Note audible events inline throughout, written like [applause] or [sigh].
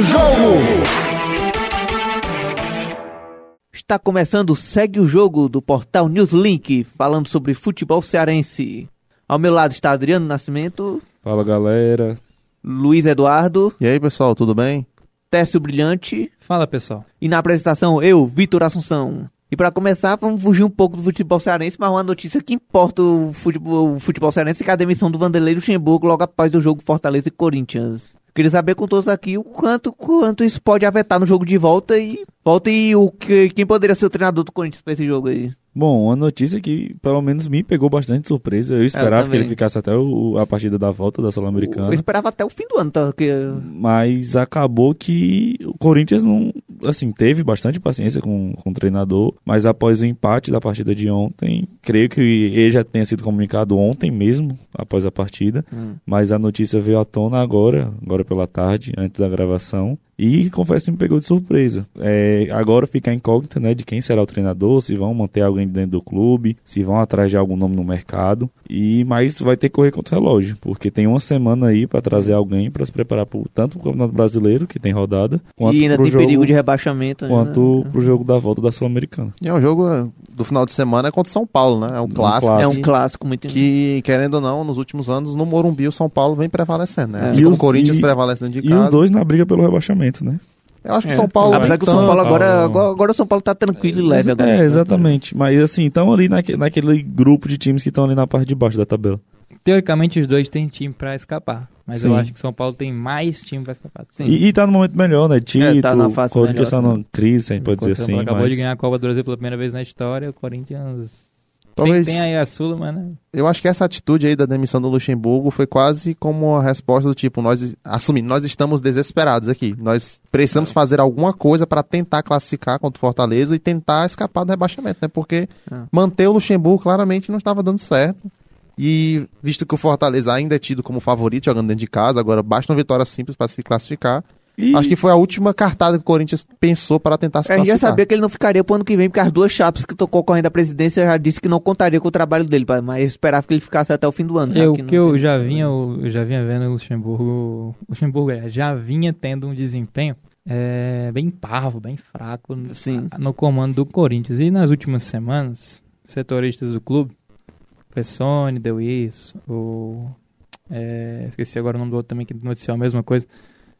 o jogo! Está começando Segue o Jogo do portal Newslink, falando sobre futebol cearense. Ao meu lado está Adriano Nascimento, Fala galera. Luiz Eduardo, E aí, pessoal, tudo bem? Tércio Brilhante Fala pessoal. e na apresentação eu, Vitor Assunção. E para começar, vamos fugir um pouco do futebol cearense, mas uma notícia que importa o futebol, o futebol cearense que é a demissão do Vanderlei Luxemburgo logo após o jogo Fortaleza e Corinthians. Queria saber com todos aqui o quanto, quanto isso pode afetar no jogo de volta e volta e o que, quem poderia ser o treinador do Corinthians para esse jogo aí. Bom, uma notícia que pelo menos me pegou bastante surpresa. Eu esperava que também. ele ficasse até o- a partida da volta da Eu Sul-Americana. esperava até o fim do ano, tá? Que, Mas acabou que o Corinthians não. Assim, teve bastante paciência com, com o treinador. Mas após o empate da partida de ontem, creio que ele já tenha sido comunicado ontem mesmo, após a partida. Hum. Mas a notícia veio à tona agora, agora pela tarde, antes da gravação. E confesso que me pegou de surpresa. É, agora fica a incógnita né, de quem será o treinador, se vão manter alguém dentro do clube, se vão atrás de algum nome no mercado. E Mas vai ter que correr contra o relógio, porque tem uma semana aí para trazer alguém para se preparar pro, tanto para o Campeonato Brasileiro, que tem rodada, quanto e ainda pro tem perigo de rebaixamento. né? quanto pro jogo da volta da Sul-Americana. E é um jogo eh, do final de semana é contra o São Paulo, né? É um clássico. É clássico. um clássico muito Que, querendo ou não, nos últimos anos, no Morumbi, o São Paulo vem prevalecendo, né? É. Assim E como os- o Corinthians e- prevalece dentro de E casa. os dois na briga pelo rebaixamento, né? Eu acho que o É, São Paulo... Apesar que o São. Paulo agora, Ah. agora, agora o São Paulo tá tranquilo e leve agora. É, exatamente. Mas assim, estão ali naque, naquele grupo de times que estão ali na parte de baixo da tabela. Teoricamente os dois têm time pra escapar, mas eu Sim. acho que São Paulo tem mais time pra escapar. Sim. E, e tá no momento melhor, né? Tito, É, tá na fase Corinthians melhor, tá numa crise, a gente pode dizer assim. Acabou mas... de ganhar a Copa do Brasil pela primeira vez na história, o Corinthians Talvez, tem, tem aí a Sula, mas né? eu acho que essa atitude aí da demissão do Luxemburgo foi quase como a resposta do tipo, nós, assumindo, nós estamos desesperados aqui. Nós precisamos fazer alguma coisa para tentar classificar contra o Fortaleza e tentar escapar do rebaixamento, né? Porque É. manter o Luxemburgo claramente não estava dando certo. E visto que o Fortaleza ainda é tido como favorito jogando dentro de casa, agora basta uma vitória simples para se classificar. E- Acho que foi a última cartada que o Corinthians pensou para tentar se É, a gente já classificar. sabia que ele não ficaria pro ano que vem, porque as duas chapas que estão concorrendo à presidência já disse que não contaria com o trabalho dele, mas eu esperava que ele ficasse até o fim do ano. Eu que que eu já vinha, eu já vinha vendo o Luxemburgo, o Luxemburgo é, já vinha tendo um desempenho é, bem parvo, bem fraco no, Sim. no comando do Corinthians. E nas últimas semanas, setoristas do clube, o Pessone deu isso, o é, esqueci agora o nome do outro também que noticiou a mesma coisa,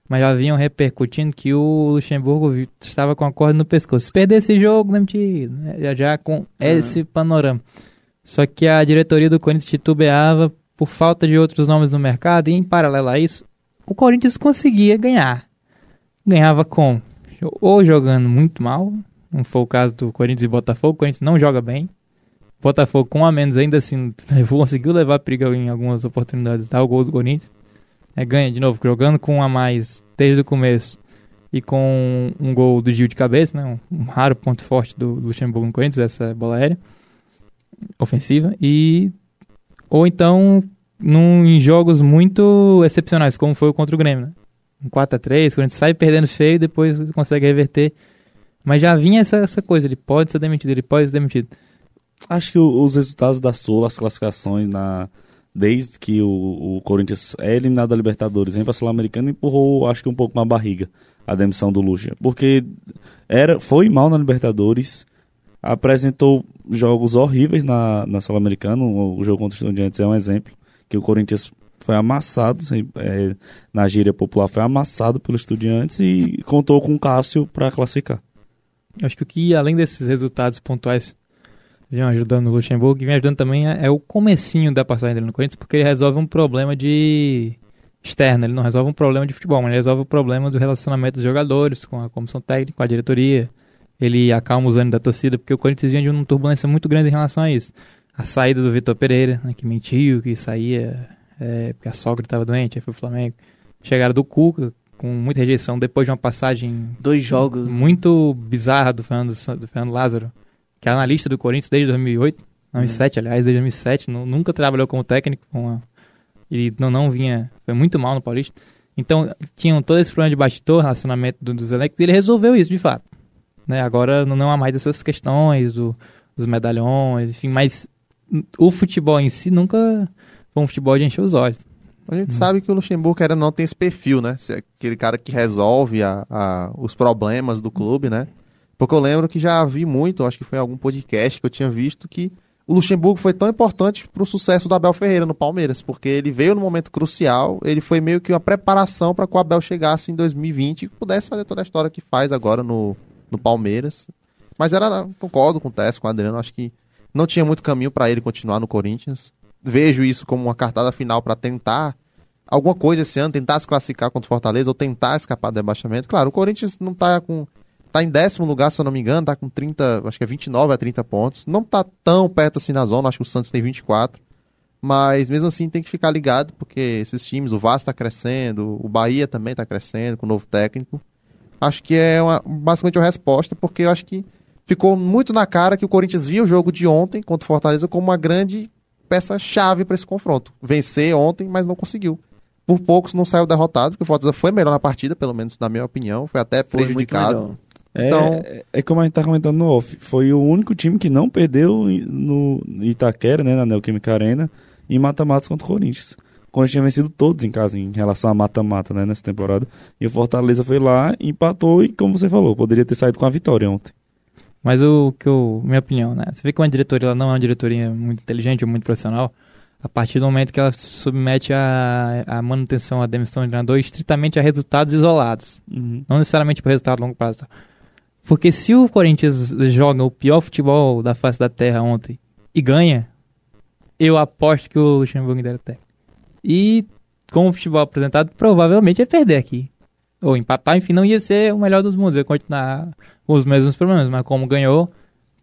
mas já vinham repercutindo que o Luxemburgo estava com a corda no pescoço. Se perder esse jogo, demitido, né? já, já com esse panorama. Só que a diretoria do Corinthians titubeava por falta de outros nomes no mercado e em paralelo a isso, o Corinthians conseguia ganhar. Ganhava com ou jogando muito mal, não foi o caso do Corinthians e Botafogo, o Corinthians não joga bem. Botafogo com a menos ainda assim [laughs] conseguiu levar perigo em algumas oportunidades, dar o gol do Corinthians. É, ganha de novo, jogando com um a mais desde o começo e com um gol do Gil de cabeça, né? um, um raro ponto forte do Luxemburgo no Corinthians, essa bola aérea ofensiva e ou então num, em jogos muito excepcionais, como foi o contra o Grêmio, né? Um 4 a 3 quando a gente sai perdendo feio, depois consegue reverter. Mas já vinha essa, essa coisa, ele pode ser demitido, ele pode ser demitido. Acho que os resultados da Sul, as classificações na desde que o, o Corinthians é eliminado da Libertadores, vem para a Sul-Americana, empurrou, acho que um pouco na barriga a demissão do Lucha, porque era foi mal na Libertadores, apresentou jogos horríveis na, na Sul-Americana, o, jogo contra o Estudiantes é um exemplo, que o Corinthians foi amassado, é, na gíria popular foi amassado pelo Estudiantes e contou com o Cássio para classificar. Acho que o que, além desses resultados pontuais, vem ajudando o Luxemburgo, que vem ajudando também é, é o comecinho da passagem dele no Corinthians, porque ele resolve um problema de externo, ele não resolve um problema de futebol, mas ele resolve o problema do relacionamento dos jogadores com a comissão técnica, com a diretoria. Ele acalma os ânimos da torcida, porque o Corinthians vinha de uma turbulência muito grande em relação a isso. A saída do Vitor Pereira, né, que mentiu, que saía é, porque a sogra estava doente, aí foi o Flamengo. Chegada do Cuca, com muita rejeição, depois de uma passagem Dois jogos. muito bizarra do Fernando, do Fernando Lázaro, que é analista do Corinthians desde 2008, 2007, aliás, desde 2007, nu- nunca trabalhou como técnico, com a- e não, não vinha, foi muito mal no Paulista. Então, tinham todo esse problema de bastidor, relacionamento do- dos elencos, e ele resolveu isso, de fato. Né? Agora não, não há mais essas questões do, dos medalhões, enfim, mas o futebol em si nunca foi um futebol de encher os olhos. A gente sabe que o Luxemburgo, querendo ou não, tem esse perfil, né? Ser aquele cara que resolve a, a- os problemas do clube, né? Porque eu lembro que já vi muito, acho que foi em algum podcast que eu tinha visto, que o Luxemburgo foi tão importante pro sucesso do Abel Ferreira no Palmeiras, porque ele veio no momento crucial, ele foi meio que uma preparação para que o Abel chegasse em 2020 e pudesse fazer toda a história que faz agora no, no Palmeiras. Mas era, concordo com o Tess, com o Adriano, acho que não tinha muito caminho para ele continuar no Corinthians. Vejo isso como uma cartada final para tentar alguma coisa esse ano, tentar se classificar contra o Fortaleza ou tentar escapar do rebaixamento. Claro, o Corinthians não tá com. Tá em décimo lugar, se eu não me engano, tá com 30, acho que é 29 a 30 pontos. Não tá tão perto assim na zona, acho que o Santos tem 24. Mas mesmo assim tem que ficar ligado, porque esses times, o Vasco tá crescendo, o Bahia também tá crescendo com o novo técnico. Acho que é uma, basicamente uma resposta, porque eu acho que ficou muito na cara que o Corinthians via o jogo de ontem contra o Fortaleza como uma grande peça-chave para esse confronto. Vencer ontem, mas não conseguiu. Por poucos não saiu derrotado, porque o Fortaleza foi melhor na partida, pelo menos na minha opinião, foi até Foi prejudicado. É, Então- é, é como a gente tá comentando no off. Foi o único time que não perdeu no Itaquera, né, na Neoquímica Arena, em mata-matas contra o Corinthians. O Corinthians tinha vencido todos em casa em relação a mata-mata, né, nessa temporada. E o Fortaleza foi lá, empatou e, como você falou, poderia ter saído com a vitória ontem. Mas o que eu, minha opinião, né? Você vê que uma diretoria ela não é uma diretoria muito inteligente ou muito profissional. A partir do momento que ela se submete a, a manutenção, a demissão de treinador estritamente a resultados isolados. Não necessariamente para resultado a longo prazo. Porque se o Corinthians joga o pior futebol da face da terra ontem e ganha, eu aposto que o Luxemburgo ainda era. E com o futebol apresentado, provavelmente ia perder aqui. Ou empatar, enfim, não ia ser o melhor dos mundos. Ia continuar com os mesmos problemas. Mas como ganhou,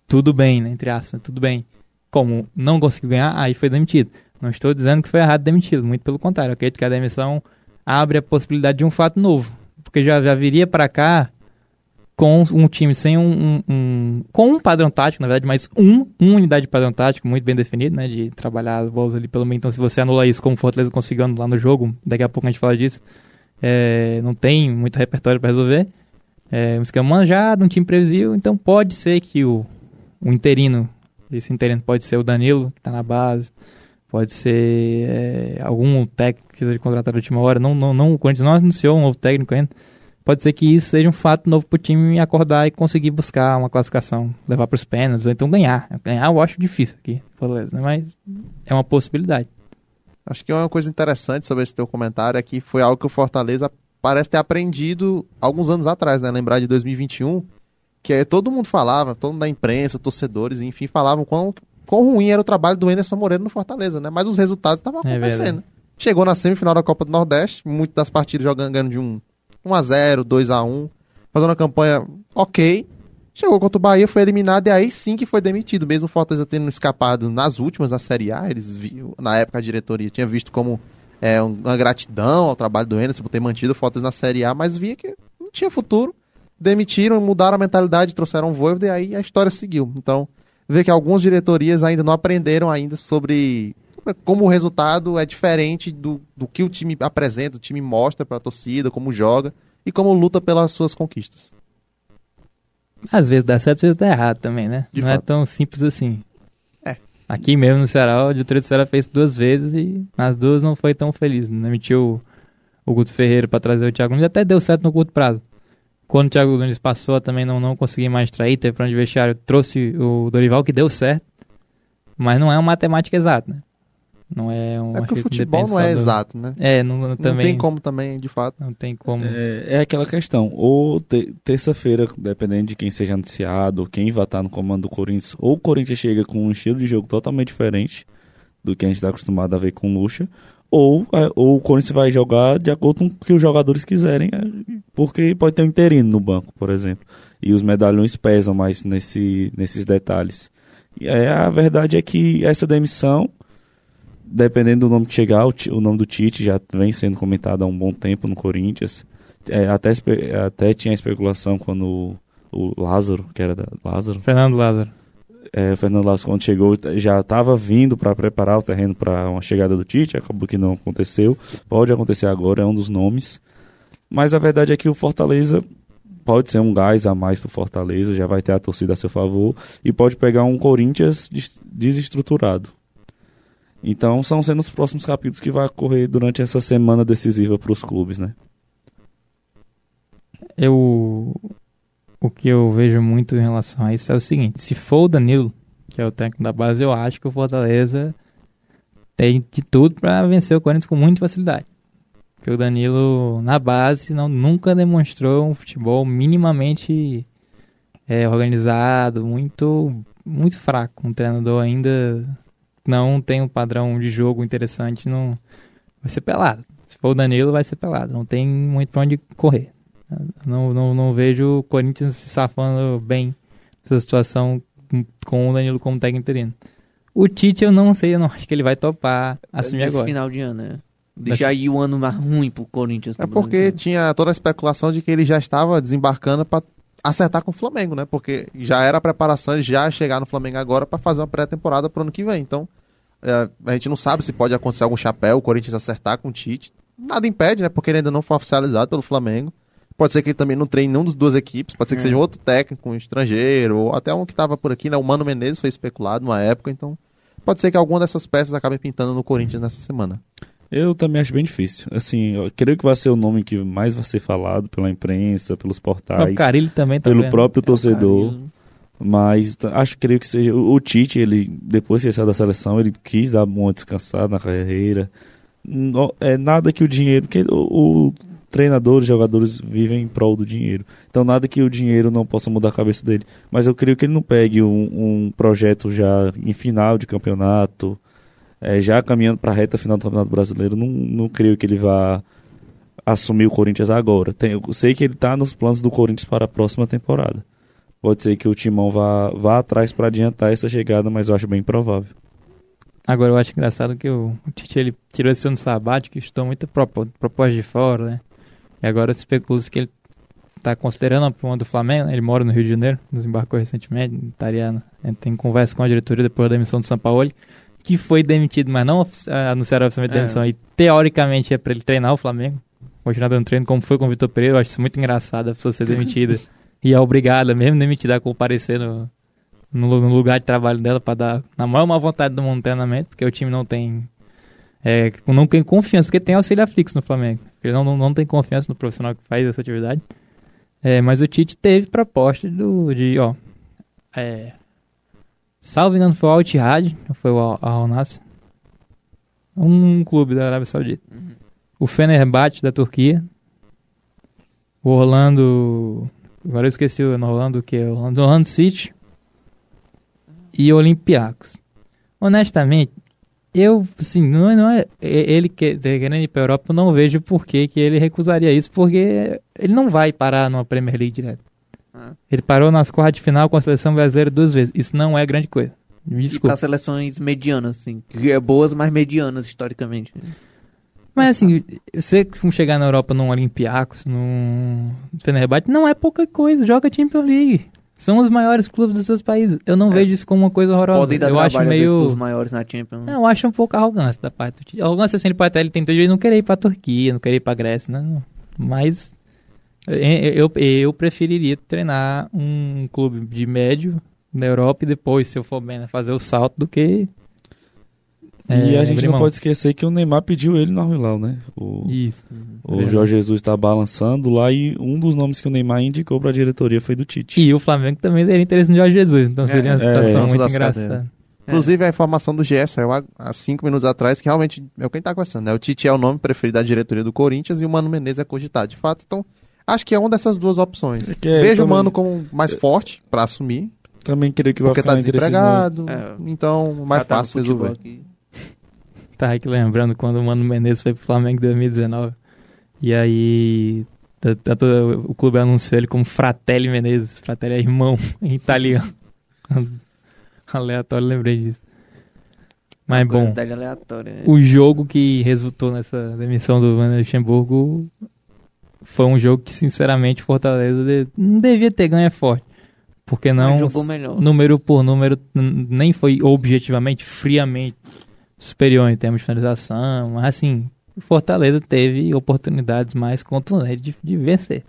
tudo bem, né? Entre aspas, tudo bem. Como não conseguiu ganhar, aí foi demitido. Não estou dizendo que foi errado demitido, muito pelo contrário. Eu acredito que a demissão abre a possibilidade de um fato novo. Porque já, já viria para cá com um time sem um, um- um- com um padrão tático, na verdade, mas um, uma unidade de padrão tático muito bem definido, né, de trabalhar as bolas ali pelo meio. Então, se você anula isso, como o Fortaleza conseguiu lá no jogo, daqui a pouco a gente fala disso, é, não tem muito repertório para resolver. É um esquema manjado, um time previsível, então pode ser que o, o interino, esse interino pode ser o Danilo, que está na base, pode ser é, algum técnico que seja contratado de última hora, não, não, não, o Corinthians não anunciou um novo técnico ainda, pode ser que isso seja um fato novo pro time acordar e conseguir buscar uma classificação, levar pros pênaltis, ou então ganhar. Ganhar eu acho difícil aqui, Fortaleza, né? mas é uma possibilidade. Acho que uma coisa interessante sobre esse teu comentário é que foi algo que o Fortaleza parece ter aprendido alguns anos atrás, né? Lembrar de 2021, que é, todo mundo falava, todo mundo da imprensa, torcedores, enfim, falavam quão, quão ruim era o trabalho do Anderson Moreira no Fortaleza, né? Mas os resultados estavam É acontecendo. verdade. Chegou na semifinal da Copa do Nordeste, muitas das partidas jogando ganhando de um 1x0, 2x1, fazendo uma campanha ok. Chegou contra o Bahia, foi eliminado e aí sim que foi demitido. Mesmo o Fortaleza tendo escapado nas últimas da Série A, eles viam, na época a diretoria tinha visto como é, um- uma gratidão ao trabalho do Anderson por ter mantido o Fortaleza na Série A, mas via que não tinha futuro. Demitiram, mudaram a mentalidade, trouxeram o Voivoda e aí a história seguiu. Então, vê que algumas diretorias ainda não aprenderam ainda sobre como o resultado é diferente do, do que o time apresenta, o time mostra para a torcida, como joga e como luta pelas suas conquistas. Às vezes dá certo, às vezes dá errado também, né? De não é fato. tão simples assim. É. Aqui mesmo no Ceará, o diretoria do Ceará fez duas vezes e nas duas não foi tão feliz. Não emitiu o, o Guto Ferreira para trazer o Thiago Nunes, até deu certo no curto prazo. Quando o Thiago Nunes passou, também não, não consegui mais trair, teve plano de vestiário, trouxe o Dorival, que deu certo. Mas não é uma matemática exata, né? Não é um É porque o futebol não é exato, né? É, não, não- Não também tem como também, de fato. não tem como. É, é aquela questão, ou te- terça-feira, dependendo de quem seja anunciado, ou quem vai estar no comando do Corinthians, ou o Corinthians chega com um estilo de jogo totalmente diferente do que a gente está acostumado a ver com o Lucha, ou, é, ou o Corinthians vai jogar de acordo com o que os jogadores quiserem, é, porque pode ter um interino no banco, por exemplo, e os medalhões pesam mais nesse, nesses detalhes. E é, a verdade é que essa demissão dependendo do nome que chegar, o, o nome do Tite já vem sendo comentado há um bom tempo no Corinthians. É, até, até tinha especulação quando o, o Lázaro, que era da Lázaro, Fernando Lázaro. é, o Fernando Lázaro quando chegou já estava vindo para preparar o terreno para uma chegada do Tite, acabou que não aconteceu. Pode acontecer agora, é um dos nomes. Mas a verdade é que o Fortaleza pode ser um gás a mais pro Fortaleza, já vai ter a torcida a seu favor e pode pegar um Corinthians des- desestruturado. Então são sendo os próximos capítulos que vai ocorrer durante essa semana decisiva para os clubes, né? Eu. O que eu vejo muito em relação a isso é o seguinte: se for o Danilo, que é o técnico da base, eu acho que o Fortaleza tem de tudo para vencer o Corinthians com muita facilidade. Porque o Danilo, na base, não, nunca demonstrou um futebol minimamente é, organizado, muito, muito fraco. Um treinador ainda não tem um padrão de jogo interessante, não vai ser pelado. Se for o Danilo, vai ser pelado. Não tem muito pra onde correr. Não, não, não vejo o Corinthians se safando bem dessa situação com o Danilo como técnico interino. O Tite eu não sei, eu não [laughs] acho que ele vai topar assumir Nesse agora. final de ano, né? Deixar aí o ano mais ruim pro Corinthians. É porque tinha toda a especulação de que ele já estava desembarcando para acertar com o Flamengo, né? Porque já era a preparação, ele já chegar no Flamengo agora para fazer uma pré-temporada pro ano que vem. Então, é, a gente não sabe se pode acontecer algum chapéu, o Corinthians acertar com o Tite. Nada impede, né? Porque ele ainda não foi oficializado pelo Flamengo. Pode ser que ele também não treine nenhum dos duas equipes, pode ser que É. seja outro técnico, um estrangeiro, ou até um que estava por aqui, né? O Mano Menezes foi especulado numa época, então pode ser que alguma dessas peças acabe pintando no Corinthians nessa semana. Eu também acho bem difícil. Assim, eu creio que vai ser o nome que mais vai ser falado pela imprensa, pelos O portais, Carilli também tá pelo vendo. próprio É, torcedor. Mas t- acho creio que seja o o Tite, ele depois que ele saiu da seleção, ele quis dar uma descansada na carreira. No- é nada que o dinheiro, que o, o treinador, os jogadores vivem em prol do dinheiro. Então nada que o dinheiro não possa mudar a cabeça dele. Mas eu creio que ele não pegue um, um projeto já em final de campeonato, é, já caminhando para a reta final do Campeonato Brasileiro. Não, não creio que ele vá assumir o Corinthians agora. Tem- eu sei que ele está nos planos do Corinthians para a próxima temporada. Pode ser que o Timão vá, vá atrás para adiantar essa chegada, mas eu acho bem provável. Agora eu acho engraçado que o, Tite ele tirou esse ano sabático e estou muita propo- proposta de fora, né? E agora se especula que ele tá considerando a pluma do Flamengo, né? ele mora no Rio de Janeiro, desembarcou recentemente, estaria, tem conversa com a diretoria depois da demissão do São Paulo, que foi demitido, mas não ah, anunciaram oficialmente a É. demissão, e teoricamente é para ele treinar o Flamengo, continuar dando treino, como foi com o Vitor Pereira, eu acho isso muito engraçado, a pessoa ser demitida [laughs] e é obrigada, mesmo demitida, a comparecer no, no, no lugar de trabalho dela para dar na maior má vontade do mundo treinamento, porque o time não tem é, não tem confiança, porque tem auxiliar fixo no Flamengo. Ele não, não, não tem confiança no profissional que faz essa atividade. É, mas o Tite teve proposta do, de, ó, é, salvo engano foi o Al Ittihad, não foi o Al Al Nassr, um clube da Arábia Saudita. O Fenerbahçe da Turquia, o Orlando, agora eu esqueci o Orlando o que é, Orlando, Orlando City e o Olympiacos. Honestamente, eu, assim, não, é- não é é- ele que querendo ir pra Europa, eu não vejo por que, que ele recusaria isso, porque ele não vai parar numa Premier League direto. Ah. Ele parou nas quartas de final com a seleção brasileira duas vezes. Isso não é grande coisa. Me E desculpa. para seleções medianas, assim. que é Boas, mas medianas, historicamente. Mas assim, você chegar na Europa num Olympiacos, num Fenerbahçe, não é pouca coisa. Joga Champions League. São os maiores clubes dos seus países. Eu não É. vejo isso como uma coisa horrorosa. Podem dar eu acho meio... pros maiores na Champions. Não, eu acho um pouco arrogância da parte do Tite. Arrogância assim, ele pode até ele tentou de não querer ir pra Turquia, não querer ir pra Grécia, né? Mas eu, eu, eu preferiria treinar um clube de médio na Europa e depois, se eu for bem, né, fazer o salto do que. e é, a gente abrir não mão. pode esquecer que o Neymar pediu ele no Al-Hilal, né? O, Isso. o Verdade. Jorge Jesus está balançando lá e um dos nomes que o Neymar indicou para a diretoria foi do Tite. E o Flamengo também teria interesse no Jorge Jesus, então É, seria uma é, situação lança muito engraçada. cadeiras. Inclusive, a informação do GE saiu há, cinco minutos atrás, que realmente é o que a gente tá conversando, né? O Tite é o nome preferido da diretoria do Corinthians e o Mano Menezes é cogitado. De fato, então, acho que é uma dessas duas opções. É é, Vejo o Mano como mais forte pra assumir, Também creio que vai porque ficar tá desempregado, É. então mais tá fácil resolver. aqui. Tá aqui lembrando quando o Mano Menezes foi pro Flamengo em 2019. E aí tá- tá o clube anunciou ele como Fratelli Menezes. Fratelli é irmão em [laughs] italiano. Aleatório, lembrei disso. Mas bom, aleatória. né? o jogo que resultou nessa demissão do Van Luxemburgo foi um jogo que, sinceramente, o Fortaleza não devia ter ganho é forte. Porque não, número por número, nem foi objetivamente, friamente superior em termos de finalização, mas assim, o Fortaleza teve oportunidades mais contundentes de, de vencer.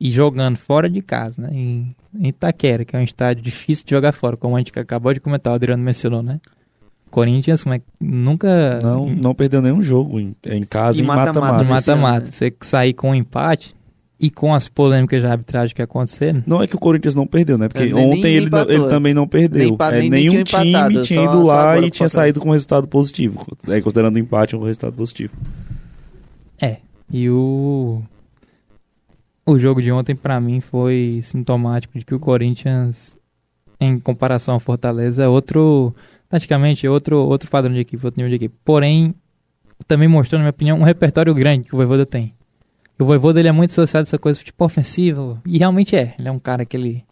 E jogando fora de casa, né? Em, em Itaquera, que é um estádio difícil de jogar fora, como a gente acabou de comentar, o Adriano mencionou, né? Corinthians, como é que nunca Não, não perdeu nenhum jogo em, em casa E em mata-mata, mata-mata. né? você sair com um empate e com as polêmicas de arbitragem que aconteceram. Não é que o Corinthians não perdeu, né? Porque É, nem- ontem nem ele, empatou, ele também não perdeu. Nem É, nem- nem nenhum tinha time empatado, tinha só- ido só lá agora e tinha saído com resultado positivo. É, considerando o empate um resultado positivo. É. E o o jogo de ontem pra mim foi sintomático de que o Corinthians em comparação ao Fortaleza é outro praticamente outro outro padrão de equipe, outro nível de equipe. Porém, também mostrou na minha opinião um repertório grande que o Voivoda tem. O Voivoda ele é muito associado a essa coisa de futebol ofensivo e realmente é. Ele é um cara que ele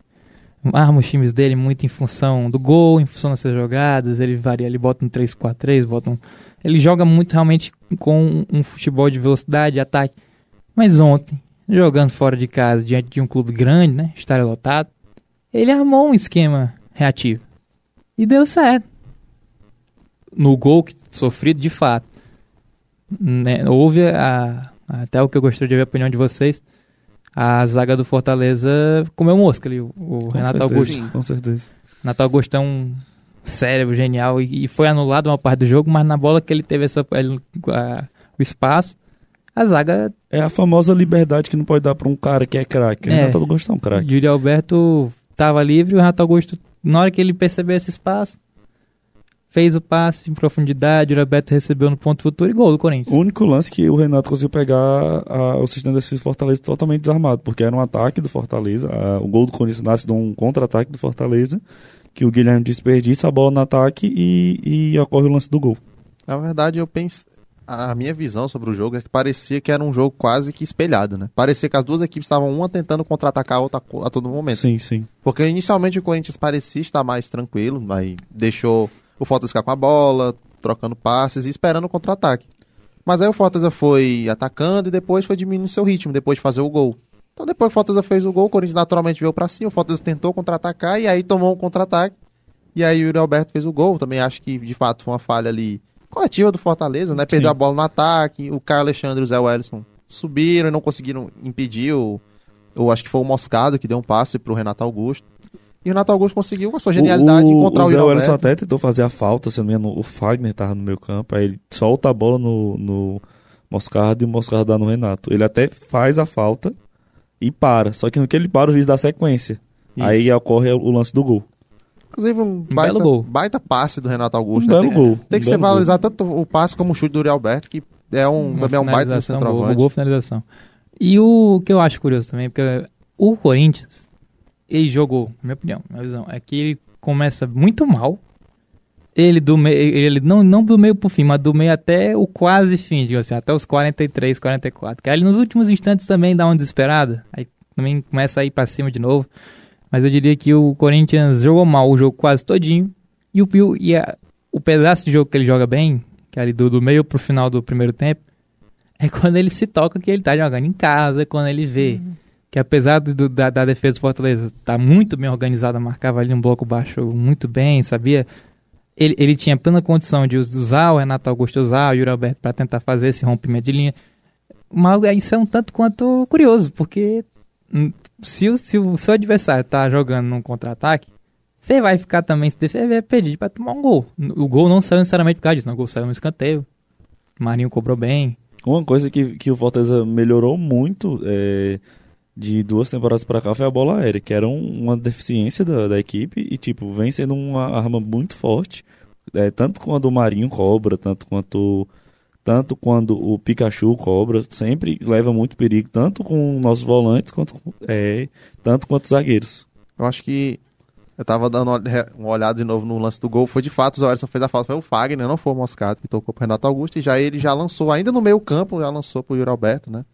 arma os times dele muito em função do gol, em função dessas jogadas, ele varia, ele bota um 3-4-3, bota um ele joga muito realmente com um futebol de velocidade, ataque. Mas ontem, jogando fora de casa, diante de um clube grande, né? Estádio lotado, ele armou um esquema reativo. E deu certo. No gol sofrido de fato. Né, houve a, até o que eu gostaria de ver a opinião de vocês. A zaga do Fortaleza comeu mosca ali, o, o Com Renato certeza, Augusto. Sim. Com certeza. Renato Augusto é um cérebro genial e, e foi anulado uma parte do jogo, mas na bola que ele teve essa, ele- a- o espaço, a zaga É a famosa liberdade que não pode dar pra um cara que é craque. O É. Renato Augusto é um craque. Júlio Alberto estava livre, o Renato Augusto, na hora que ele percebeu esse espaço, fez o passe em profundidade, o Júlio Alberto recebeu no ponto futuro e gol do Corinthians. O único lance que o Renato conseguiu pegar a- o sistema defensivo do Fortaleza totalmente desarmado, porque era um ataque do Fortaleza, a- o gol do Corinthians nasce de um contra-ataque do Fortaleza, que o Guilherme desperdiça a bola no ataque e, e ocorre o lance do gol. Na verdade, eu penso. A minha visão sobre o jogo é que parecia que era um jogo quase que espelhado, né? Parecia que as duas equipes estavam uma tentando contra-atacar a outra a todo momento. Sim, sim. Porque inicialmente o Corinthians parecia estar mais tranquilo, aí deixou o Fortaleza ficar com a bola, trocando passes e esperando o contra-ataque. Mas aí o Fortaleza foi atacando e depois foi diminuindo seu ritmo, depois de fazer o gol. Então depois que o Fortaleza fez o gol, o Corinthians naturalmente veio pra cima, o Fortaleza tentou contra-atacar e aí tomou um contra-ataque. E aí o Yuri Alberto fez o gol. Também acho que de fato foi uma falha ali coletiva do Fortaleza, né? Perdeu Sim. a bola no ataque, o Caio Alexandre e o Zé Wellison subiram e não conseguiram impedir o, ou acho que foi o Moscado que deu um passe pro Renato Augusto. E o Renato Augusto conseguiu, com a sua genialidade, o, encontrar o, o Zé Wellison Alberto. até tentou fazer a falta, se não me engano, o Fagner tava no meu campo, aí ele solta a bola no, no Moscardo e o Moscardo dá no Renato. Ele até faz a falta e para, só que no que ele para, o juiz dá sequência. Isso. Aí ocorre o lance do gol. Inclusive, um baita, belo gol. baita passe do Renato Um Augusto. né? belo Tem, gol. tem um que ser belo gol. valorizado tanto o passe como o chute do Yuri Alberto, que é um, Uma também é um baita boa, centroavante. boa finalização. E o que eu acho curioso também, porque o Corinthians, ele jogou, na minha opinião, minha visão, é que ele começa muito mal. Ele do meio, ele não, não do meio pro fim, mas do meio até o quase fim, digo assim, até os 43, 44. Que aí nos últimos instantes também dá uma desesperada. Aí também começa a ir pra cima de novo. Mas eu diria que o Corinthians jogou mal o jogo quase todinho. E o, e a- o pedaço de jogo que ele joga bem, que é ali do, do meio pro final do primeiro tempo, é quando ele se toca que ele tá jogando em casa, quando ele vê que apesar do- da, da defesa do Fortaleza tá muito bem organizada, marcava ali um bloco baixo muito bem, sabia? Ele, ele tinha plena condição de us- usar o Renato Augusto, usar o Yuri Alberto para tentar fazer esse rompimento de linha. Mas isso é um tanto quanto curioso, porque hum, se o, se o seu adversário tá jogando num contra-ataque, você vai ficar também, você vai pedir para tomar um gol. O gol não saiu necessariamente por causa disso, não. o gol saiu no escanteio. O Marinho cobrou bem. Uma coisa que, que o Fortaleza melhorou muito é, de duas temporadas pra cá foi a bola aérea, que era um- uma deficiência da, da equipe e, tipo, vem sendo uma arma muito forte. É, tanto quando o Marinho cobra, tanto quanto tanto quando o Pikachu cobra, sempre leva muito perigo, tanto com nossos volantes, quanto, é, tanto quanto os zagueiros. Eu acho que eu tava dando uma olhada de novo no lance do gol. Foi de fato, o Zé Wellison fez a falta. Foi o Fagner, não foi o Moscato, que tocou pro Renato Augusto. E já ele já lançou, ainda no meio campo, já lançou pro Yuri Alberto, né?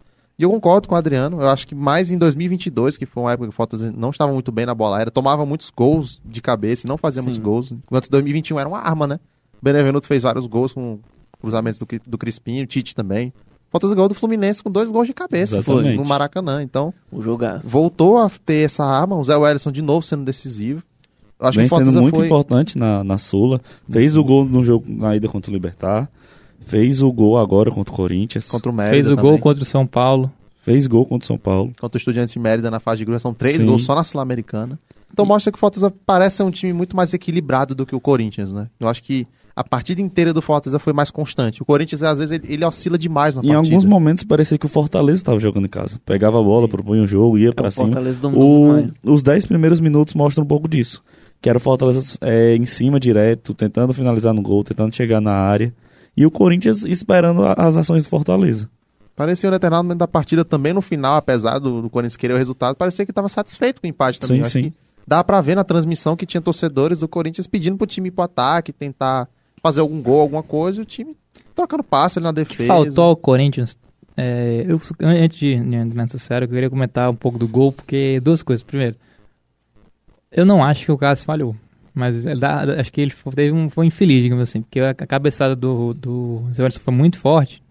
E eu concordo com o Adriano. Eu acho que mais em 2022, que foi uma época que o Fortaleza não estava muito bem na bola aérea, tomava muitos gols de cabeça e não fazia Sim. muitos gols. Enquanto 2021 era uma arma, né? O Benevenuto fez vários gols com cruzamentos do, do Crispim, o Tite também. Fortaleza ganhou do Fluminense com dois gols de cabeça Exatamente. no Maracanã. Então, O jogaço. voltou a ter essa arma, o Zé Wellison de novo sendo decisivo. Acho vem sendo muito foi... importante na, na Sula. Fez o gol no jogo na ida contra o Libertar. Fez o gol agora contra o Corinthians. contra o Mérida Fez o também. gol contra o São Paulo. Fez gol contra o São Paulo. contra o Estudiantes de Mérida na fase de grupo. São três Sim. gols só na Sul-Americana. Então mostra que o Fortaleza parece ser um time muito mais equilibrado do que o Corinthians, né? Eu acho que a partida inteira do Fortaleza foi mais constante. O Corinthians, às vezes, ele, ele oscila demais na Em partida. alguns momentos parecia que o Fortaleza estava jogando em casa. Pegava a bola, propunha um jogo, ia É, pra o cima. O- os 10 primeiros minutos mostram um pouco disso. Que era o Fortaleza é, em cima direto, tentando finalizar no gol, tentando chegar na área. E o Corinthians esperando as ações do Fortaleza. Parecia um determinado momento da partida também no final, apesar do, do Corinthians querer o resultado, parecia que estava satisfeito com o empate também. Sim, sim. que Dá pra ver na transmissão que tinha torcedores do Corinthians pedindo pro time ir pro ataque, tentar fazer algum gol, alguma coisa, e o time trocando passe ali na defesa. faltou ao Corinthians. é, eu, antes de de entrar nessa série, eu queria comentar um pouco do gol, porque duas coisas. Primeiro, eu não acho que o Cássio falhou. Mas dá- acho que ele foi, teve um, foi infeliz, digamos assim. Porque a cabeçada do, do Zé Wellington foi muito forte.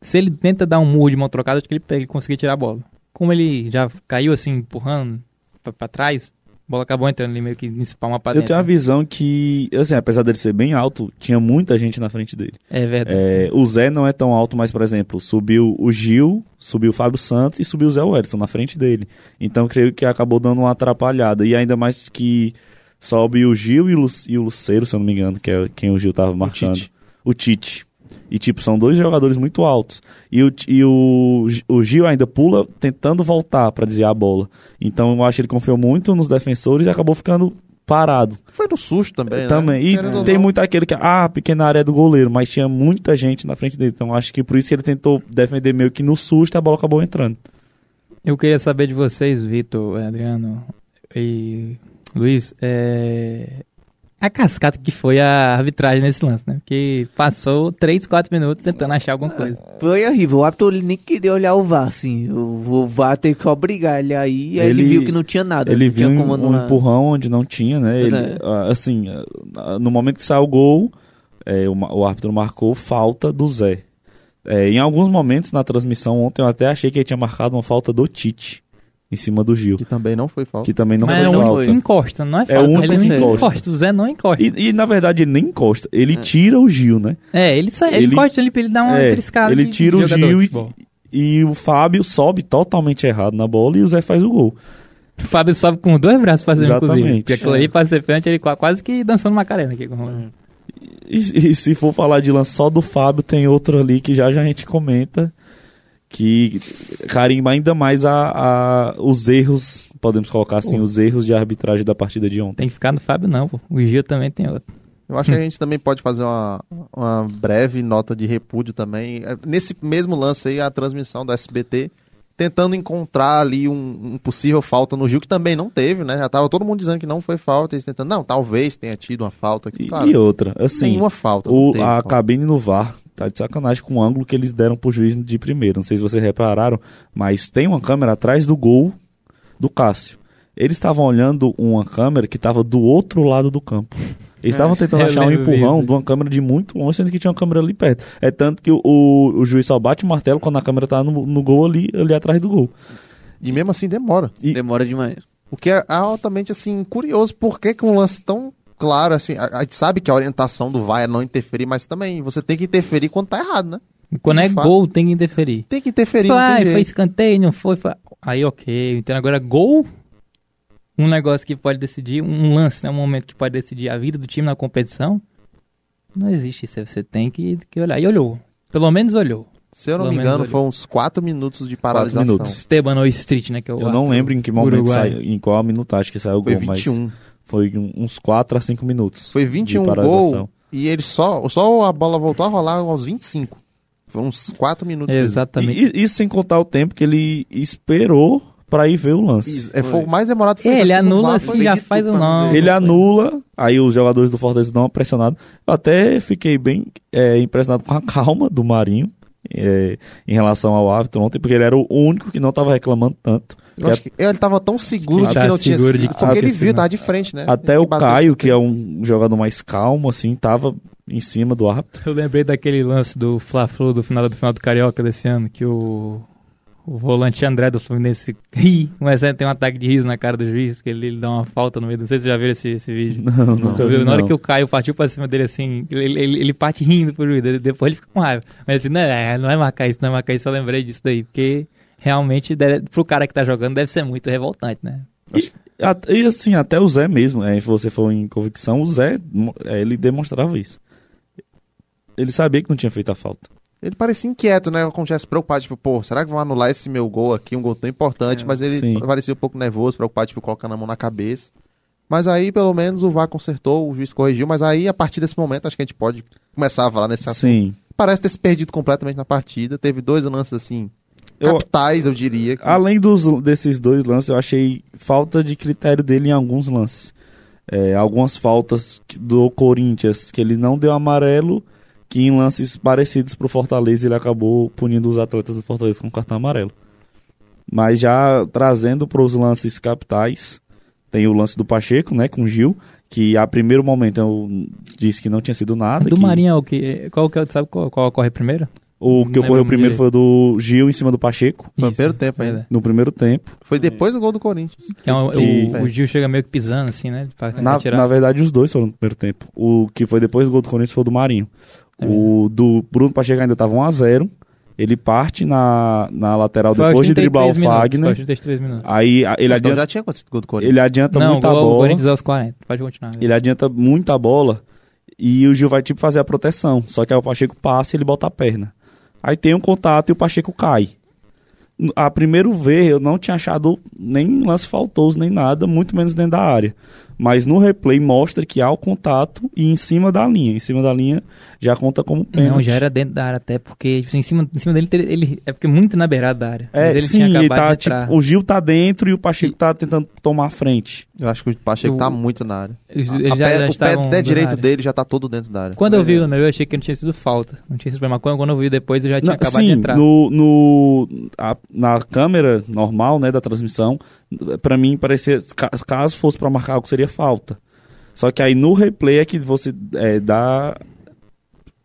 Se ele tenta dar um murro de mão trocada, acho que ele, ele conseguia tirar a bola. Como ele já caiu assim, empurrando pra, pra trás, a bola acabou entrando ali meio que espalma pra Eu dentro. tenho a visão que, assim, apesar dele ser bem alto, tinha muita gente na frente dele. É verdade. É, o Zé não é tão alto, mas, por exemplo, subiu o Gil, subiu o Fábio Santos e subiu o Zé Wellison na frente dele. Então, creio que acabou dando uma atrapalhada. E ainda mais que sobe o Gil e o, Lu- e o Luceiro, se eu não me engano, que é quem o Gil tava marcando. Tite. O Tite. E, tipo, são dois jogadores muito altos. E o, e o, o Gil ainda pula tentando voltar pra desviar a bola. Então, eu acho que ele confiou muito nos defensores e acabou ficando parado. Foi no susto também, né? Também. E Querendo ou tem não. muito aquele que, ah, pequena área do goleiro, mas tinha muita gente na frente dele. Então acho que por isso que ele tentou defender meio que no susto e a bola acabou entrando. Eu queria saber de vocês, Vitor, Adriano e Luiz, é... a cascata que foi a arbitragem nesse lance, né? Que passou 3, 4 minutos tentando achar alguma coisa. Foi horrível. O árbitro nem queria olhar o VAR, assim. O, VAR teve que obrigar ele aí. E aí ele, Ele- viu que não tinha nada. Ele viu um, como um anular. empurrão onde não tinha, né? Ele, é. ah, assim, ah, no momento que saiu o gol, é, o, o árbitro marcou falta do Zé. É, em alguns momentos na transmissão ontem eu até achei que ele tinha marcado uma falta do Tite em cima do Gil. Que também não foi falta. Que também não Mas foi é o falta. único que encosta, não é É falta. o único ele que não encosta. O Zé não encosta. E, e, na verdade ele nem encosta, ele tira o Gil, né? É, ele, só, ele, Ele- encosta ali pra ele dar uma É, triscada. ele tira de o Gil e, e o Fábio sobe totalmente errado na bola e o Zé faz o gol. O Fábio sobe com dois braços fazendo, inclusive. Exatamente. Porque aquilo aí, pra ser pênalti, ele qua- quase que dançando Macarena aqui. Com... E, e se for falar de lance só do Fábio, tem outro ali que já já a gente comenta que carimba ainda mais a, a- os erros, podemos colocar assim, os erros de arbitragem da partida de ontem. Tem que ficar no Fábio, não, pô. O Gil também tem outro. Eu acho que a gente também pode fazer uma, uma breve nota de repúdio também. É, Nesse mesmo lance aí, a transmissão do SBT, tentando encontrar ali um, um possível falta no Gil, que também não teve, né? Já tava todo mundo dizendo que não foi falta, eles tentando, não, talvez tenha tido uma falta aqui. E, Claro, e outra, assim, nenhuma falta. o, teve a cabine no VAR tá de sacanagem com o ângulo que eles deram pro juiz de primeiro. Não sei se vocês repararam, mas tem uma câmera atrás do gol do Cássio. Eles estavam olhando uma câmera que estava do outro lado do campo. Eles estavam [laughs] tentando eu achar um empurrão disso. de uma câmera de muito longe, sendo que tinha uma câmera ali perto. É tanto que o, o, o juiz só bate o martelo quando a câmera tá no, no gol ali, ali atrás do gol. E mesmo assim demora. E- Demora demais. O que é altamente, assim, curioso. Por que, que um lance tão claro, assim... A, a gente sabe que a orientação do VAR é não interferir, mas também você tem que interferir quando tá errado, né? Quando é fato. gol, tem que interferir. Tem que interferir, for, tem ah, foi escanteio, não foi, foi. Aí ok. Então agora gol, um negócio que pode decidir, um lance, né? Um momento que pode decidir a vida do time na competição. Não existe isso. Você tem que, que olhar. E olhou. Pelo menos olhou. Se eu não Pelo me engano, olhou. foram uns 4 minutos de paralisação. minutos. Esteban ou Street, né? Que é o Eu não lembro em que momento saiu, em qual minutagem que saiu o Foi gol, mas 21. Foi uns 4 a 5 minutos. Foi de 21 paralisação. gol e ele só, só a bola voltou a rolar aos 25. Foi uns 4 minutos. Exatamente. E, isso sem contar o tempo que ele esperou pra ir ver o lance. Isso, é, foi o mais demorado que É, foi, ele anula foi já faz pra não. Ele anula, aí os jogadores do Fortaleza dão uma pressionada. Eu até fiquei bem é, impressionado com a [laughs] calma do Marinho é, em relação ao árbitro ontem, porque ele era o único que não estava reclamando tanto. Eu acho que ele tava tão seguro de Tá que não tinha de que porque ele viu, né? tava de frente, né? Até o Caio, que é um jogador mais calmo, assim, tava em cima do árbitro. Eu lembrei daquele lance do Fla-Flu do final do final do Carioca desse ano, que o, o volante André do Fluminense ri, começa a ter um ataque de riso na cara do juiz, que ele, ele dá uma falta no meio. Não sei se vocês já viram esse, esse vídeo. Não, nunca vi, Na hora não. que o Caio partiu pra cima dele assim, ele, ele, ele parte rindo pro juiz, depois ele fica com raiva. Mas assim, não é, não é marcar isso, não é marcar isso, eu lembrei disso daí, porque realmente, deve, pro cara que tá jogando, deve ser muito revoltante, né? A- E assim, até o Zé mesmo, é, se você for em convicção, o Zé, é, ele demonstrava isso. Ele sabia que não tinha feito a falta. Ele parecia inquieto, né? Como se tivesse preocupado, tipo, pô, será que vão anular esse meu gol aqui, um gol tão importante? É, mas ele sim. parecia um pouco nervoso, preocupado, tipo, colocando a mão na cabeça. Mas aí, pelo menos, o VAR consertou, o juiz corrigiu, mas aí, a partir desse momento, acho que a gente pode começar a falar nesse assunto. Sim. Parece ter se perdido completamente na partida. Teve dois lances, assim, Eu- capitais, eu diria. que- Além dos, desses dois lances, eu achei falta de critério dele em alguns lances. É, algumas faltas do Corinthians, que ele não deu amarelo, que em lances parecidos pro Fortaleza ele acabou punindo os atletas do Fortaleza com cartão amarelo. Mas já trazendo para os lances capitais, tem o lance do Pacheco, né, com o Gil, que a primeiro momento eu disse que não tinha sido nada. do que Marinho é o que. Qual que é, sabe qual, qual ocorre primeiro? O que Não ocorreu primeiro direito. foi do Gil em cima do Pacheco, Foi no primeiro tempo ainda. é. no primeiro tempo. Foi depois do gol do Corinthians. Que é um- Que- o, o Gil chega meio que pisando assim, né? Na, tirar. na verdade, os dois foram no primeiro tempo. O que foi depois do gol do Corinthians foi o do Marinho. É o do Bruno Pacheco ainda estava 1x0. Ele parte na, na lateral Foi depois de 33 driblar o Fagner. aos 33 minutos. Aí a- ele então adianta, tinha o gol do Corinthians. ele adianta Não, muito a gol do bola. Corinthians aos 40. Pode continuar. Ele adianta muito a bola. E o Gil vai tipo fazer a proteção. Só que aí o Pacheco passa e ele bota a perna. Aí tem um contato e o Pacheco cai. A primeiro ver, eu não tinha achado nem lance faltoso, nem nada, muito menos dentro da área. Mas no replay mostra que há o contato e em cima da linha. Em cima da linha já conta como pênalti. Não, já era dentro da área até, porque tipo, em, cima, em cima dele, ele, é porque muito na beirada da área. É, sim, tinha ele tá, tipo, o Gil tá dentro e o Pacheco tá tentando tomar a frente. Eu acho que o Pacheco O- tá muito na área. Eles- A- já- pé- já o pé, na pé direito dele já tá todo dentro da área. Quando eu vi É. o número, eu achei que não tinha sido falta. Não tinha sido problema. Quando, quando eu vi depois, eu já tinha Na- acabado sim, de entrar. no, no a- na câmera normal, né, da transmissão, pra mim parecia ca- caso fosse pra marcar algo seria falta. Só que aí no replay é que você é, dá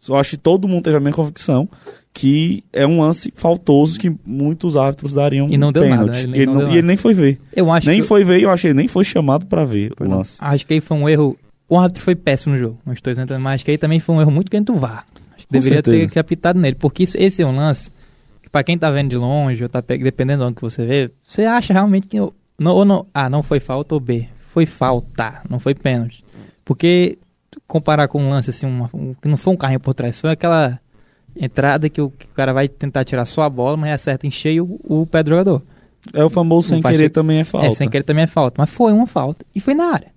eu acho que todo mundo teve a mesma convicção que é um lance faltoso que muitos árbitros dariam E não deu pênalti. nada, né? Ele E ele não deu e nada. ele nem foi ver. Eu acho nem que, foi ver, eu achei, nem foi chamado pra ver Foi o não. lance. acho que aí foi um erro. O árbitro foi péssimo no jogo. Não estou isentando, mas acho que aí também foi um erro muito grande do VAR. Acho que Com deveria certeza. ter que apitado nele. Porque isso- esse é um lance pra quem tá vendo de longe, ou tá pe- dependendo de onde que você vê, você acha realmente que. Não, ou não, ah, não foi falta ou B. Foi falta, não foi pênalti. Porque comparar com um lance assim, uma- um- que não foi um carrinho por trás, foi aquela entrada que o, que o cara vai tentar tirar só a bola, mas acerta em cheio o, o pé do jogador. É o famoso sem querer também é falta. É, sem querer também é falta. Mas foi uma falta. E foi na área.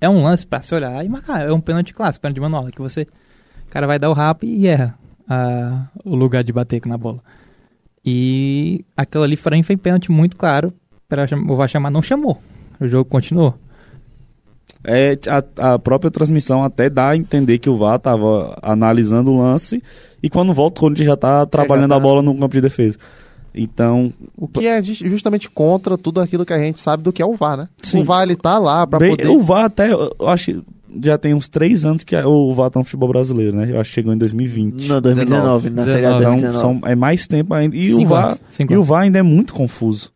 É um lance pra se olhar e marcar. É um pênalti clássico, pênalti de manual. Que você. O cara vai dar o rap e erra a- o lugar de bater na bola. E aquilo ali pra mim foi pênalti muito claro. Cham- o VAR chamar não chamou. O jogo continuou. É, a, a própria transmissão até dá a entender que o VAR tava analisando o lance e quando volta o Corinthians já tá trabalhando tá. a bola no campo de defesa. Então, O que é ju- justamente contra tudo aquilo que a gente sabe do que é o VAR, né? Sim. O VAR ele tá lá pra bem, poder. o VAR até, eu acho já tem uns três anos que o VAR tá no futebol brasileiro, né? Eu acho que chegou em 2020. Não, 2019, na Série A 19. Então, 2019. são, é mais tempo ainda. E, o VAR, anos, e o. VAR ainda é muito confuso.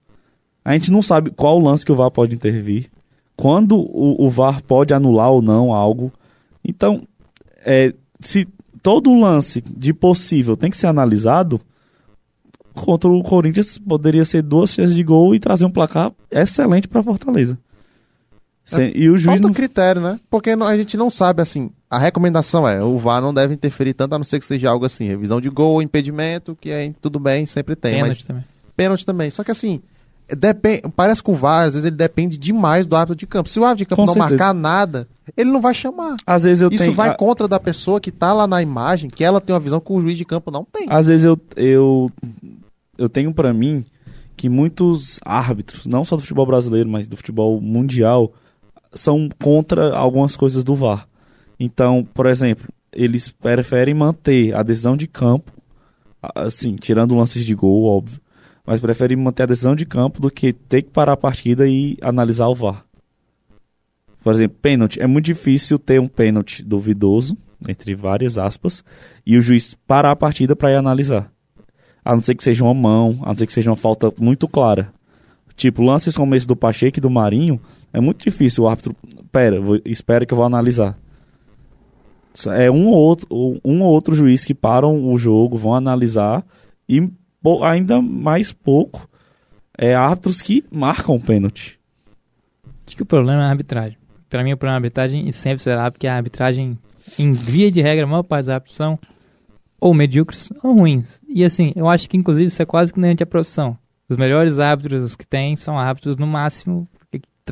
A gente não sabe qual lance que o VAR pode intervir, quando o, o VAR pode anular ou não algo. Então, é, se todo lance de possível tem que ser analisado, contra o Corinthians poderia ser duas chances de gol e trazer um placar excelente para Fortaleza. Sem- e o juiz Falta não critério, né? Porque a gente não sabe, assim, a recomendação é, o VAR não deve interferir tanto, a não ser que seja algo assim, revisão de gol, impedimento, que aí tudo bem, sempre tem, Pênalti mas também. pênalti também. Só que assim, depende, parece que o VAR, às vezes, ele depende demais do árbitro de campo. Se o árbitro de campo Com não certeza. marcar nada, ele não vai chamar. Às vezes eu Isso tenho, vai a- contra da pessoa que tá lá na imagem, que ela tem uma visão que o juiz de campo não tem. Às vezes eu, eu, eu tenho pra mim que muitos árbitros, não só do futebol brasileiro, mas do futebol mundial, são contra algumas coisas do VAR. Então, por exemplo, eles preferem manter a decisão de campo, assim, tirando lances de gol, óbvio, mas preferem manter a decisão de campo do que ter que parar a partida e analisar o VAR. Por exemplo, pênalti. É muito difícil ter um pênalti duvidoso, entre várias aspas, e o juiz parar a partida para ir analisar. A não ser que seja uma mão, a não ser que seja uma falta muito clara. Tipo, lances como esse do Pacheco e do Marinho, é muito difícil o árbitro. Pera, vou, espera que eu vou analisar. É um ou outro, um ou outro juiz que param o jogo, vão analisar, e ainda mais pouco é árbitros que marcam o pênalti. Acho que o problema é a arbitragem. Pra mim, o problema é a arbitragem e sempre será, porque a arbitragem, em via de regra, a maior parte dos árbitros são ou medíocres ou ruins. E assim, eu acho que inclusive isso é quase que inerente à profissão. Os melhores árbitros que tem são árbitros no máximo.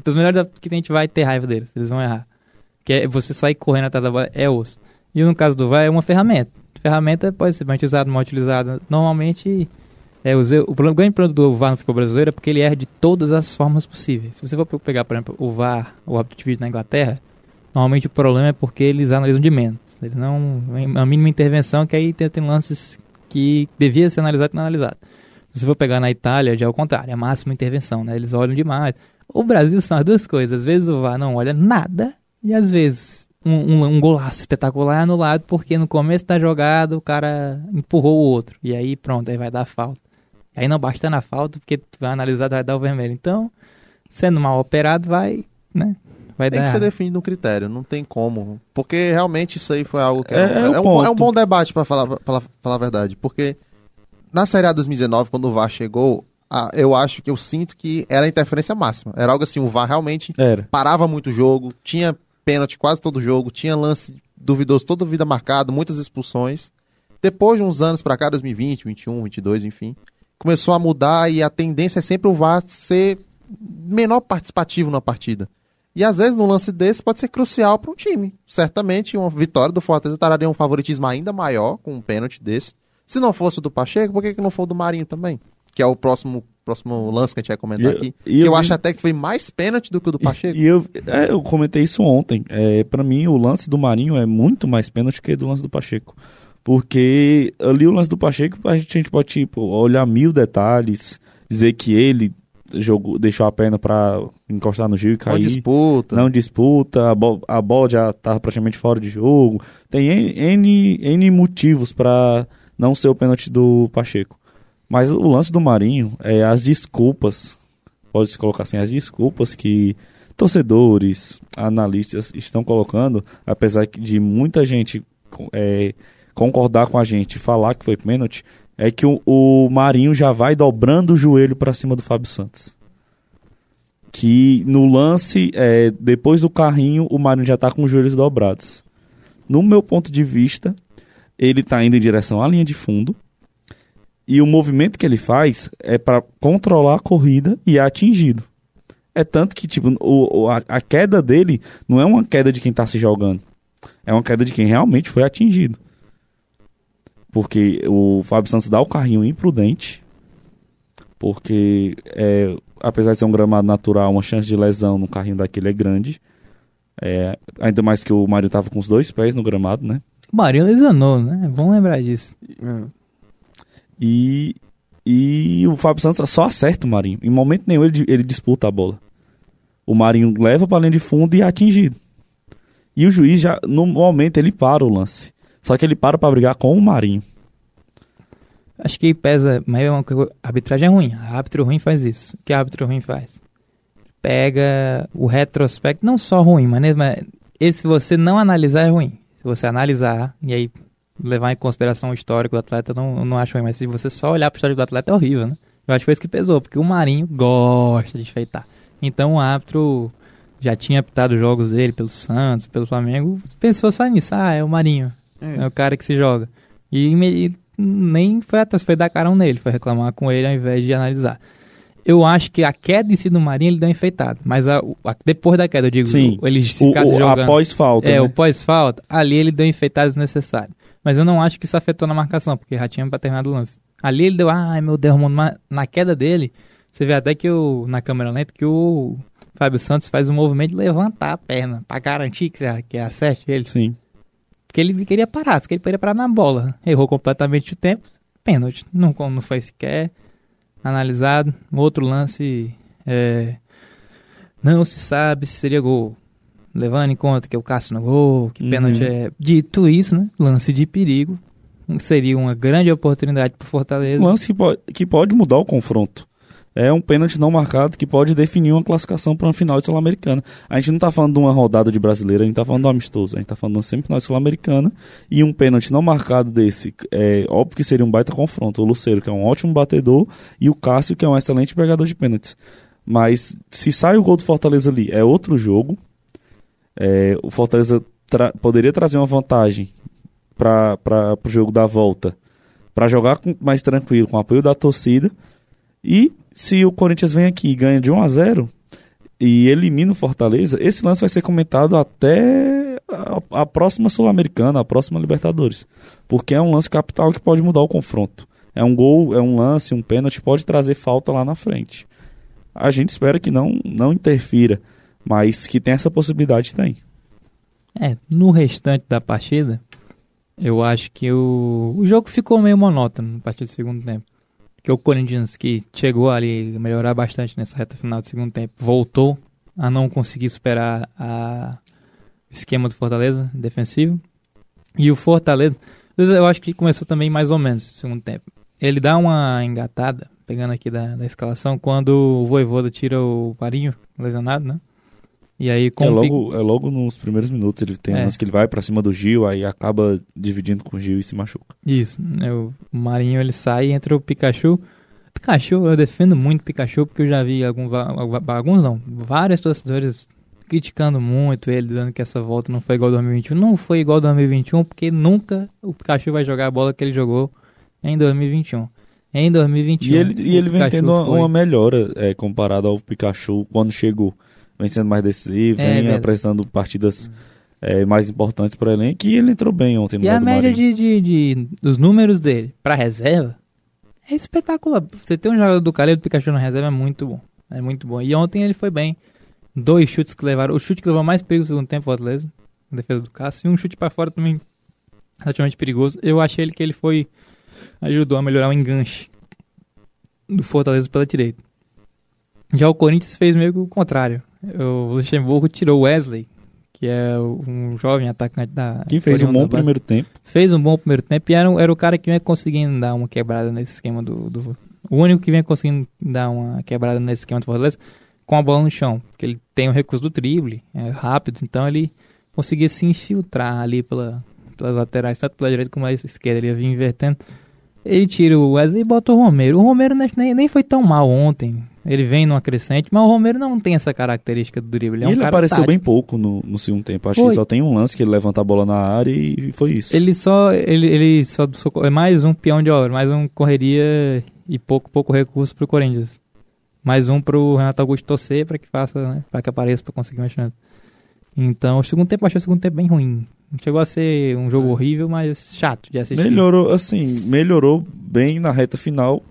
Os melhores que a gente vai ter raiva deles, eles vão errar. Que é você sair correndo atrás da bola, é osso. E no caso do VAR é uma ferramenta. ferramenta pode ser bem utilizada, mal utilizada. Normalmente, é, o, o, o grande problema do VAR no futebol brasileiro é porque ele erra de todas as formas possíveis. Se você for pegar, por exemplo, o VAR, o árbitro de vídeo na Inglaterra, normalmente o problema é porque eles analisam de menos. Eles não. A mínima intervenção, que aí tem, tem lances que devia ser analisado e não analisado. Se você for pegar na Itália, já é o contrário, é a máxima intervenção, né? Eles olham demais. O Brasil são as duas coisas. Às vezes o VAR não olha nada e às vezes um, um, um golaço espetacular é anulado porque no começo da jogada o cara empurrou o outro. E aí pronto, aí vai dar falta. Aí não basta na falta porque tu vai analisar, vai dar o vermelho. Então, sendo mal operado, vai, né? Vai tem dar que ser definido um critério, não tem como. Porque realmente isso aí foi algo que. É- era- é é, um, é um bom debate, pra falar, pra falar a verdade. Porque na Série A 2019, quando o VAR chegou, a- eu acho que eu sinto que era a interferência máxima. Era algo assim, o VAR realmente Era. parava muito o jogo, tinha pênalti quase todo jogo, tinha lance duvidoso toda vida marcado, muitas expulsões. Depois de uns anos pra cá, 2020, 21, 22, enfim, começou a mudar e a tendência é sempre o VAR ser menor participativo na partida. E às vezes, num lance desse, pode ser crucial para um time. Certamente, uma vitória do Fortaleza traria um favoritismo ainda maior com um pênalti desse. Se não fosse o do Pacheco, por que, que não foi o do Marinho também? Que é o próximo, próximo lance que a gente vai comentar eu- aqui. e que eu eu acho até que foi mais pênalti do que o do Pacheco. E eu, é, eu comentei isso ontem. É, para mim, o lance do Marinho é muito mais pênalti que do lance do Pacheco. Porque ali o lance do Pacheco, a gente, a gente pode tipo, olhar mil detalhes, dizer que ele jogou, deixou a perna pra encostar no Gil e cair. disputa. Não disputa, a, a bola já tava praticamente fora de jogo. Tem N, N, N motivos pra não ser o pênalti do Pacheco. Mas o lance do Marinho é as desculpas, pode-se colocar assim, as desculpas que torcedores, analistas estão colocando, apesar de muita gente é, concordar com a gente falar que foi pênalti, é que o, o Marinho já vai dobrando o joelho pra cima do Fábio Santos que no lance, é, depois do carrinho, o Marinho já tá com os joelhos dobrados. No meu ponto de vista, ele tá indo em direção à linha de fundo. E o movimento que ele faz é para controlar a corrida e é atingido. É tanto que, tipo, o, o- a, a queda dele não é uma queda de quem tá se jogando. É uma queda de quem realmente foi atingido. Porque o Fábio Santos dá o carrinho imprudente. Porque é, apesar de ser um gramado natural, uma chance de lesão no carrinho daquele é grande. É, ainda mais que o Mário tava com os dois pés no gramado, né? O Marinho lesionou, né? Vamos lembrar disso. E, e o Fábio Santos só acerta o Marinho. Em momento nenhum ele, ele disputa a bola. O Marinho leva para linha de fundo e é atingido. E o juiz já, no momento, ele para o lance. Só que ele para para brigar com o Marinho. Acho que pesa, mas é uma a arbitragem é ruim. A árbitro ruim faz isso. O que a árbitro ruim faz? Pega o retrospecto, não só ruim, mas, mas esse se você não analisar é ruim. Se você analisar e aí levar em consideração o histórico do atleta, não, não acho ruim. Mas se você só olhar pro histórico do atleta é horrível, né? Eu acho que foi isso que pesou, porque o Marinho gosta de enfeitar. Então o árbitro já tinha apitado jogos dele pelo Santos, pelo Flamengo, pensou só nisso. Ah, é o Marinho. É o cara que se joga. E, e nem foi atrás, foi dar carão nele, foi reclamar com ele ao invés de analisar. Eu acho que a queda em si do Marinho ele deu enfeitado. Mas a- o- a- depois da queda, eu digo, Sim. ele se O, o, jogando. após falta. é, né? o pós-falta, ali ele deu enfeitado desnecessário. Mas eu não acho que isso afetou na marcação, porque já tinha pra terminar o lance. Ali ele deu, ai meu Deus, mano, mas na queda dele, você vê até que o, na câmera lenta que o Fábio Santos faz um movimento de levantar a perna pra garantir que, que acerte ele. Sim. Porque ele queria parar, que ele queria parar na bola. Errou completamente o tempo, pênalti. Não, não foi sequer analisado. Outro lance, é, não se sabe se seria gol. Levando em conta que o Cássio no gol, que Uhum. pênalti é. Dito isso, né? Lance de perigo. Seria uma grande oportunidade pro Fortaleza. Um lance que pode, que pode mudar o confronto. É um pênalti não marcado que pode definir uma classificação para uma final de Sul-Americana. A gente não está falando de uma rodada de brasileira, a gente está falando do amistoso. A gente está falando de uma semifinal de Sul-Americana. E um pênalti não marcado desse, é óbvio que seria um baita confronto. O Luceiro, que é um ótimo batedor, e o Cássio, que é um excelente pegador de pênaltis. Mas se sai o gol do Fortaleza ali, é outro jogo. É, o Fortaleza tra- poderia trazer uma vantagem para o jogo da volta para jogar com, mais tranquilo, com apoio da torcida. E se o Corinthians vem aqui e ganha de 1 a 0 e elimina o Fortaleza, esse lance vai ser comentado até a, a próxima Sul-Americana, a próxima Libertadores. Porque é um lance capital que pode mudar o confronto. É um gol, é um lance, um pênalti, pode trazer falta lá na frente. A gente espera que não, não interfira, mas que tem essa possibilidade, tem. É, no restante da partida, eu acho que o, o jogo ficou meio monótono a partir do segundo tempo. Que o Corinthians, que chegou ali a melhorar bastante nessa reta final do segundo tempo, voltou a não conseguir superar a, o esquema do Fortaleza defensivo. E o Fortaleza, eu acho que começou também mais ou menos no segundo tempo. Ele dá uma engatada, pegando aqui da, da escalação, quando o Voivoda tira o Parinho, lesionado, né? E aí com é, logo, é logo nos primeiros minutos ele tem é. que ele vai para cima do Gil, aí acaba dividindo com o Gil e se machuca. Isso, né, o Marinho ele sai entre o Pikachu. Pikachu, eu defendo muito Pikachu porque eu já vi alguns, alguns não, vários torcedores criticando muito ele, dizendo que essa volta não foi igual 2021. Não foi igual 2021 porque nunca o Pikachu vai jogar a bola que ele jogou em 2021. Em 2021. E ele, e ele vem tendo uma, uma melhora é, comparado ao Pikachu quando chegou vem sendo mais decisivo, é, vem apresentando partidas é, mais importantes para o elenco e ele entrou bem ontem no E a média de, de, de, dos números dele para reserva é espetacular. Você ter um jogador do Caleb do Pikachu na reserva é muito bom. É muito bom. E ontem ele foi bem. Dois chutes que levaram. O chute que levou mais perigo no segundo tempo, o Atlético, na defesa do Cássio. E um chute para fora também relativamente perigoso. Eu achei ele que ele foi. ajudou a melhorar o enganche do Fortaleza pela direita. Já o Corinthians fez meio que o contrário o Luxemburgo tirou Wesley, que é um jovem atacante da. Que fez um bom primeiro tempo. Fez um bom primeiro tempo e era, era o cara que vinha conseguindo dar uma quebrada nesse esquema do, do. O único que vinha conseguindo dar uma quebrada nesse esquema do Fortaleza com a bola no chão. Porque ele tem o recurso do drible, é rápido, então ele conseguia se infiltrar ali pela, pelas laterais, tanto pela direita como pela esquerda. Ele ia vir invertendo. Ele tira o Wesley e bota o Romero. O Romero nem, nem foi tão mal ontem. Ele vem numa crescente, mas o Romero não tem essa característica do drible. Ele, é um ele apareceu tático. bem pouco no, no segundo tempo. Acho foi. que só tem um lance que ele levanta a bola na área e foi isso. Ele só. Ele, ele só é mais um peão de obra, mais um correria e pouco, pouco recurso pro Corinthians. Mais um pro Renato Augusto torcer para que faça, né? Pra que apareça pra conseguir uma chance. Então, o segundo tempo, achei o segundo tempo bem ruim. Chegou a ser um jogo horrível, mas chato de assistir. Melhorou, assim, melhorou bem na reta final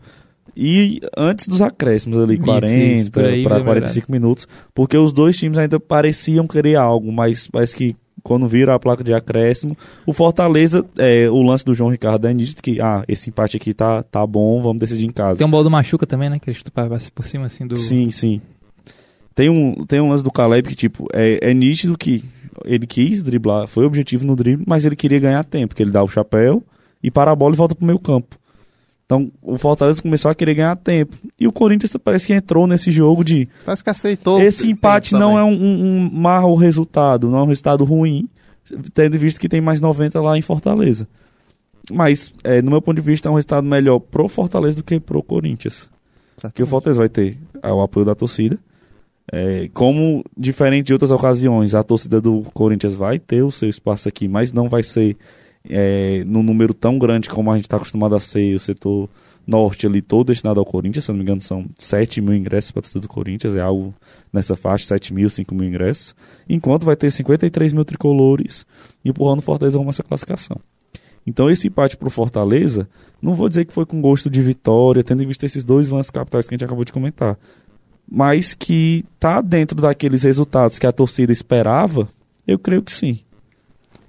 e antes dos acréscimos ali, isso, 40 para 45 minutos, porque os dois times ainda pareciam querer algo, mas parece que quando viram a placa de acréscimo, o Fortaleza, é, o lance do João Ricardo é nítido que, ah, esse empate aqui tá, tá bom, vamos decidir em casa. Tem um bola do Machuca também, né, que ele chuta por cima, assim, do... Sim, sim. Tem um, tem um lance do Caleb que, tipo, é, é nítido que ele quis driblar, foi objetivo no drible, mas ele queria ganhar tempo, que ele dá o chapéu e para a bola e volta pro meio campo. Então o Fortaleza começou a querer ganhar tempo. E o Corinthians parece que entrou nesse jogo de. Parece que aceitou. Esse empate não é um, um, um mau resultado, não é um resultado ruim, tendo visto que tem mais 90 lá em Fortaleza. Mas, é, no meu ponto de vista, é um resultado melhor pro Fortaleza do que pro Corinthians. Exatamente. Que o Fortaleza vai ter é, o apoio da torcida. É, como diferente de outras ocasiões, a torcida do Corinthians vai ter o seu espaço aqui, mas não vai ser é, num número tão grande como a gente está acostumado a ser, o setor norte ali todo destinado ao Corinthians, se não me engano são 7 mil ingressos para a torcida do Corinthians, é algo nessa faixa, 7 mil, 5 mil ingressos, enquanto vai ter 53 mil tricolores empurrando o Fortaleza rumo a essa classificação. Então esse empate para o Fortaleza, não vou dizer que foi com gosto de vitória, tendo em vista esses dois lances capitais que a gente acabou de comentar, mas que tá dentro daqueles resultados que a torcida esperava, eu creio que sim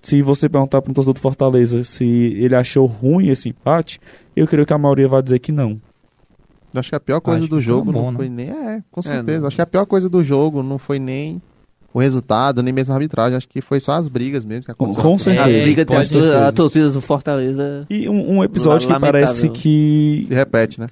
se você perguntar para um torcedor do Fortaleza se ele achou ruim esse empate, eu creio que a maioria vai dizer que não. Acho que a pior coisa Acho do jogo bom, não foi nem. É, com é, certeza. É, Acho que a pior coisa do jogo não foi nem o resultado, nem mesmo a arbitragem. Acho que foi só as brigas mesmo que aconteceram. Com certeza. É, a briga tem a, torcida do Fortaleza. E um, um episódio que parece que. Se repete, né?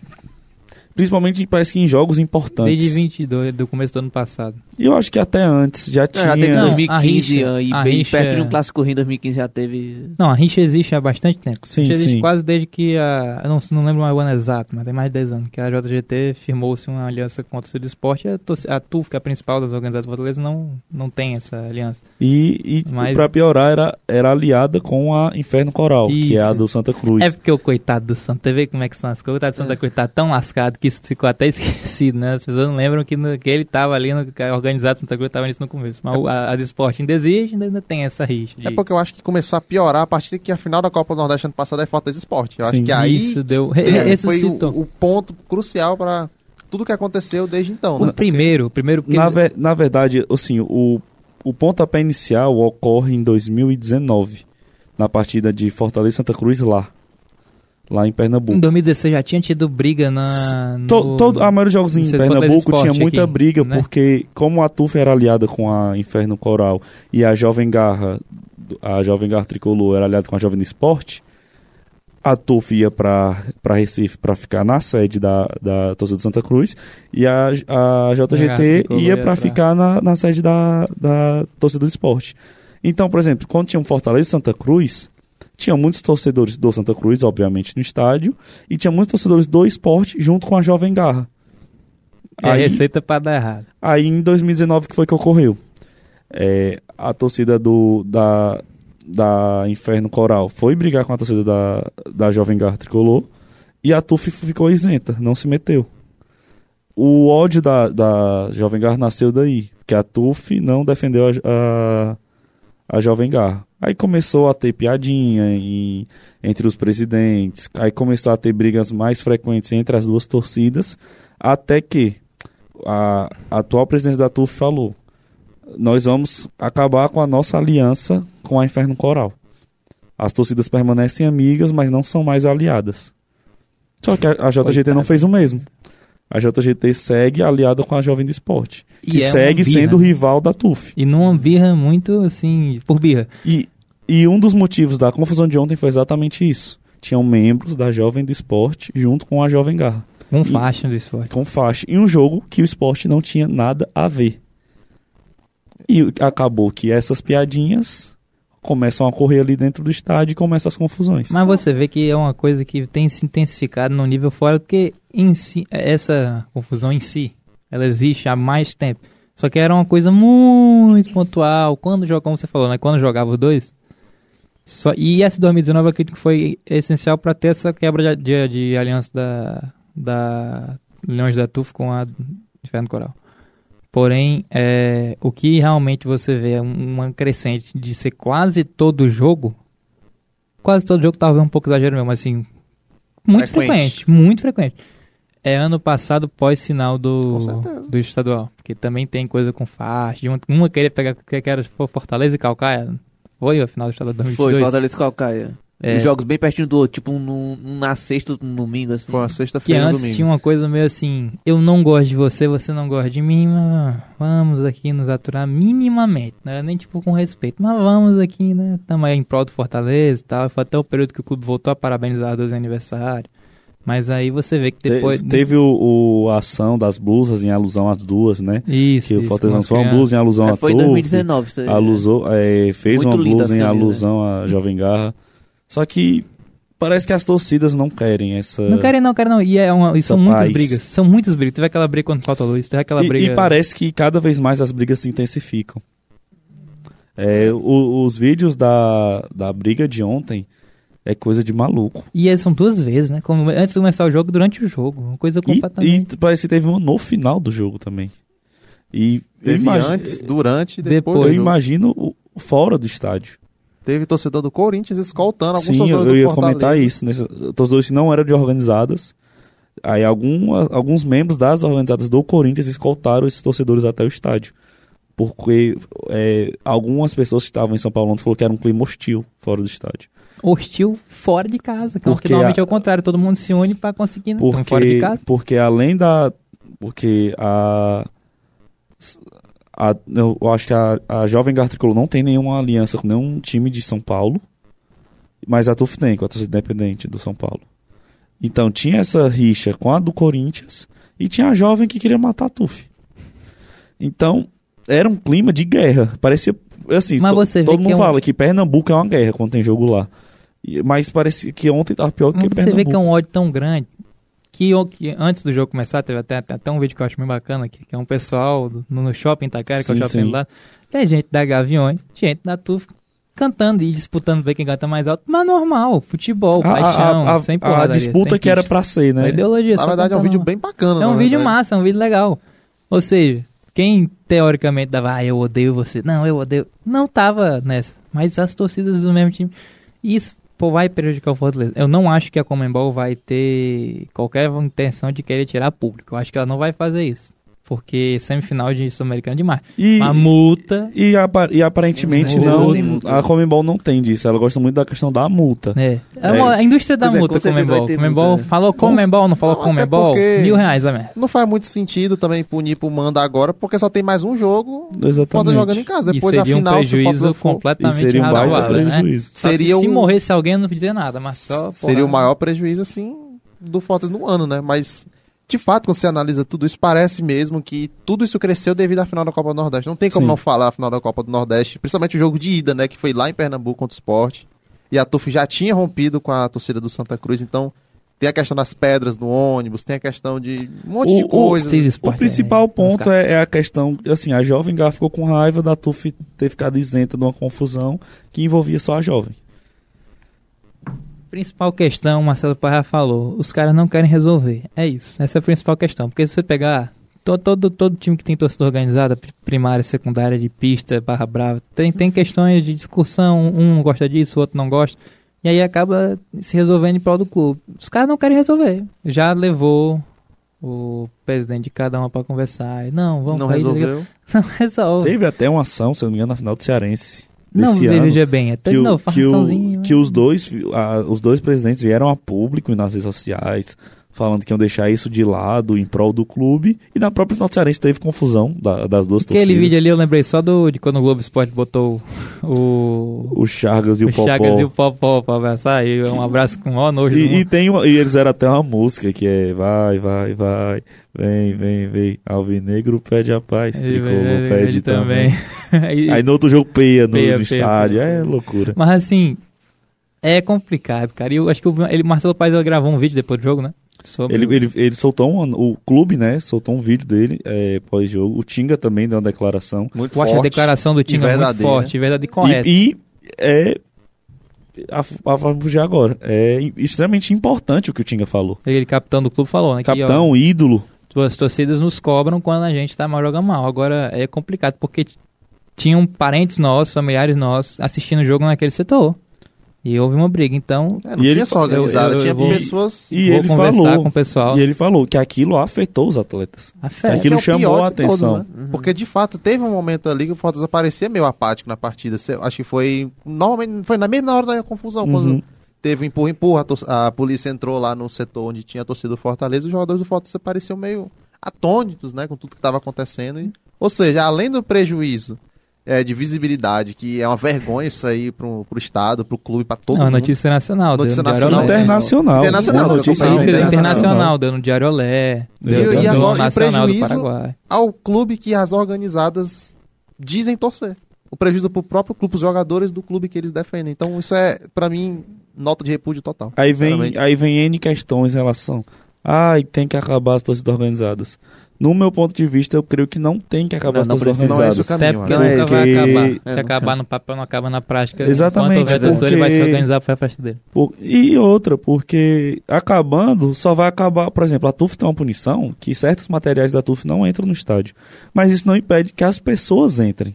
Principalmente parece que em jogos importantes. Desde 22, do começo do ano passado. E eu acho que até antes já Já tinha. teve em Não, 2015 a rixa- e bem rixa perto de é- um clássico Rio em 2015 já teve. Não, a rixa existe há bastante tempo. Sim, a rixa existe sim. quase desde que a. Eu não, não lembro mais o ano exato, mas tem mais de 10 anos. Que a JGT firmou-se uma aliança com a torcida do esporte. e A, a TUF, que é a principal das organizadas do Fortaleza, não, não tem essa aliança. E, e Mas- pra piorar, era, era aliada com a Inferno Coral, que é a Isso. do Santa Cruz. É porque o coitado do Santa, vê como é que são as coisas. O coitado do Santa Cruz tá tão lascado que isso ficou até [laughs] esquecido, né? As pessoas não lembram que, no- que ele tava ali, no, que a organizada do Santa Cruz tava nisso no começo. Mas o- a, a do esporte ainda existe, ainda, ainda tem essa rixa. de- É porque eu acho que começou a piorar a partir que a final da Copa do Nordeste ano passado é Fortaleza Esporte. Eu acho Sim. que aí Isso deu. é, foi o, o ponto crucial para tudo que aconteceu desde então. O né? primeiro, o primeiro. Na, ve- na verdade, assim, o, o pontapé inicial ocorre em 2019, na partida de Fortaleza e Santa Cruz lá. Lá em Em Pernambuco. 2016 já tinha tido briga na. no- To- todo, a maioria dos jogos em Pernambuco tinha muita aqui, briga, né? porque como a TUF era aliada com a Inferno Coral e a Jovem Garra, a Jovem Garra Tricolor era aliada com a Jovem Esporte, a TUF ia para Recife para ficar na sede da, da torcida do Santa Cruz e a, a JGT ia para pra- ficar na, na sede da, da torcida do esporte. Então, por exemplo, quando tinha um Fortaleza e Santa Cruz, tinha muitos torcedores do Santa Cruz, obviamente, no estádio, e tinha muitos torcedores do esporte junto com a Jovem Garra. É Aí, receita pra dar errado. aí em 2019 que foi que ocorreu. É, a torcida do, da, da Inferno Coral foi brigar com a torcida da, da Jovem Garra Tricolor e a TUF ficou isenta, não se meteu. O ódio da, da Jovem Garra nasceu daí, que a TUF não defendeu a, a, a Jovem Garra. Aí começou a ter piadinha em- entre os presidentes, aí começou a ter brigas mais frequentes entre as duas torcidas, até que a, a atual presidente da TUF falou: nós vamos acabar com a nossa aliança com a Inferno Coral. As torcidas permanecem amigas, mas não são mais aliadas. Só que a, a JGT não fez o mesmo. A JGT segue aliada com a Jovem do Esporte, E que é segue sendo rival da TUF. E numa birra muito assim, por birra. E, e um dos motivos da confusão de ontem foi exatamente isso. Tinham membros da Jovem do Esporte junto com a Jovem Garra, Um E- faixa do esporte. com faixa, em um jogo que o esporte não tinha nada a ver. E acabou que essas piadinhas começam a ocorrer ali dentro do estádio e começam as confusões. Mas você vê que é uma coisa que tem se intensificado no nível fora, porque em si, essa confusão em si, ela existe há mais tempo. Só que era uma coisa muito pontual. Quando jogava, como você falou, né? Quando jogava os dois. Só, e essa 2019 eu acredito que foi essencial para ter essa quebra de, de, de aliança da, da Leões da TUF com a Inferno Coral. Porém, é, o que realmente você vê é uma crescente de ser quase todo jogo. Quase todo jogo, talvez um pouco exagero mesmo, mas assim. Muito Frequente. frequente, muito frequente. É ano passado pós-final do, do estadual. Porque também tem coisa com faixa. Uma, uma queria pegar que que era Fortaleza e Calcaia. Foi a final do estadual de 2022. Foi, Fortaleza e Calcaia. É. Os jogos bem pertinho do outro, tipo um, um na sexta, no domingo, assim. Foi uma Que sexta-feira no antes domingo. tinha uma coisa meio assim, eu não gosto de você, você não gosta de mim, mas vamos aqui nos aturar minimamente. Não era nem tipo com respeito, mas vamos aqui, né? Tamo aí em prol do Fortaleza e tal. Foi até o período que o clube voltou a parabenizar dois aniversário. Mas aí você vê que Te- depois. Teve o, o- a ação das blusas em alusão às duas, né? Isso. Que o Fortaleza lançou uma blusa em alusão É, à foi em TUF. 2019. Isso aí, alusou, é, fez Muito uma blusa em camisas, alusão à Jovem Garra. Só que parece que as torcidas não querem essa. Não querem, não, querem, não. E, é uma, e são Essa muitas paz. brigas. São muitas brigas. Teve aquela briga quando falta luz, teve aquela E- briga. E, parece que cada vez mais as brigas se intensificam. É, o- os vídeos da, da briga de ontem é coisa de maluco. E eles são duas vezes, né? Como- antes de começar o jogo, durante o jogo. Uma coisa E, completamente. e parece que teve um no final do jogo também. E eu Teve imagi- antes, durante e depois. Depois. eu imagino o- fora do estádio. Teve torcedor do Corinthians escoltando alguns Sim, eu, torcedores eu ia comentar isso. Nesse, torcedores que não eram de organizadas. Aí alguma, alguns membros das organizadas do Corinthians escoltaram esses torcedores até o estádio. Porque é, algumas pessoas que estavam em São Paulo ontem falaram que era um clima hostil fora do estádio. Hostil fora de casa. Que Porque normalmente a- é o contrário, todo mundo se une pra conseguir né? Então, fora de Porque, casa. porque além da. Porque a. a eu acho que a, a Jovem Guarda Tricolor não tem nenhuma aliança com nenhum time de São Paulo. Mas a TUF tem, com a torcida independente do São Paulo. Então tinha essa rixa com a do Corinthians e tinha a jovem que queria matar a Tuf. Então era um clima de guerra. Parecia assim, Mas você vê todo que mundo é um- fala que Pernambuco é uma guerra quando tem jogo lá. Mas parecia que ontem tava pior que Mas você Pernambuco. vê que é um ódio tão grande que, que antes do jogo começar, teve até, até um vídeo que eu acho bem bacana aqui, que é um pessoal do- no, no shopping Itaquera, que é o shopping sim. lá. Tem gente da Gaviões, gente da TUF cantando e disputando ver quem canta mais alto, mas normal, futebol, A- a- paixão, a, a- sem a disputa que era pra ser, A né? ideologia, Na verdade, é um vídeo bem bacana. É um vídeo verdade. massa, é um vídeo legal. Ou seja, quem teoricamente dava, ah, eu odeio você, não, eu odeio, não tava nessa. Mas as torcidas do mesmo time, isso pô, vai prejudicar o Fortaleza. Eu não acho que a Comembol vai ter qualquer intenção de querer tirar público. Eu acho que ela não vai fazer isso. Porque semifinal de Sul-Americano é demais. E, Uma multa. e, apa- e aparentemente não, a Comembol não tem disso. Ela gosta muito da questão da multa. É. É uma- a indústria da Pois é, multa, com certeza Comembol. Comembol né? falou Comembol, não falou Não, Comembol. Mil reais, a merda. Não faz muito sentido também punir pro Manda agora, porque só tem mais um jogo. Exatamente. jogando em casa. E Depois, seria um afinal, se o prejuízo for- E completamente seria um baita razoável, né? prejuízo. Seria se, se o- morresse alguém, eu não dizer nada, mas só. seria o porra, maior prejuízo, assim, do Fortaleza no ano, né? Mas, de fato, quando você analisa tudo isso, parece mesmo que tudo isso cresceu devido à final da Copa do Nordeste. Não tem como Sim. não falar a final da Copa do Nordeste, principalmente o jogo de ida, né? Que foi lá em Pernambuco contra o Sport. E a TUF já tinha rompido com a torcida do Santa Cruz, então tem a questão das pedras no ônibus, tem a questão de um monte O- de o- coisas. Seis O esportes, principal é, ponto é, é a questão, assim, a jovem Gá ficou com raiva da TUF ter ficado isenta de uma confusão que envolvia só a jovem. Principal questão, o Marcelo já falou, os caras não querem resolver. É isso, essa é a principal questão. Porque se você pegar todo, todo, todo time que tem torcida organizada, pri- primária, secundária, de pista, barra brava, tem, tem questões de discussão, um gosta disso, o outro não gosta. E aí acaba se resolvendo em prol do clube. Os caras não querem resolver. Já levou o presidente de cada uma pra conversar. E, não, vamos não resolveu. [laughs] Não resolve. Teve até uma ação, se eu não me engano, na final do Cearense. Não, desse ano, veja bem, até que, o- que, o- farraçãozinho, que né? os dois a- os dois presidentes vieram a público nas redes sociais falando que iam deixar isso de lado em prol do clube e na própria do Cearense teve confusão da- das duas Aquele torcidas. vídeo ali eu lembrei só do, de quando o Globo Esporte botou o, o Chagas e o, o Popó. Chagas e o Popó pra abraçar. E um abraço com o maior nojo E, e tem e eles eram até uma música que é vai, vai, vai, vem, vem, vem, Alvinegro pede a paz, Tricolor pede ele também. [laughs] Aí- no outro jogo peia no, Peia, no estádio, peia. é loucura. Mas assim, é complicado, cara. E eu acho que o ele, Marcelo Paes gravou um vídeo depois do jogo, né? Sobre Ele, ele, ele soltou um, o clube, né, soltou um vídeo dele é, pós-jogo, o Tinga também deu uma declaração. Muito Eu acho a forte. declaração do Tinga muito forte, verdade e correta. E, e é a, a fugir agora. É extremamente importante o que o Tinga falou. Ele, capitão do clube, falou, né? que, ó, Capitão, ídolo, as torcidas nos cobram quando a gente tá mal jogando mal. Agora é complicado, porque tinham parentes nossos, familiares nossos, assistindo o jogo naquele setor. E houve uma briga, então É, não E ele tinha só organizado, tinha eu vou- pessoas. E vou ele conversar falou, com o pessoal. e ele falou que aquilo afetou os atletas. Afeta. Aquilo que é o chamou a todos, atenção. né? Porque de fato teve um momento ali que o Fortaleza parecia meio apático na partida. Acho que foi. Normalmente foi na mesma hora da confusão. Uhum. Quando teve um empurra, empurra, a, a polícia entrou lá no setor onde tinha a torcida do Fortaleza, os jogadores do Fortaleza pareciam meio atônitos, né? Com tudo que estava acontecendo. E- ou seja, além do prejuízo é, de visibilidade, que é uma vergonha isso aí pro, pro Estado, pro clube, pra todo Não, mundo. notícia nacional. Notícia nacional. Olé. Internacional. Internacional, notícia Notícia internacional. internacional, deu no Diário Olé, E- deu, e agora, e Nacional do prejuízo? Paraguai. ao clube que as organizadas dizem torcer. O prejuízo pro próprio clube, os jogadores do clube que eles defendem. Então isso é, pra mim, nota de repúdio total. Aí vem, aí vem N questões em relação. Ai, tem que acabar as torcidas organizadas. No meu ponto de vista, eu creio que não tem que acabar Não, as não precisa. Não é esse o organizadas. Até caminho. porque nunca é vai que- acabar. é, Se não acabar no papel, não acaba na prática. Exatamente, Enquanto houver torcedor, ele vai se porque- organizar para a festa dele. Por- E outra, porque acabando, só vai acabar, por exemplo, a TUF tem uma punição que certos materiais da TUF não entram no estádio. Mas isso não impede que as pessoas entrem.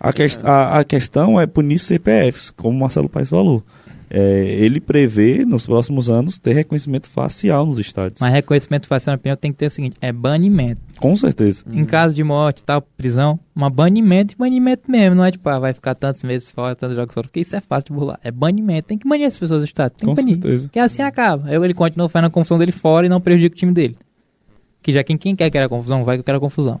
A, quest- a, a questão é punir CPFs, como o Marcelo Paes falou. É, ele prevê, nos próximos anos, ter reconhecimento facial nos estádios. Mas reconhecimento facial na opinião tem que ter o seguinte: é banimento. Com certeza. Em caso de morte, tal, prisão, uma banimento e banimento mesmo. Não é tipo, ah, vai ficar tantos meses fora, tantos jogos fora. Porque isso é fácil de burlar. É banimento. Tem que banir as pessoas do estado. Tem Com que banir. certeza. Que assim acaba. Aí ele continua fazendo a confusão dele fora e não prejudica o time dele. Que já quem, quem quer criar confusão, vai que quer confusão.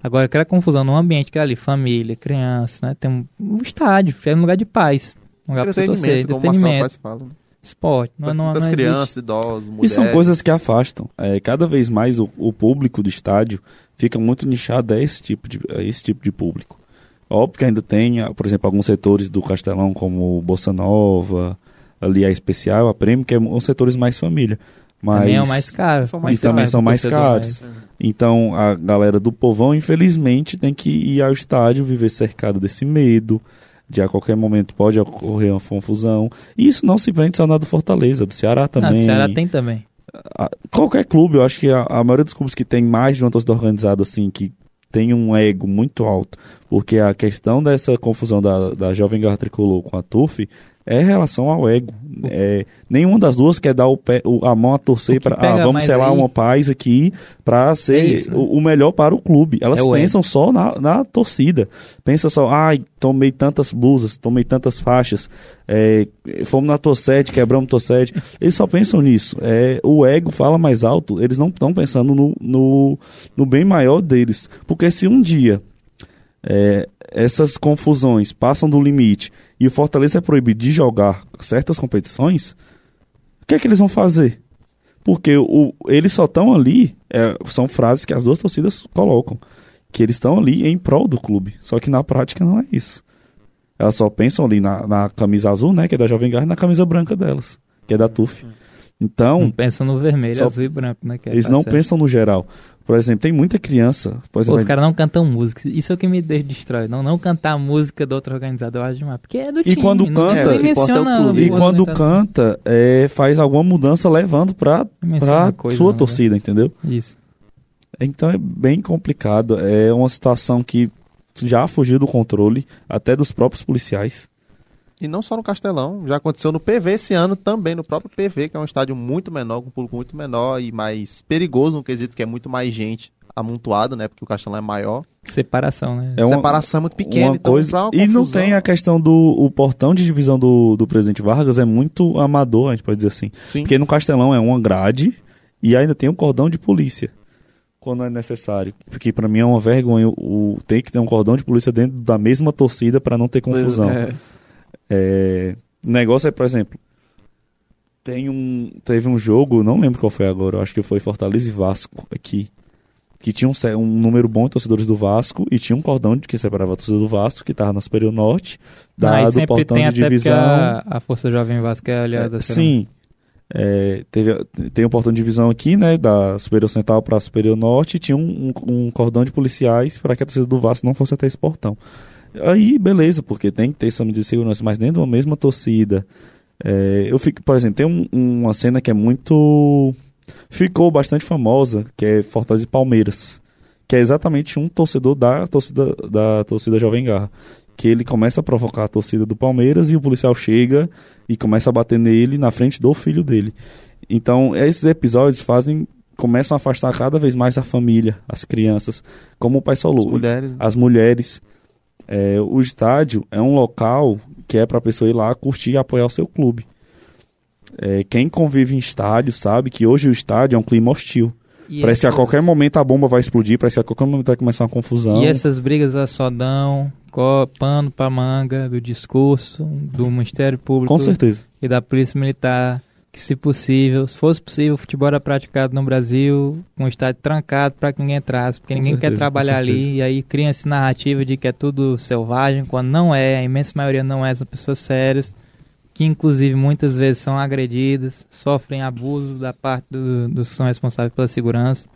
Agora, criar confusão num ambiente que é ali, família, criança, né? Tem um, um estádio, é um lugar de paz. Um lugar pra você torcer, Entretenimento, como né? esporte. Não, não, Muitas não existe. crianças, idosos, E mulheres. são coisas que afastam. É, cada vez mais o, o público do estádio fica muito nichado a esse tipo de, a esse tipo de público. Óbvio que ainda tem, ah, por exemplo, alguns setores do Castelão, como Bossa Nova, ali a Especial, a Prêmio, que são setores mais família. Mas, Também é o mais caro. São e mais também caros, são mais caros. Então a galera do povão, infelizmente, tem que ir ao estádio, viver cercado desse medo, de a qualquer momento pode ocorrer uma confusão. E isso não se prende só na do Fortaleza, do Ceará Ah, também. o Ceará tem também. qualquer clube, eu acho que a, a maioria dos clubes que tem mais de uma torcida organizada, assim, que tem um ego muito alto, porque a questão dessa confusão da, da Jovem Guarda Tricolor com a TUF é relação ao ego. É, nenhuma das duas quer dar o pé, o- a mão a torcer para pega vamos selar aí- uma paz aqui para ser É isso, né? o, o melhor para o clube. Elas É pensam só na, na torcida. Pensa só, ai, tomei tantas blusas, tomei tantas faixas, é, fomos na tua sede, quebramos tua sede. [laughs] Eles só pensam nisso. É, o ego fala mais alto, eles não estão pensando no, no, no bem maior deles. Porque se um dia é, essas confusões passam do limite e o Fortaleza é proibido de jogar certas competições, o que é que eles vão fazer? Porque o, eles só estão ali, é, são frases que as duas torcidas colocam, que eles estão ali em prol do clube. Só que na prática não é isso. Elas só pensam ali na, na camisa azul, né, que é da Jovem Guarda, e na camisa branca delas, que é da TUF. Então, Não pensam no vermelho, Só- azul e branco, né? é eles não certo. pensam no geral. Por exemplo, tem muita criança, por Pô, exemplo, os caras não cantam música. Isso é o que me de- destrói. Não, não cantar a música do outro organizador, eu acho demais. Porque é do E time. quando não- canta- nem o que importa é o menciona clube. E quando canta, é, faz alguma mudança levando pra, pra coisa, sua não, né? torcida, entendeu? Isso. Então é bem complicado. É uma situação que já fugiu do controle, até dos próprios policiais. E não só no Castelão, já aconteceu no PV esse ano também, no próprio PV, que é um estádio muito menor, com um público muito menor e mais perigoso no quesito que é muito mais gente amontoada, né? Porque o Castelão é maior. Separação, né? É uma- Separação é muito pequena, uma então coisa... E não tem a questão do o portão de divisão do, do presidente Vargas, é muito amador, a gente pode dizer assim. Sim. Porque no Castelão é uma grade e ainda tem um cordão de polícia. Quando é necessário. Porque pra mim é uma vergonha. O, tem que ter um cordão de polícia dentro da mesma torcida pra não ter confusão. É. É, o negócio é, por exemplo, tem um, teve um jogo, não lembro qual foi agora, eu acho que foi Fortaleza e Vasco aqui, que tinha um, um número bom de torcedores do Vasco e tinha um cordão de que separava a torcida do Vasco, que estava na Superior Norte, da, Aí do sempre portão tem de divisão. a, a Força Jovem Vasco é aliada. É, sim. É, teve, tem um portão de divisão aqui, né? Da Superior Central para a Superior Norte. E tinha um, um, um cordão de policiais para que a torcida do Vasco não fosse até esse portão. Aí, beleza, porque tem que ter essa medida de segurança, mas dentro de uma mesma torcida. É, eu fico, por exemplo, tem um- uma cena que é muito. Ficou bastante famosa, que é Fortaleza e Palmeiras. Que é exatamente um torcedor da torcida, da torcida Jovem Garra. Que ele começa a provocar a torcida do Palmeiras e o policial chega e começa a bater nele na frente do filho dele. Então, esses episódios fazem começam a afastar cada vez mais a família, as crianças, como o pai As falou, mulheres. as mulheres. É, o estádio é um local que é para a pessoa ir lá curtir e apoiar o seu clube. É, quem convive em estádio sabe que hoje o estádio é um clima hostil. E parece que a qualquer momento a bomba vai explodir, parece que a qualquer momento vai começar uma confusão. E essas brigas elas só dão pano pra manga do discurso do Ministério Público Com certeza. e da Polícia Militar. Que, se possível, se fosse possível, o futebol era praticado no Brasil com o estádio trancado para que ninguém entrasse, porque Com ninguém certeza, quer trabalhar ali. E aí cria essa narrativa de que é tudo selvagem, quando não é, a imensa maioria não é, são pessoas sérias, que inclusive muitas vezes são agredidas, sofrem abuso da parte do- dos que são responsáveis pela segurança.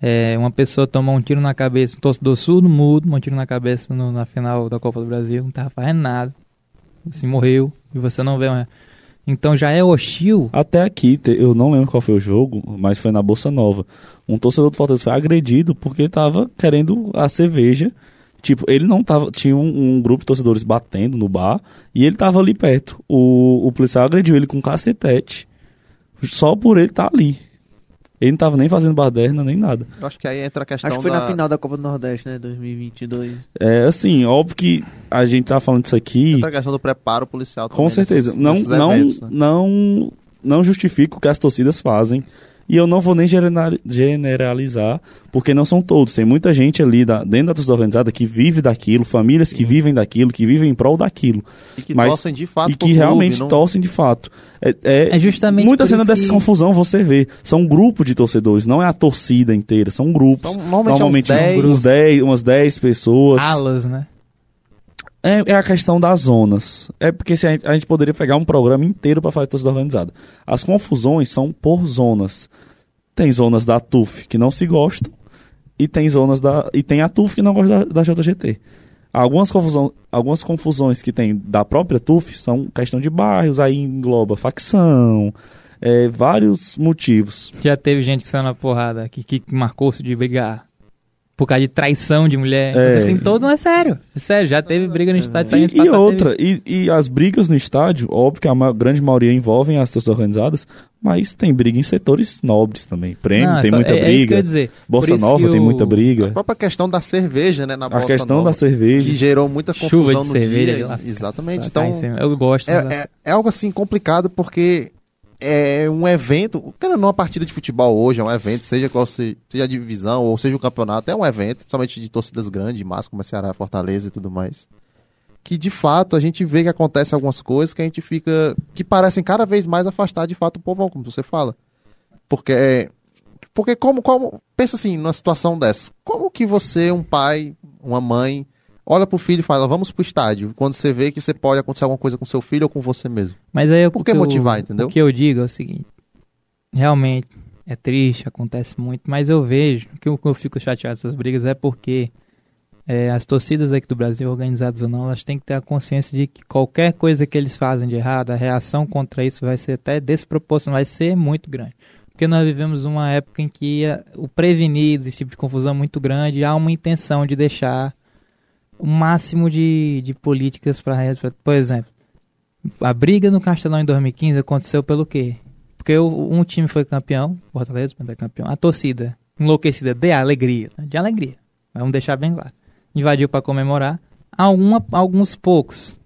É, uma pessoa tomou um tiro na cabeça, um torcedor surdo, mudo, um tiro na cabeça no- na final da Copa do Brasil, não tava fazendo nada. Assim, morreu. E você não vê uma... Então já é hostil. Até aqui, eu não lembro qual foi o jogo, mas foi na Bolsa Nova. Um torcedor do Fortaleza foi agredido porque tava querendo a cerveja. Tipo, ele não tava. Tinha um, um grupo de torcedores batendo no bar e ele tava ali perto. O, o policial agrediu ele com um cacetete só por ele estar ali. Ele não tava nem fazendo baderna nem nada. Acho que aí entra a questão Acho que foi da... na final da Copa do Nordeste, né? 2022. É assim, óbvio que a gente tá falando disso aqui. Entra a questão do preparo policial Com também certeza. nesses- não, nesses não, eventos, né? não, não justifica o que as torcidas fazem. E eu não vou nem generali- generalizar, porque não são todos. Tem muita gente ali da- dentro da torcida organizada que vive daquilo, famílias que vivem daquilo, que vivem em prol daquilo. E que Mas- torcem de fato e que clube, realmente não- torcem de fato. É, é, É justamente Muita cena dessa que- confusão você vê. São um grupo de torcedores, não é a torcida inteira, são grupos. Então, normalmente, Normalmente é uns 10, uns 10, umas 10 pessoas. Alas, né? É, é a questão das zonas. É porque se a, gente, a gente poderia pegar um programa inteiro para falar de torcida organizada. As confusões são por zonas. Tem zonas da TUF que não se gostam e tem zonas da e tem a TUF que não gosta da, da JGT. Algumas, confusão, algumas confusões que tem da própria TUF são questão de bairros, aí engloba facção, é, vários motivos. Já teve gente que saiu na porrada, que, que marcou-se de brigar por causa de traição de mulher. É. Você tem todo, não é sério. É sério, já teve briga no estádio. E, e outra, e, e as brigas no estádio, óbvio que a ma- grande maioria envolvem as torcidas organizadas, mas tem briga em setores nobres também. Prêmio Não, tem só- muita é, É isso que eu briga, ia dizer. Bolsa Por isso Nova que tem o- muita A briga. própria questão da cerveja, né? Na A Bossa questão Nova, da cerveja. Que gerou muita Chuva confusão de no cerveja dia. Exatamente. Tá, Então. Eu gosto. é, é, é algo assim complicado porque é um evento. Cara, não uma partida de futebol hoje, é um evento, seja qual se, seja a divisão ou seja o campeonato, é um evento, principalmente de torcidas grandes, massa, como a Ceará, Fortaleza e tudo mais. Que de fato a gente vê que acontece algumas coisas que a gente fica. que parecem cada vez mais afastar de fato o povão, como você fala. Porque. Porque como, como. Pensa assim, numa situação dessa. Como que você, um pai, uma mãe, olha pro filho e fala, vamos pro estádio, quando você vê que você pode acontecer alguma coisa com seu filho ou com você mesmo? Mas aí Por o que eu- motivar, entendeu? O que eu digo é o seguinte: realmente é triste, acontece muito, mas eu vejo que o que eu fico chateado dessas brigas é porque é, as torcidas aqui do Brasil, organizadas ou não, elas têm que ter a consciência de que qualquer coisa que eles fazem de errado, a reação contra isso vai ser até desproporcional, vai ser muito grande. Porque nós vivemos uma época em que a- o prevenido, esse tipo de confusão é muito grande, e há uma intenção de deixar o máximo de, de políticas para. Por exemplo, a briga no Castelão em 2015 aconteceu pelo quê? Porque um time foi campeão, o Fortaleza foi campeão, a torcida enlouquecida de alegria, né? de alegria, vamos deixar bem claro, invadiu para comemorar, Alguma, alguns poucos,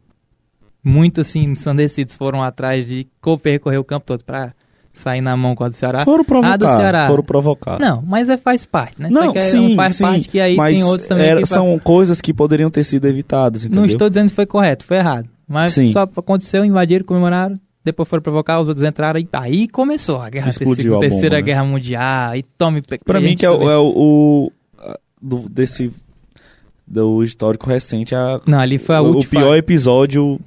muito assim, ensandecidos, foram atrás de co- percorrer o campo todo para sair na mão com a do Ceará. Foram provocar. Ah, do Ceará. Foram provocar. Não, mas é, faz parte, né? Não, é- sim, faz sim, parte que aí tem outros também era- que são coisas que poderiam ter sido evitadas, entendeu? Não estou dizendo que foi correto, foi errado. Mas Sim. só aconteceu, invadiram, comemoraram, depois foram provocar, os outros entraram e aí começou a guerra Explodiu a terceira, bomba, né? guerra mundial e tome pe- Pra a mim que é, é o, o- do, desse do histórico recente a, Não, ali foi a o, o pior episódio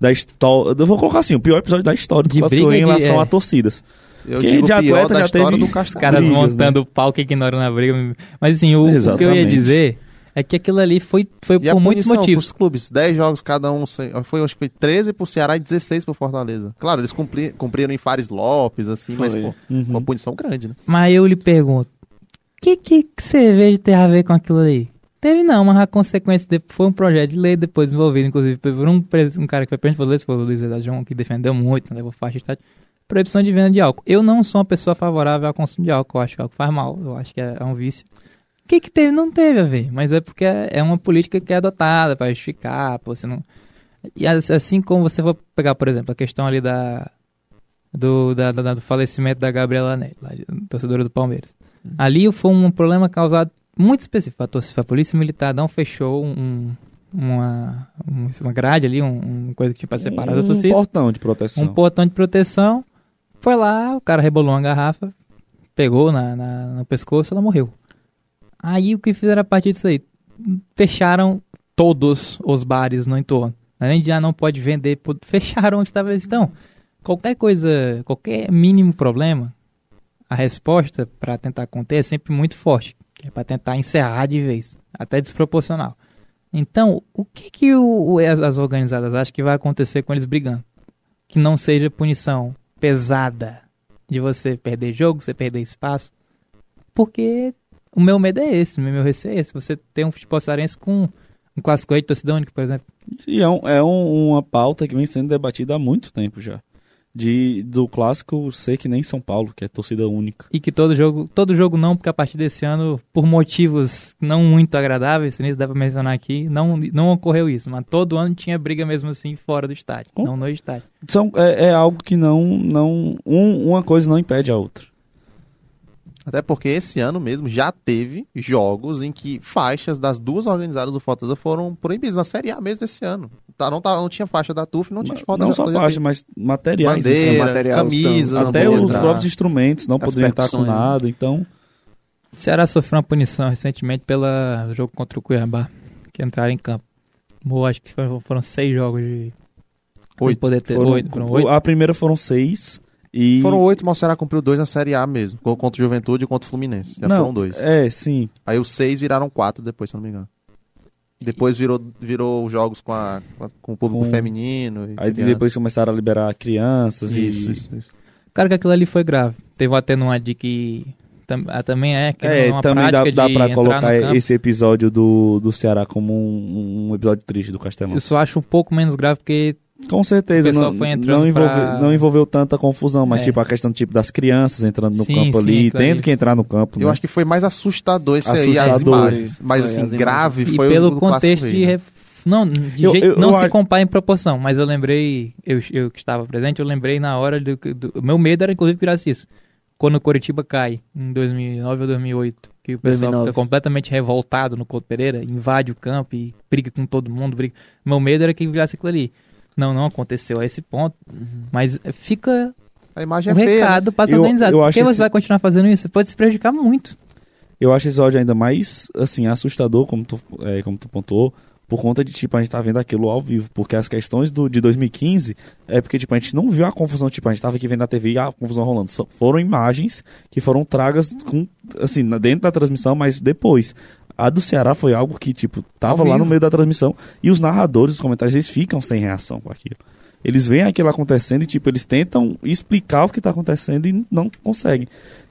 da história. Eu vou colocar assim, o pior episódio da história do De Clássico briga em relação é. a torcidas. Eu Que digo de atleta já teve do os caras brigas, montando o pau que ignoram na briga. Mas assim, o, o que eu ia dizer é que aquilo ali foi, foi E a por muitos motivos. pros clubes, 10 jogos cada um, foi acho que foi 13 pro Ceará e 16 pro Fortaleza. Claro, eles cumpri- cumpriram em Fares Lopes, assim, mas Foi. pô, Uhum. uma punição grande, né? Mas eu lhe pergunto, o que, que que cerveja tem a ver com aquilo ali? Teve não, mas a consequência de- foi um projeto de lei depois desenvolvido, inclusive por um, um cara que foi presidente Fortaleza, foi o Luiz João, que defendeu muito, levou faixa de estádio, proibição de venda de álcool. Eu não sou uma pessoa favorável ao consumo de álcool, eu acho que álcool faz mal, eu acho que é, é um vício. O que que teve? Não teve a ver, mas é porque é, é uma política que é adotada para justificar, pra você não... E as- assim como você for pegar, por exemplo, a questão ali da... Do, da- da- do falecimento da Gabriela de- torcedora do Palmeiras. Ali foi um problema causado muito específico. A, torcida, a polícia militar não fechou um, uma, um- uma grade ali, um, uma coisa que tinha para separar da um torcida. portão de proteção. Um portão de proteção. Foi lá, o cara rebolou uma garrafa, pegou na, na- no pescoço ela morreu. Aí o que fizeram a partir disso aí? Fecharam todos os bares no entorno. Além de já não pode vender, fecharam onde estava eles. Então, qualquer coisa, qualquer mínimo problema, a resposta para tentar conter é sempre muito forte, é para tentar encerrar de vez, até desproporcional. Então, o que que o- as, as organizadas acham que vai acontecer com eles brigando? Que não seja punição pesada de você perder jogo, você perder espaço, porque o meu medo é esse, o meu receio é esse, você ter um futebol cearense com um clássico aí de torcida única, por exemplo. E é, um- é um- uma pauta que vem sendo debatida há muito tempo já. De, do clássico ser que nem São Paulo, que é torcida única. E que todo jogo, todo jogo não, porque a partir desse ano, por motivos não muito agradáveis, se dá pra mencionar aqui, não, não ocorreu isso. Mas todo ano tinha briga mesmo assim fora do estádio, Com- não no estádio. São, é, é algo que não. não um- uma coisa não impede a outra. Até porque esse ano mesmo já teve jogos em que faixas das duas organizadas do Fortaleza foram proibidas na Série A mesmo esse ano. Tá, não, tá, não tinha faixa da TUF, não tinha falta não de só faixa, mas materiais. assim, bandeira, material, camisas, então, até os entrar. próprios instrumentos não poderiam estar com nada, então... O Ceará sofreu uma punição recentemente pelo jogo contra o Cuiabá, que entraram em campo. Ou acho que foram, foram seis jogos de. Oito. de poder ter. Foram, oito, foram oito. A primeira foram seis e... Foram oito, mas o Ceará cumpriu dois na Série A mesmo. co- Contra o Juventude e contra o Fluminense. Já não, foram dois. É, sim. Aí os seis viraram quatro depois, se eu não me engano. Depois virou, virou jogos com, a, com o público Com- feminino. e Aí crianças. depois começaram a liberar crianças Isso, e... isso, isso. Cara, que aquilo ali foi grave. Teve um atenuante de que. tam- ah, também é. Que É, uma também dá, dá entrar colocar no esse episódio do, do Ceará como um, um episódio triste do Castelão. Eu só acho um pouco menos grave porque Com certeza, não, não, envolveu, pra- não envolveu tanta confusão, mas É. tipo a questão tipo, das crianças entrando no Sim, campo sim, ali, aquilo ali. tendo que entrar no campo. Eu né? acho que foi mais assustador esse aí, as imagens. Mas Foi, assim, as imagens. grave E foi pelo o contexto de. né? ref- Não, de Eu- jeito, eu- não eu se acho- compara em proporção, mas eu lembrei, eu, eu que estava presente, eu lembrei na hora do, do. Meu medo era inclusive que virasse isso. Quando o Coritiba cai, em 2009 ou 2008, que o pessoal 2009. fica completamente revoltado no Couto Pereira, invade o campo e briga com todo mundo. Briga. Meu medo era que virasse aquilo ali. Não, não aconteceu a esse ponto, mas fica A imagem um é feia. né? recado para Eu- organizado. eu Por que você esse- vai continuar fazendo isso? Você pode se prejudicar muito. Eu acho esse áudio ainda mais, assim, assustador, como tu, é, como tu pontuou, por conta de, tipo, a gente tá vendo aquilo ao vivo. Porque as questões do, de 2015 é porque, tipo, a gente não viu a confusão, tipo, a gente tava aqui vendo na TV e a confusão rolando. Só foram imagens que foram tragas com, assim, na- dentro da transmissão, mas depois. A do Ceará foi algo que, tipo, tava Ao lá no vivo. meio da transmissão e os narradores, os comentários, eles ficam sem reação com aquilo. Eles veem aquilo acontecendo e, tipo, eles tentam explicar o que tá acontecendo e não conseguem.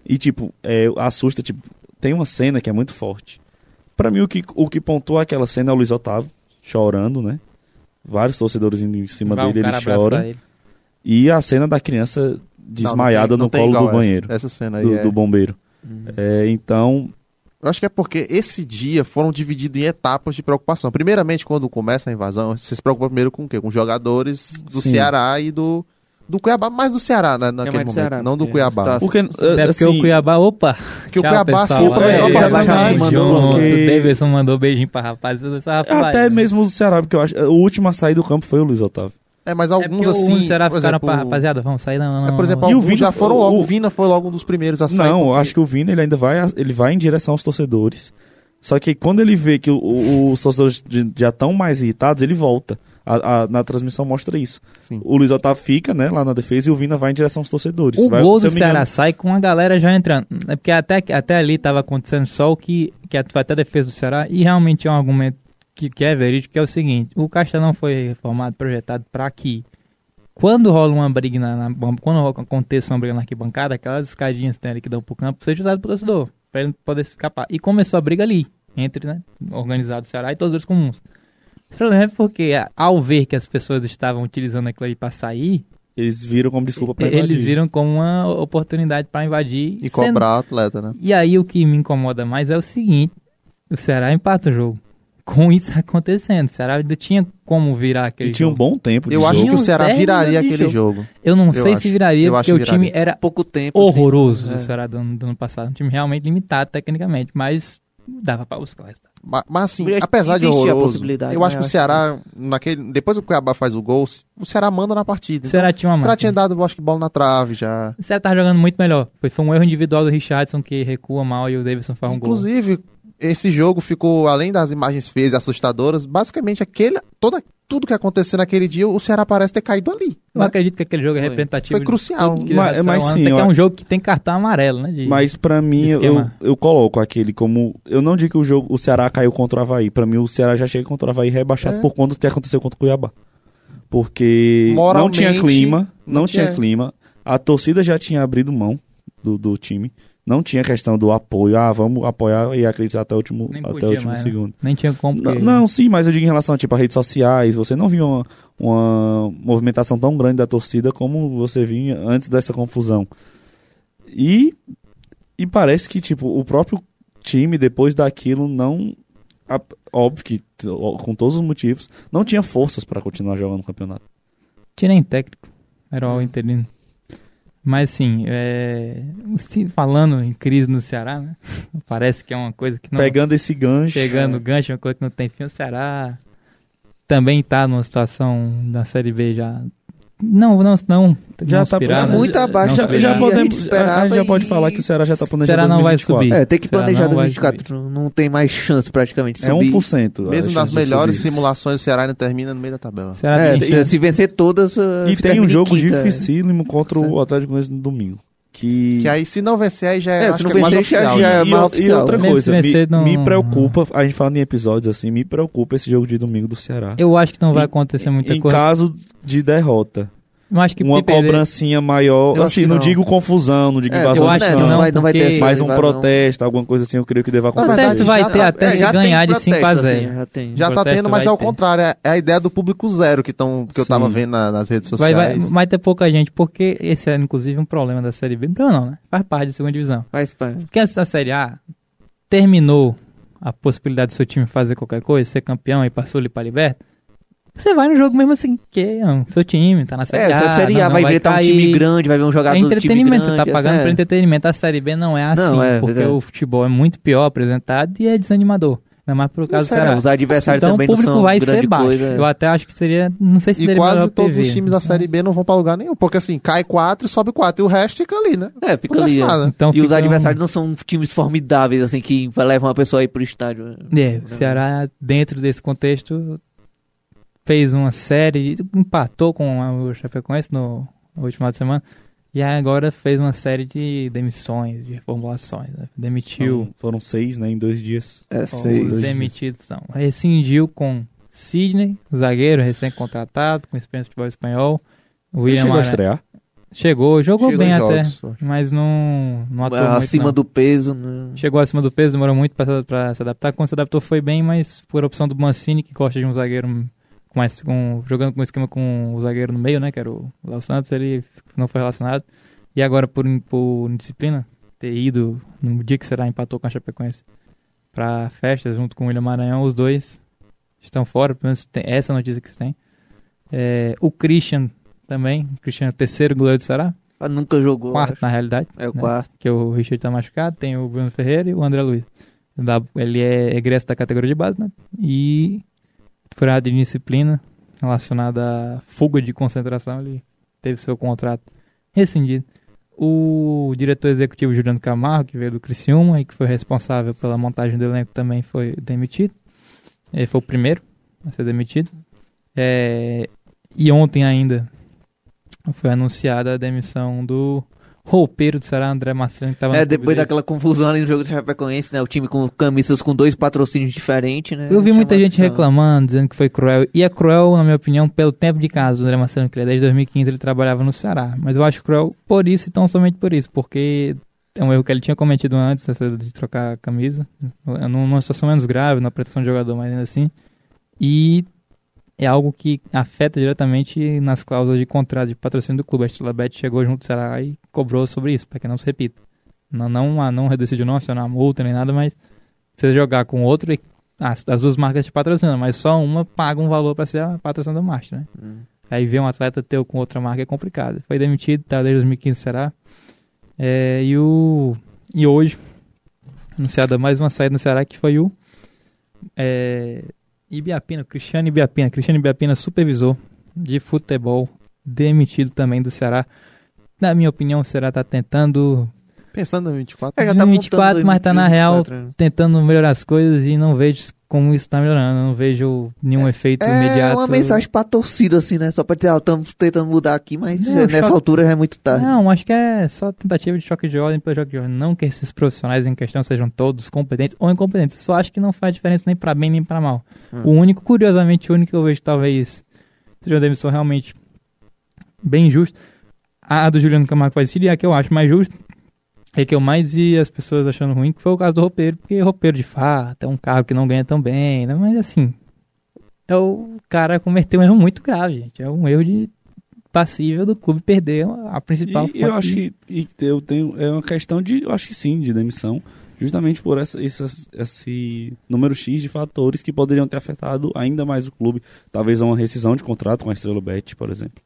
E, tipo, é, assusta, tipo, tem uma cena que é muito forte. Pra mim, o que, o que pontua aquela cena é o Luiz Otávio, chorando, né? Vários torcedores indo em cima Vai um dele, ele cara abraçar chora. ele. E a cena da criança Não, não desmaiada tem- não no colo do essa- banheiro, Essa, cena aí do, é... do bombeiro. É, então, Eu acho que é porque esse dia foram divididos em etapas de preocupação. Primeiramente, quando começa a invasão, você se preocupa primeiro com o quê? Com os jogadores do Sim. Ceará e do, do Cuiabá, mais do Ceará né, naquele mais do momento, Ceará, não do porque Cuiabá. tá- porque, porque assim, o Cuiabá, opa! Que o Cuiabá pessoal. sim, pra- É, ele já abaixou vai junto. mandando O que- Davidson mandou beijinho pra rapaz. Rapaz. até mesmo o Ceará, porque eu acho, o último a sair do campo foi o Luiz Otávio. É, mas É alguns porque assim. Será por ficaram exemplo, pra rapaziada, vamos sair, não, não, é, por exemplo. E o Vina já foram logo. o- O Vina foi logo um dos primeiros a sair. Não, eu porque- acho que o Vina ele ainda vai, ele vai em direção aos torcedores. Só que quando ele vê que o- o- os torcedores já estão mais irritados, ele volta. A- a- na transmissão mostra isso. Sim. O Luiz Otávio fica, né, lá na defesa e o Vina vai em direção aos torcedores. O Vai- gol do Ceará engano- sai com a galera já entrando. É porque até, até ali tava acontecendo só o que, que foi até a defesa do Ceará. E realmente é um argumento que, que é verídico, que é o seguinte. O Castelão foi reformado, projetado para que quando rola uma briga na, na- quando aconteça uma briga na arquibancada, aquelas escadinhas que tem ali que dão pro campo, seja usado pelo torcedor, pra ele poder escapar. E começou a briga ali, entre, né, organizado do Ceará e torcedores comuns. O problema é porque, ao ver que as pessoas estavam utilizando aquilo ali pra sair, Eles viram como desculpa pra eles invadir. viram como uma oportunidade para invadir. E sendo- cobrar o atleta, né? E aí o que me incomoda mais é o seguinte: o Ceará empata o jogo. Com isso acontecendo, o Ceará ainda tinha como virar aquele E tinha um jogo. bom tempo de Eu acho jogo. que o Ceará 10 viraria aquele jogo. jogo. Eu não Eu sei acho. se viraria, Eu porque acho o que time era Pouco tempo. horroroso assim, do Ceará do, ano- do ano passado. Um time realmente limitado tecnicamente, mas dava para buscar o resultado. Ma- Mas, assim, Existe apesar de a horroroso, possibilidade, eu né? acho que o Acho Ceará, naquele, depois que o Cuiabá faz o gol, o Ceará manda na partida. O Ceará tinha uma o Ceará máquina. tinha dado, eu acho que bola na trave já. O Ceará tava jogando muito melhor. Foi, foi um erro individual do Richardson que recua mal e o Davidson faz um gol. Inclusive, esse jogo ficou, além das imagens feias e assustadoras, basicamente aquele, toda, tudo que aconteceu naquele dia, o Ceará parece ter caído ali. Eu né? acredito que aquele jogo é representativo. Foi crucial. Mas- mas sim, que é eu- um jogo que tem cartão amarelo, né? de- Mas pra mim, eu, eu coloco aquele como. Eu não digo que o jogo o Ceará caiu contra o Havaí. Pra mim, o Ceará já chega contra o Havaí rebaixado É. por conta do que aconteceu contra o Cuiabá. Porque não Moralmente, tinha clima, não, não tinha tinha. clima. A torcida já tinha abrido mão do, do time. Não tinha questão do apoio. Ah, vamos apoiar e acreditar até o último, Nem até o último mais, né? segundo. Nem tinha como. Não, não, sim, mas eu digo em relação tipo, a redes sociais, você não viu uma, uma movimentação tão grande da torcida como você vinha antes dessa confusão. E, e parece que tipo, o próprio time, depois daquilo, não. Óbvio que, com todos os motivos, não tinha forças para continuar jogando o campeonato. Tinha nem técnico. Era o interino. Mas sim, é, falando em crise no Ceará, né? [laughs] Parece que é uma coisa que não. Pegando esse gancho. Pegando o gancho, é uma coisa que não tem fim. O Ceará também tá numa situação da Série B já. Não, não, não. Já não tá aspirar, pra- né? muito abaixo já, já podemos, gente já pode e- falar que o Ceará já tá planejando Ceará não vai 2024. subir. É, tem que Será planejar não vai 2024. Não tem mais chance praticamente de É subir. 1%. a Mesmo chance nas melhores simulações, o Ceará ainda termina no meio da tabela. Ceará É, tem se- vencer todas. uh, E tem um jogo quinta. dificílimo contra o Atlético Goianiense no domingo. Que... Que aí, se não vencer, aí já é, É, acho se não é vencer, já- oficial. já né? é e, mais o- oficial. e outra coisa, me, não- me preocupa, a gente falando em episódios assim, me preocupa esse jogo de domingo do Ceará. Eu acho que não vai Em- acontecer muita em coisa. caso de derrota. Eu acho que uma perder- cobrancinha maior, Eu assim, não, não. digo confusão, não digo É, invasão eu acho que campo, não, vai, não vai ter porque- essa mas um protesto, alguma coisa assim, eu creio que deva acontecer. Protesto vai ter tá- até é, se ganhar de 5 a protesto, 0. assim, já tem. Já tá tendo, mas vai é o contrário. É, é a ideia do público zero que, tão, que eu tava vendo na- nas redes Vai, sociais. vai, vai ter pouca gente, porque esse é inclusive um problema da Série B. Problema não, né? Faz parte da segunda divisão. Faz parte. Porque a a Série A terminou a possibilidade do seu time fazer qualquer coisa, ser campeão e passou ali pra Liberta. Você vai no jogo mesmo assim, que não, seu time tá na Série É, A. essa Série A não- vai ver tá um time grande, vai ver um jogador É do time entretenimento, grande. você tá pagando é. pra entretenimento. A Série B não é assim, Não, é, porque verdade. o futebol é muito pior apresentado e é desanimador. Ainda mais pro caso do é, Ceará. os adversários Então o também não público são vai ser baixo. coisa. é. Eu até acho que seria, não sei se E seria melhor quase todos TV. os times da Série B não vão pra lugar nenhum. Porque assim, cai quatro e sobe quatro. E o resto fica ali, né? É, fica Não ali. é. Então e os um- adversários não são times formidáveis, assim, que levam uma pessoa aí pro estádio. É, o Ceará, dentro desse contexto, fez uma série, empatou com o Chapecoense no, no último final de semana, e agora fez uma série de demissões, de reformulações. né? Demitiu, Foram, foram seis, né, em dois dias. É, os demitidos são. Rescindiu com Sidney, zagueiro recém-contratado, com experiência de futebol espanhol. William chegou a estrear. Chegou, jogou Chegou bem em até, jogos, mas não, não atuou muito, acima do peso. Né? Chegou acima do peso, demorou muito pra se adaptar. Quando se adaptou foi bem, mas por opção do Mancini, que gosta de um zagueiro com mais, com, jogando com um esquema com o zagueiro no meio, né? Que era o Léo Santos, ele não foi relacionado. E agora, por, por indisciplina, ter ido no dia que será empatou com a Chapecoense pra festas junto com o William Maranhão, os dois estão fora, pelo menos tem essa notícia que se tem. É, o Christian também, o Christian é o terceiro goleiro do Ceará, Ah, Nunca jogou. quarto na realidade É o né? quarto. que o Richard tá machucado, tem o Bruno Ferreira e o André Luiz. Ele é egresso da categoria de base, né? E área de disciplina relacionada à fuga de concentração, ele teve seu contrato rescindido. O diretor executivo Juliano Camargo, que veio do Criciúma e que foi responsável pela montagem do elenco, também foi demitido. Ele foi o primeiro a ser demitido. É, e ontem ainda foi anunciada a demissão do roupeiro do Ceará, André Marcelo, que estava É, depois daquela confusão ali no jogo do Chapecoense, né? O time com camisas com dois patrocínios diferentes, né? Eu vi muita gente reclamando, dizendo que foi cruel. E é cruel, na minha opinião, pelo tempo de casa do André Marcelo, que ele, desde 2015 ele trabalhava no Ceará. Mas eu acho cruel por isso e tão somente por isso, porque é um erro que ele tinha cometido antes, essa de trocar a camisa. Numa situação menos grave, na proteção do jogador, mas ainda assim. E é algo que afeta diretamente nas cláusulas de contrato de patrocínio do clube. A Estrela Bet chegou junto do Ceará e cobrou sobre isso, para que não se repita. Não, não, ah, não decidiu não acionar multa nem nada, mas você jogar com outro, e- as, as duas marcas te patrocinam, mas só uma paga um valor para ser a patrocinador master, né? Hum. Aí ver um atleta teu com outra marca é complicado. Foi demitido, tá desde 2015 será. É, e o e hoje anunciada mais uma saída no Ceará que foi o é, Ibiapina, Cristiano Ibiapina, Cristiano Ibiapina supervisor de futebol demitido também do Ceará. Na minha opinião, o Ceará tá tentando Pensando em 24. É, já tá 24, montando mas tá na 2024, real né? tentando melhorar as coisas e não vejo como isso tá melhorando. Eu não vejo nenhum efeito É imediato. uma mensagem pra torcida, assim, né? Só pra dizer, ó, estamos tentando mudar aqui, mas Não, já- nessa choque- altura já é muito tarde. Não, acho que é só tentativa de choque de ordem pelo choque de ordem. Não que esses profissionais em questão sejam todos competentes ou incompetentes. Só acho que não faz diferença nem pra bem nem pra mal. Hum. O único, curiosamente, o único que eu vejo talvez seja uma demissão realmente bem justa. A do Juliano Camargo faz sentido e a que eu acho mais justa é que eu mais vi as pessoas achando ruim, que foi o caso do roupeiro, porque roupeiro de fato é um carro que não ganha tão bem, né? Mas assim, é o cara cometeu um erro muito grave, gente. É um erro de passível do clube perder a principal E eu acho que e eu tenho é uma questão de, eu acho que sim, de demissão, justamente por essa, essas- esse número X de fatores que poderiam ter afetado ainda mais o clube, talvez uma rescisão de contrato com a Estrela Bet, por exemplo.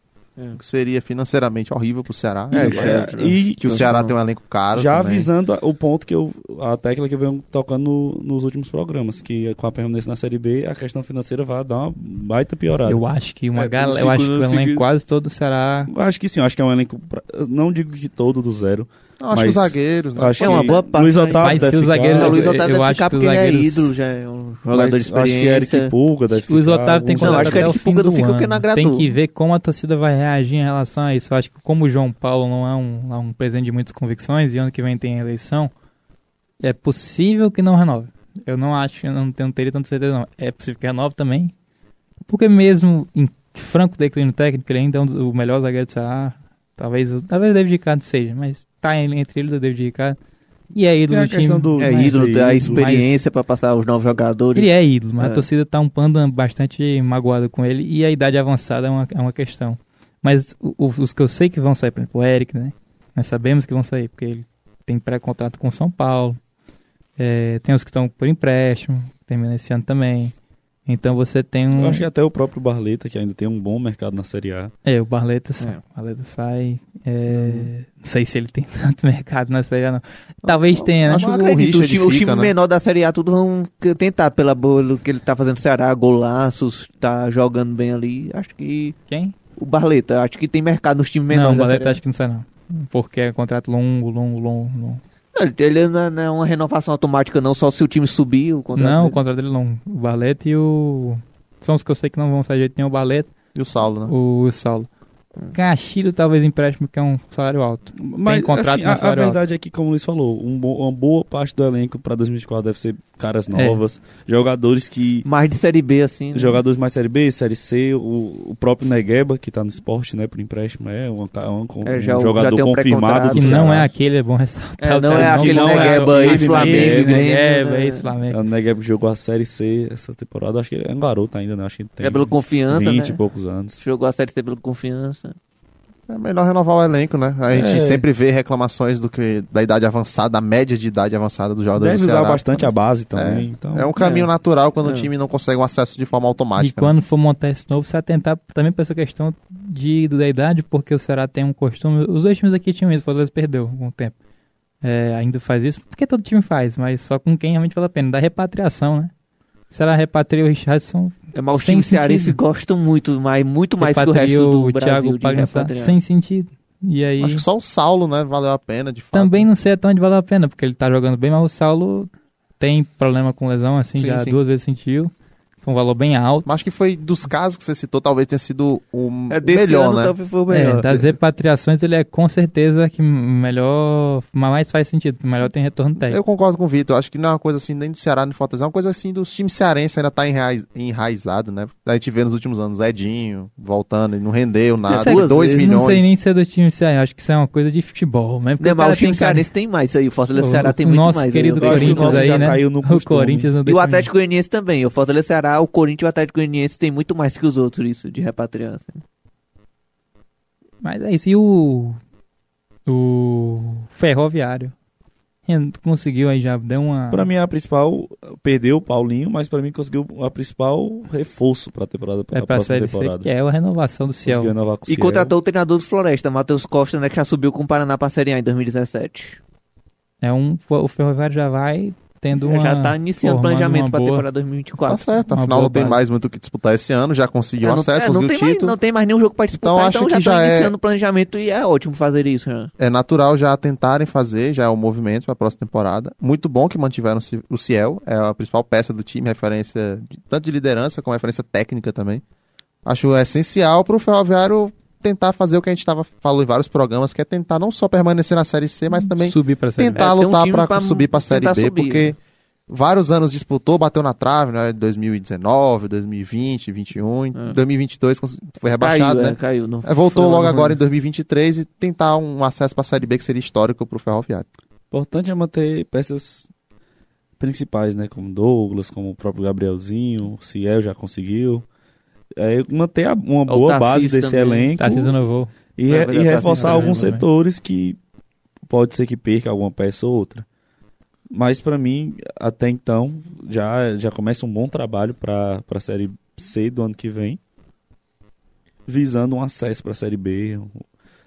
Que seria financeiramente horrível pro Ceará. É, é, e que o Ceará tem um elenco caro já também. avisando o ponto que eu a tecla que eu venho tocando no- nos últimos programas, que com a permanência na Série B, a questão financeira vai dar uma baita piorada. Eu acho que uma É, galera. o Eu acho que o elenco quase todo do Ceará. Eu acho que sim, eu acho que é um elenco. pra- não digo que todo do zero. Não, acho que os zagueiros, né? Acho É uma que boa parte, Luiz? Otávio Mas deve se o ficar, zagueiro- É, o Luiz eu- Otávio eu deve acho ficar que porque ele é zagueiros- ídolo, já é um jogador de Acho que Eric experiência. Pulga deve Luiz ficar, Otávio tem contrato que até ele o que fim do fica ano. não. Tem que ver como a torcida vai reagir em relação a isso. Eu acho que como o João Paulo não é um, é um presidente de muitas convicções e ano que vem tem eleição, é possível que não renove. Eu não acho, eu não, tenho, não teria tanta certeza não. É possível que renove também. Porque mesmo em franco declínio técnico, ele ainda é um dos- o melhor zagueiro do Ceará. Talvez o, talvez o David Ricardo seja, mas tá em- entre ele e o David Ricardo. E é ídolo Tem a do time. questão do- É ídolo, é tem a ídolo, experiência pra passar os novos jogadores. Ele é ídolo, mas É. a torcida tá um pano bastante magoada com ele e a idade avançada é uma, é uma questão. Mas o- o- os que eu sei que vão sair, por exemplo, o Eric, né? Nós sabemos que vão sair, porque ele tem pré-contrato com o São Paulo. É, tem os que estão por empréstimo, termina esse ano também. Então você tem um. Eu acho que até o próprio Barleta, que ainda tem um bom mercado na Série A. É, o Barleta sai. É. O Barleta sai. É, Não sei se ele tem [laughs] tanto mercado na Série A, não. Talvez tenha, né? Acho Não que o Richard times fica, time né? menor da Série A tudo vão tentar pela boa que ele tá fazendo no Ceará, golaços, tá jogando bem ali. Acho que Quem? o Barleta, acho que tem mercado nos times Não, menores o da Barleta acho que não sai, não. Porque é contrato longo, longo, longo, longo. Ele- não é- não é uma renovação automática não, só se o time subir o contrato. Não, o dele. contrato dele longo. O Barleta e o. São os que eu sei que não vão sair de jeito nenhum. O Barleta, E o Saulo, né? o Saulo. Castilho talvez empréstimo, que é um salário alto. Mas contrato assim, na a, a salário verdade é que, como o Luiz falou, um bo- uma boa parte do elenco para 2024 deve ser caras É. novas, jogadores que. Mais de Série B, assim. né? Jogadores mais Série B, Série C, o, o próprio Negueba, que tá no esporte, né, por empréstimo, é um, ca- um, É, um já o- já jogador tem um confirmado Que não é aquele, é bom ressaltar. É, não é aquele não Negueba é Negueba, Grêmio, Negueba, né? esse Flamengo. É o Negueba que jogou a Série C essa temporada, acho que ele é um garoto ainda, né, acho que ele tem É pelo confiança, 20 né? e poucos anos. Jogou a Série C pelo confiança. É melhor renovar o elenco, né? A gente É. sempre vê reclamações do que da idade avançada, da média de idade avançada dos jogadores Deve do usar Ceará. bastante a base também, então... É um caminho natural quando É. o time não consegue um acesso de forma E automática. né? quando for montar esse novo, você atentar também para essa questão de, da idade, porque o Ceará tem um costume. Os dois times aqui tinham isso, o Fortaleza perdeu com o tempo. É, ainda faz isso, porque todo time faz, mas só com quem realmente vale a pena. Da repatriação, né? O Ceará repatria o Richardson, É, mas os Sem times cearenses gostam muito, mais, muito mais que o resto do o Brasil Thiago de Pagançá repatriar. sem sentido. E aí. Acho que só o Saulo, né, valeu a pena, de fato. Também não sei até onde valeu a pena, porque ele tá jogando bem, mas o Saulo tem problema com lesão, assim, Sim, já sim. duas vezes sentiu. Foi um valor bem alto. Mas acho que foi dos casos que você citou, talvez tenha sido o É, desse melhor, ano né? talvez foi o É, melhor. das repatriações ele é com certeza que melhor, mais faz sentido, melhor tem retorno técnico. Eu concordo com o Vitor. Acho que não é uma coisa assim nem do Ceará nem do Fortaleza. É uma coisa assim dos times cearenses ainda tá enraiz- enraizado, né? A gente vê nos últimos anos Edinho voltando e não rendeu nada. Isso é duas 2 vezes, Não sei nem milhões. se é do time cearense, acho que isso é uma coisa de futebol, mesmo porque Não, mas o time tem cara- cearense tem mais aí. O Fortaleza O- Ceará tem o muito nosso mais. querido aí. Corinthians aí, já né? caiu no o costume. Corinthians não E o Atlético Goianiense também. O Fortaleza e o Corinthians e o Atlético Goianiense tem muito mais que os outros, isso, de repatriar. assim. Mas é isso. E o. O. Ferroviário. Conseguiu aí, já deu uma. Pra mim, a principal, perdeu o Paulinho, mas pra mim conseguiu a principal reforço pra temporada, pra, é pra próxima Série C, temporada. que é a renovação do Ciel. Renovar E Ciel. contratou o treinador do Floresta, Matheus Costa, né, que já subiu com o Paraná pra Série A em 2017. É um. O Ferroviário já vai tendo uma. já tá iniciando o planejamento pra boa- temporada Tá 2024. certo, Uma afinal não tem base. mais muito o que disputar esse ano, já conseguiu É, não, acesso, é, não, conseguiu tem o mais, título. não tem mais nenhum jogo pra disputar, Então, então, acho já que tá já é- iniciando o planejamento e é ótimo fazer isso. Né? É natural já tentarem fazer, já é o movimento para a próxima temporada. Muito bom que mantiveram o Ciel, é a principal peça do time, referência de- tanto de liderança como referência técnica também. Acho essencial para o Ferroviário tentar fazer o que a gente estava falando em vários programas, que é tentar não só permanecer na Série C, mas também subir pra Série B. tentar É, um lutar time para pra subir para a Série tentar B, subir. porque vários anos disputou, bateu na trave, né? 2019, 2020, 2021, em É. 2022 cons- foi rebaixado, caiu, né? é, caiu. Não, É, voltou foi logo agora em 2023 e tentar um acesso para a Série B que seria histórico para o Ferroviário. importante é manter peças principais, né? Como Douglas, como o próprio Gabrielzinho, o Ciel já conseguiu. É, manter a- uma O boa base desse também. elenco Tarcísio renovou. e, É re- e reforçar alguns também. setores que pode ser que perca alguma peça ou outra. Mas pra mim, até então, já, já começa um bom trabalho para a Série C do ano que vem. visando um acesso para a Série B.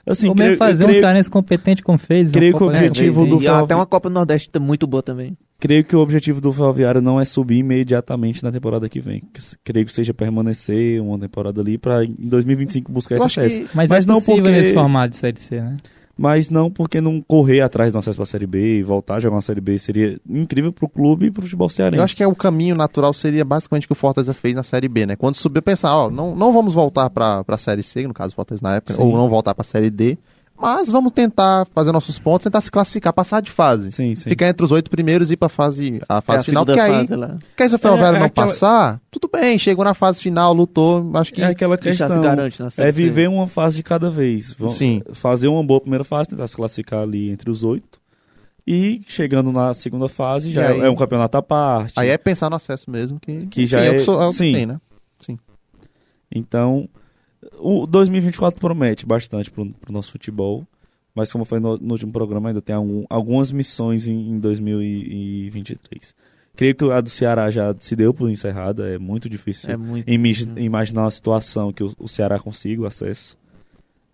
Assim, Ou creio, mesmo fazer eu um creio, cearense competente como fez. creio que o É, objetivo do e até uma Copa do Nordeste muito boa também. Creio que o objetivo do Ferroviário não é subir imediatamente na temporada que vem. Creio que seja permanecer uma temporada ali para em 2025 buscar esse acesso. que Mas, Mas é não possível porque- nesse formato de Série C, né? Mas não porque não correr atrás do acesso para a Série B e voltar a jogar uma Série B seria incrível pro clube e pro futebol cearense. Eu acho que é o caminho natural seria basicamente o que o Fortaleza fez na Série B, né? Quando subiu, pensar, ó, não, não vamos voltar pra, pra Série C, no caso o Fortaleza na época, Sim. ou não voltar pra Série D, mas vamos tentar fazer nossos pontos, tentar se classificar, passar de fase. Sim, sim. Ficar entre os oito primeiros e ir pra fase, a fase É a final, porque aí, porque aí se o Ferroviário É, é não aquela- passar, tudo bem, chegou na fase final, lutou, acho que... É aquela Já se questão. garante na É viver uma fase de cada vez. Vamos Sim. Fazer uma boa primeira fase, tentar se classificar ali entre os oito. E chegando na segunda fase, já aí- é um campeonato à parte. Aí é pensar no acesso mesmo, que, Que já enfim, é- o que, sou- é o que sim. tem, né? Então, o 2024 promete bastante pro, pro nosso futebol. Mas como foi no, no último programa, ainda tem algum- algumas missões em, em 2023. Creio que a do Ceará já se deu por encerrada. É muito difícil É muito. imi- imaginar uma situação que o, o Ceará consiga o acesso.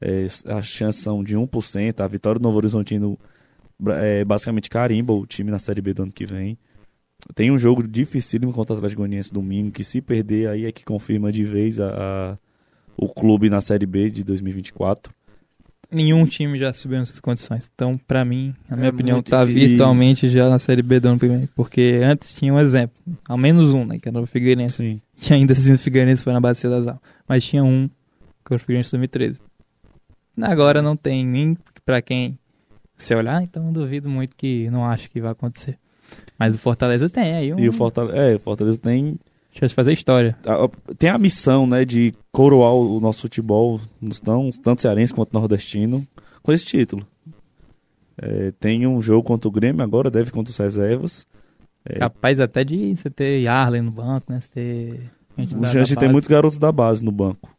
É, as chances são de 1%. A vitória do Novo Horizontino é, basicamente carimba o time na Série B do ano que vem. Tem um jogo dificílimo contra o Atlético Goianiense domingo, que se perder aí é que confirma de vez a, a- o clube na Série B de 2024. Nenhum time já subiu nessas condições. Então, pra mim, na minha É opinião, muito tá difícil. virtualmente já na Série B do ano que vem. Porque antes tinha um exemplo. Ao menos um, né? Que era o Figueirense. Sim. Que ainda assim o Figueirense foi na Bacia das Almas. Mas tinha um, que era o Figueirense 2013. Agora não tem nem pra quem você olhar, então eu duvido muito que não acho que vai acontecer. Mas o Fortaleza tem aí um E o Fortaleza, é, o Fortaleza tem chance de fazer história. a- tem a missão, né, de coroar o nosso futebol, nos tão, tanto cearense quanto nordestino, com esse título. É, tem um jogo contra o Grêmio agora, deve contra os reservas. É, Capaz até de você ter Yarley no banco, né? Você ter. gente da- a da gente tem muitos garotos da base no banco.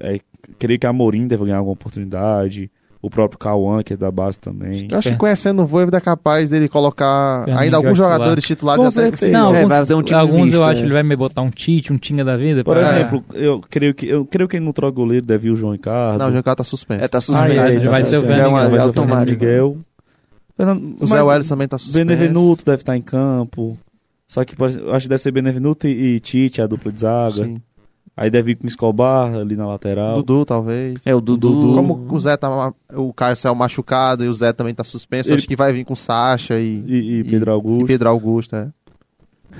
É, creio que a Amorim deve ganhar alguma oportunidade. O próprio Cauã, que é da base também. Eu acho que É. conhecendo o Voivoda é capaz dele colocar Fernandinho ainda alguns titular. jogadores titulares. Com certeza. Não, É, alguns, vai fazer um time alguns misto, eu é. acho que ele vai me botar um Tite, um Tinga da vida. Por pra- exemplo, eu creio que eu creio que ele não troca goleiro, deve ir o João Ricardo. Não, o Jean Carlos tá suspenso. É, tá Ah, suspenso. é, já vai ser o Fernando é uma- vai é ser o Fernando automático. Miguel. O Zé Welles também tá suspenso. Benevenuto deve estar em campo. Só que por exemplo, eu acho que deve ser Benevenuto e, e Tite, a dupla de zaga. Sim. Aí deve ir com Escobar ali na lateral. Dudu, talvez. É, o Dudu. Dudu. Como o Zé tá. O Caio saiu machucado e o Zé também tá suspenso, Ele- acho que vai vir com Sacha e, E, e Pedro e Augusto. Pedro Augusto, é.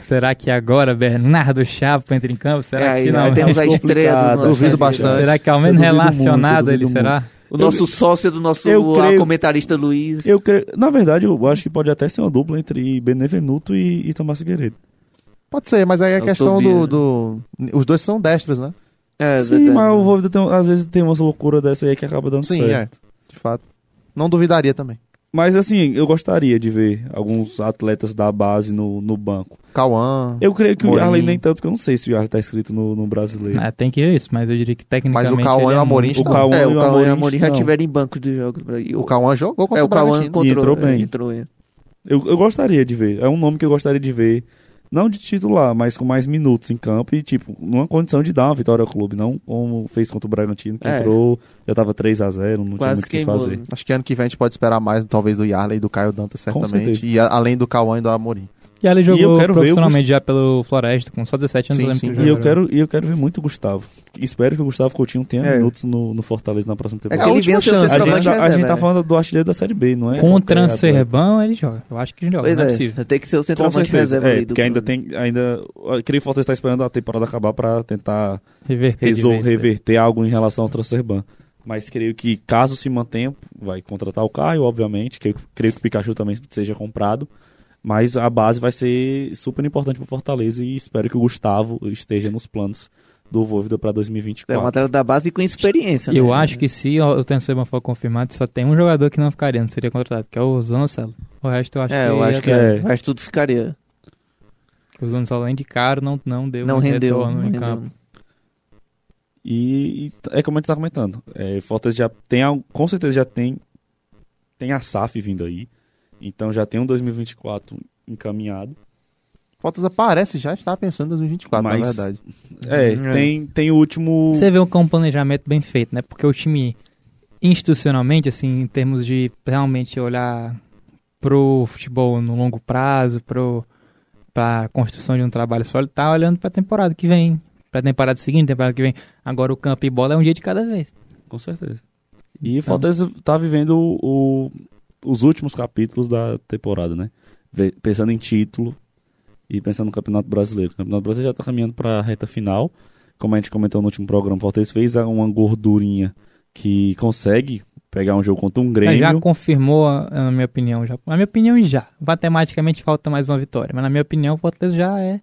Será que agora Bernardo Chapa entra em campo? Será É, aí, que não? aí temos a É estreia do Duvido bastante. Será que ao menos Eu relacionado muito, eu ele será? O nosso sócio do nosso eu creio- comentarista Luiz. Eu creio, na verdade, eu acho que pode até ser uma dupla entre Benevenuto e, e Tomás Figueiredo. Pode ser, mas aí é Eu questão do, vendo. do. Os dois são destros, né? É, Sim, verdade. mas o Voivoda tem, às vezes tem umas loucuras dessa aí que acaba dando Sim, certo. é. De fato. Não duvidaria também. Mas assim, eu gostaria de ver alguns atletas da base no, no banco. Cauã. Eu creio que o Morim. Yarley nem tanto, porque eu não sei se o Yarley tá escrito no, no brasileiro. Ah, tem que ver isso, mas eu diria que tecnicamente. Mas o Cauã e o é Amorim muito- O Cauã É, e o o Cauã e o Amorim já tiveram em banco de jogos. E O Cauã jogou contra É, o o Cauã encontrou, entrou bem. é, entrou, é. Eu, eu gostaria de ver. É um nome que eu gostaria de ver. Não de titular, mas com mais minutos em campo e, tipo, numa condição de dar uma vitória ao clube. Não como fez contra o Bragantino, que É. entrou, já tava 3 a 0 não tinha Quase muito o que fazer. né? Acho que ano que vem a gente pode esperar mais, talvez, do Yarley e do Caio Dantas, certamente. E a- além do Cauã e do Amorim. E ele E eu jogou o profissionalmente já pelo Floresta, com só 17 anos. Sim, eu sim. que E eu quero, e eu quero ver muito o Gustavo. Espero que o Gustavo Coutinho tenha É. minutos no, no Fortaleza na próxima É temporada. a ele última chance. a, gente, tá- a reserva, gente tá é. falando do artilheiro da Série B, não é? Contra atleta. Serrabão, ele joga. Eu acho que ele joga, Pois não é é, possível. tem que ser o centroavante reserva É, aí do porque ainda tem. Ainda, eu creio que o Fortaleza está esperando a temporada acabar para tentar Reverter. resol- né? reverter algo em relação ao transfer ban. Mas creio que, caso se mantenha, vai contratar o Caio, obviamente. Que eu creio que o Pikachu também seja comprado. Mas a base vai ser super importante para Fortaleza e espero que o Gustavo esteja nos planos do Voivoda para É um 2024. atleta da base com experiência. Eu né? acho que se o Transferban for confirmado, só tem um jogador que não ficaria, não seria contratado, que é o Zanocelo. O resto eu acho É, que, eu acho que é. é. Mas tudo ficaria. o Zanocelo, além de caro, não, não deu Não um rendeu. retorno Não em rendeu. campo. E, e é como a gente tá comentando. É, Fortaleza já tem, com certeza já tem, tem a SAF vindo aí. Então já tem um 2024 encaminhado. Fortaleza parece já estar pensando em 2024, Mas- na verdade. É, É. Tem, tem o último. Você vê um planejamento bem feito, né? Porque o time, institucionalmente, assim, em termos de realmente olhar pro futebol no longo prazo, pro, pra construção de um trabalho sólido, tá olhando pra temporada que vem, pra temporada seguinte, temporada que vem. Agora o campo e bola é um dia de cada vez. Com certeza. E o Então- Fortaleza tá vivendo o- os últimos capítulos da temporada, né? Pensando em título e pensando no Campeonato Brasileiro. O Campeonato Brasileiro já tá caminhando para a reta final. Como a gente comentou no último programa, o Fortaleza fez uma gordurinha que consegue pegar um jogo contra um Grêmio. Já confirmou, na minha opinião. Já, na minha opinião, já. Matematicamente falta mais uma vitória. Mas na minha opinião, o Fortaleza já é.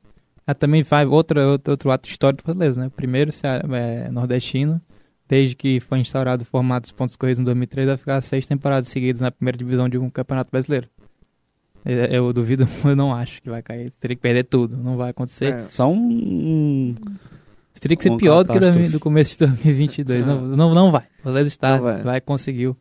Já também vai outro, outro, outro ato histórico do Fortaleza, né? Primeiro Cea- é, nordestino, desde que foi instaurado o formato dos pontos corridos em 2003, vai ficar seis temporadas seguidas na primeira divisão de um campeonato brasileiro. Eu, eu duvido, [laughs] eu não acho que vai cair. Teria que perder tudo. Não vai acontecer. É. Só um. Teria que ser Uma pior do que dois- do começo de 2022. não, não, não vai. O Fortaleza está, vai. vai. conseguiu.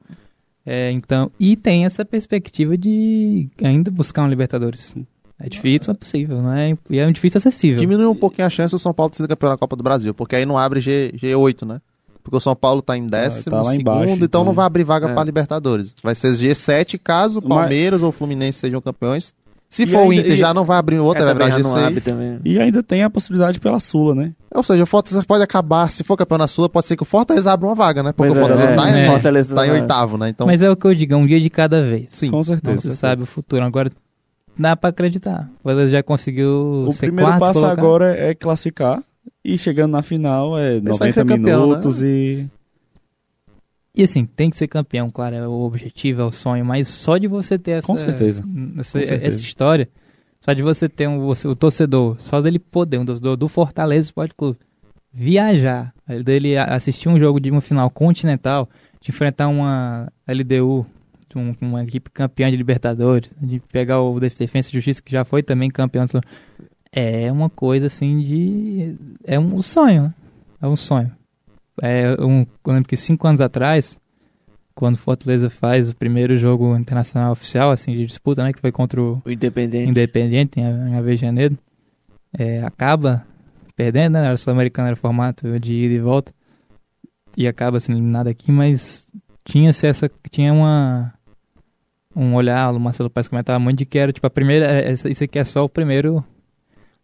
É, então, e tem essa perspectiva de ainda buscar um Libertadores. É difícil, mas é possível, não é? E é um difícil acessível. Diminui um pouquinho a chance do São Paulo de ser campeão da Copa do Brasil, porque aí não abre G, G8, né? Porque o São Paulo tá em décimo, tá lá segundo, embaixo, então, então. não vai abrir vaga É. pra Libertadores. Vai ser G7 caso o Mas- Palmeiras ou o Fluminense sejam campeões. Se E for o ainda- Inter, e- já não vai abrir outra, É, vai abre G6. também. E ainda tem a possibilidade pela Sula, né? Ou seja, o Fortaleza pode acabar, se for campeão na Sula, pode ser que o Fortaleza abra uma vaga, né? Porque Pois o é, Fortaleza é, tá, em, é. Fortaleza tá em não é. oitavo, né? Então, Mas é o que eu digo, é um dia de cada vez. sim. Com Não certeza. se sabe o futuro. Agora, dá pra acreditar. O Fortaleza já conseguiu O ser primeiro quarto passo colocado. agora é classificar. E chegando na final é Pensar em 90 ser campeão, minutos e. E assim, tem que ser campeão, claro, é o objetivo, é o sonho, mas só de você ter essa, Com certeza. essa, Com certeza. essa história, só de você ter um, você- o torcedor, só dele poder, um torcedor do Fortaleza Esporte Clube, viajar, dele a- assistir um jogo de uma final continental, de enfrentar uma LDU, de um- uma equipe campeã de Libertadores, de pegar o Defesa e Justiça, que já foi também campeão, é uma coisa assim de. É um sonho, né? É um sonho. É um, eu lembro que cinco anos atrás, quando o Fortaleza faz o primeiro jogo internacional oficial, assim, de disputa, né? Que foi contra o O Independente. Independiente, em em Ave de Janeiro, é, acaba perdendo, né? A Sul-Americana era formato de ida e volta. E acaba sendo eliminado aqui, mas tinha-se essa. Tinha uma. Um olhar, o Marcelo Paes comentava muito de que era, tipo, a primeira. é, essa- Isso aqui é só o primeiro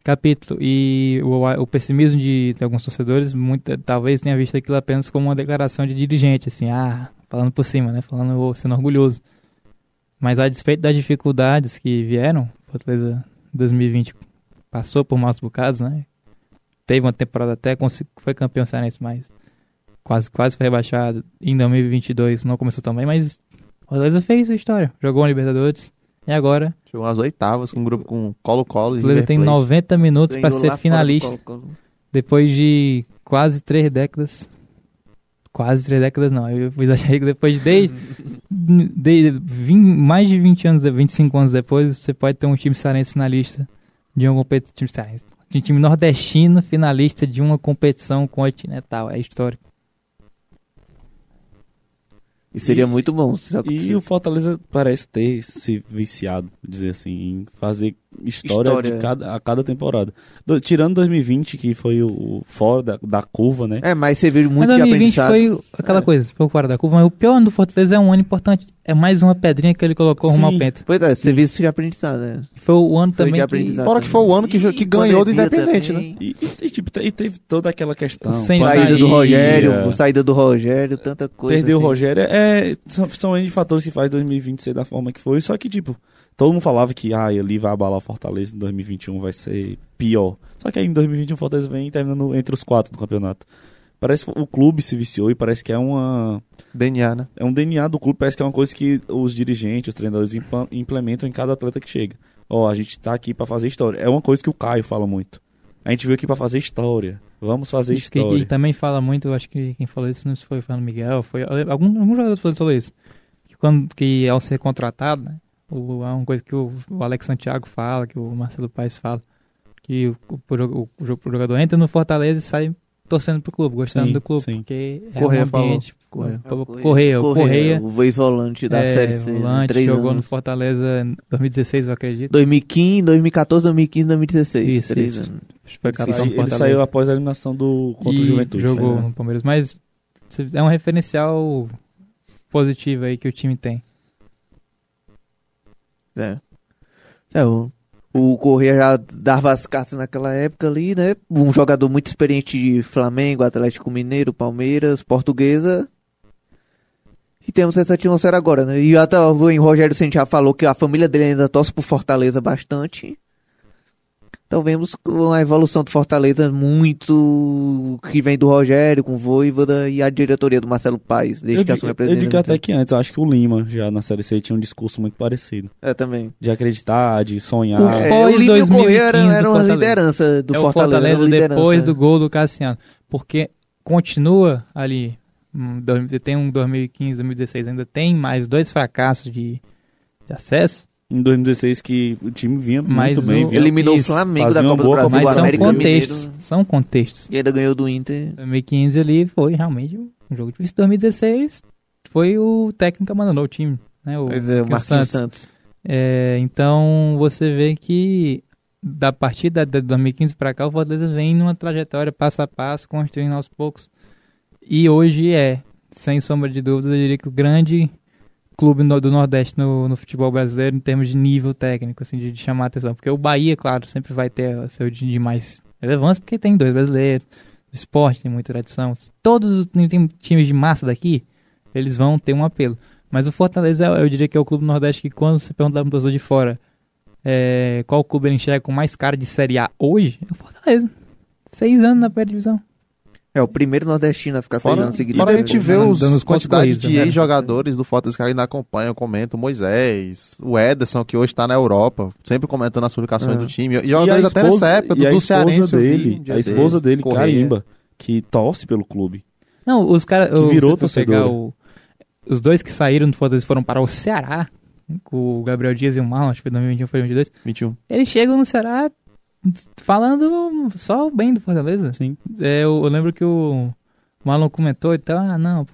capítulo. E o, o pessimismo de, de alguns torcedores, muito, talvez tenha visto aquilo apenas como uma declaração de dirigente, assim, ah, falando por cima, né? Falando, sendo orgulhoso. Mas a despeito das dificuldades que vieram, Fortaleza 2020 passou por maus bocados, né? Teve uma temporada até, foi campeão cearense, mas quase, quase foi rebaixado. Em 2022 não começou tão bem, mas Fortaleza fez sua história. Jogou uma Libertadores e agora Chegou nas oitavas com um grupo com Colo-Colo e River tem Plate. 90 minutos para ser finalista Colo-Colo. depois de quase três décadas. Quase três décadas não, eu exagerei que depois de desde, [laughs] de, vin- mais de 20 anos, 25 anos depois, você pode ter um time cearense finalista de uma competição, time cearense, de um time nordestino finalista de uma competição continental, é histórico. E seria muito bom. Que E o Fortaleza parece ter se viciado, dizer assim, em fazer história, História. De cada, a cada temporada. Do- tirando 2020, que foi o, o fora da, da curva, né? É, mas você viu muito Mas de 2020 aprendizado. foi aquela É. coisa, foi fora da curva, mas o pior ano do Fortaleza é um ano importante, é mais uma pedrinha que ele colocou rumo ao penta. Pois é, você viu isso de aprendizado, né? Foi o ano Foi de também que aprendizado. Fora que foi o ano que, jo- que E ganhou do Independente, né? também. E, e, e, tipo, e teve toda aquela questão. Sem Saída saída, do Rogério, saída do Rogério, tanta coisa. Perdeu o assim. Rogério. É, são, são N fatores que faz 2020 ser da forma que foi. Só que, tipo, todo mundo falava que ah, ali vai abalar o Fortaleza em 2021, vai ser pior. Só que aí em 2021 o Fortaleza vem terminando entre os quatro do campeonato. Parece que o clube se viciou e parece que é uma. DNA, né? É um DNA do clube, parece que é uma coisa que os dirigentes, os treinadores implementam em cada atleta que chega. Ó, a gente tá aqui pra fazer história. É uma coisa que o Caio fala muito. A gente veio aqui pra fazer história. Vamos fazer Isso história. que também fala muito, eu acho que quem falou isso não foi o Fernando Miguel, foi algum, algum jogador falou isso. Que, quando, que ao ser contratado, né, o, é uma coisa que o, o Alex Santiago fala, que o Marcelo Paes fala, que o, o, o, o jogador entra no Fortaleza e sai torcendo pro clube, gostando Sim, do clube, sim. porque é Correia um ambiente Correia. Correia, o Correia. O ex-volante da é, Série C. né? volante, jogou no anos. Fortaleza em 2016, eu acredito. 2015, 2014, 2015, 2016. Isso, Três isso. anos. Foi Ele, saiu após a eliminação do contra o e Juventude. jogou É. no Palmeiras. Mas é um referencial positivo aí que o time tem. É. É, o, o Correia já dava as cartas naquela época ali, né? Um jogador muito experiente de Flamengo, Atlético Mineiro, Palmeiras, Portuguesa. E temos essa atmosfera agora, né? E até o Rogério Ceni já falou que a família dele ainda torce por Fortaleza bastante. Então vemos com a evolução do Fortaleza muito que vem do Rogério, com o Voivoda e a diretoria do Marcelo Paes, desde Eu, que digo, assumiu a eu presidência. digo que até que antes, eu acho que o Lima, já na Série C, tinha um discurso muito parecido. É, também. De acreditar, de sonhar. O É, o Lima e o Correia era, 2015 do era uma liderança do é Fortaleza. Fortaleza era uma liderança. depois do gol do Cassiano. Porque continua ali. Tem um 2015, 2016, ainda tem mais dois fracassos de, de acesso. Em 2016 que o time vinha Mas muito bem. o- vinha- Eliminou Isso. o Flamengo da Copa do Brasil, Mas o são América contextos. Mineiro. São contextos. E ainda ganhou do Inter. 2015 ali foi realmente um jogo difícil. 2016 foi o técnico que abandonou o time. Né? O, é, o Marquinhos Santos. Santos. É, então você vê que da partida de 2015 para cá o Fortaleza vem numa trajetória passo a passo, construindo aos poucos. E hoje é, sem sombra de dúvidas, eu diria que o grande clube no- do Nordeste no, no futebol brasileiro em termos de nível técnico, assim, de, de chamar atenção. Porque o Bahia, claro, sempre vai ter seu de de mais relevância, porque tem dois brasileiros, esporte tem muita tradição. Todos os tem times de massa daqui, eles vão ter um apelo. Mas o Fortaleza, eu diria que é o clube do Nordeste que quando você perguntar para um torcedor de fora é, qual clube ele enxerga com mais cara de Série A hoje, é o Fortaleza. Seis anos na primeira divisão. É o primeiro nordestino a ficar seis Fora, anos seguidos. fora a gente vê dando os quantidades corridos, de né? ex-jogadores do Fortaleza que ainda acompanham, comentam, o Moisés, o Ederson, que hoje está na Europa, sempre comentando as publicações Ah. do time. E E jogadores até nessa época, a do esposa Cearense, dele, a esposa dele, Correia. Carimba, que torce pelo clube. Não, os caras. Que virou torcedora. o- os dois que saíram do Fortaleza foram para o Ceará, com o Gabriel Dias e o Marlon, acho que foi 2021, foi 2022. 21. Eles chegam no Ceará falando só bem do Fortaleza. Sim. É, eu, eu lembro que o Marlon comentou e tal, ah, não,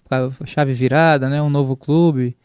chave virada, né, um novo clube,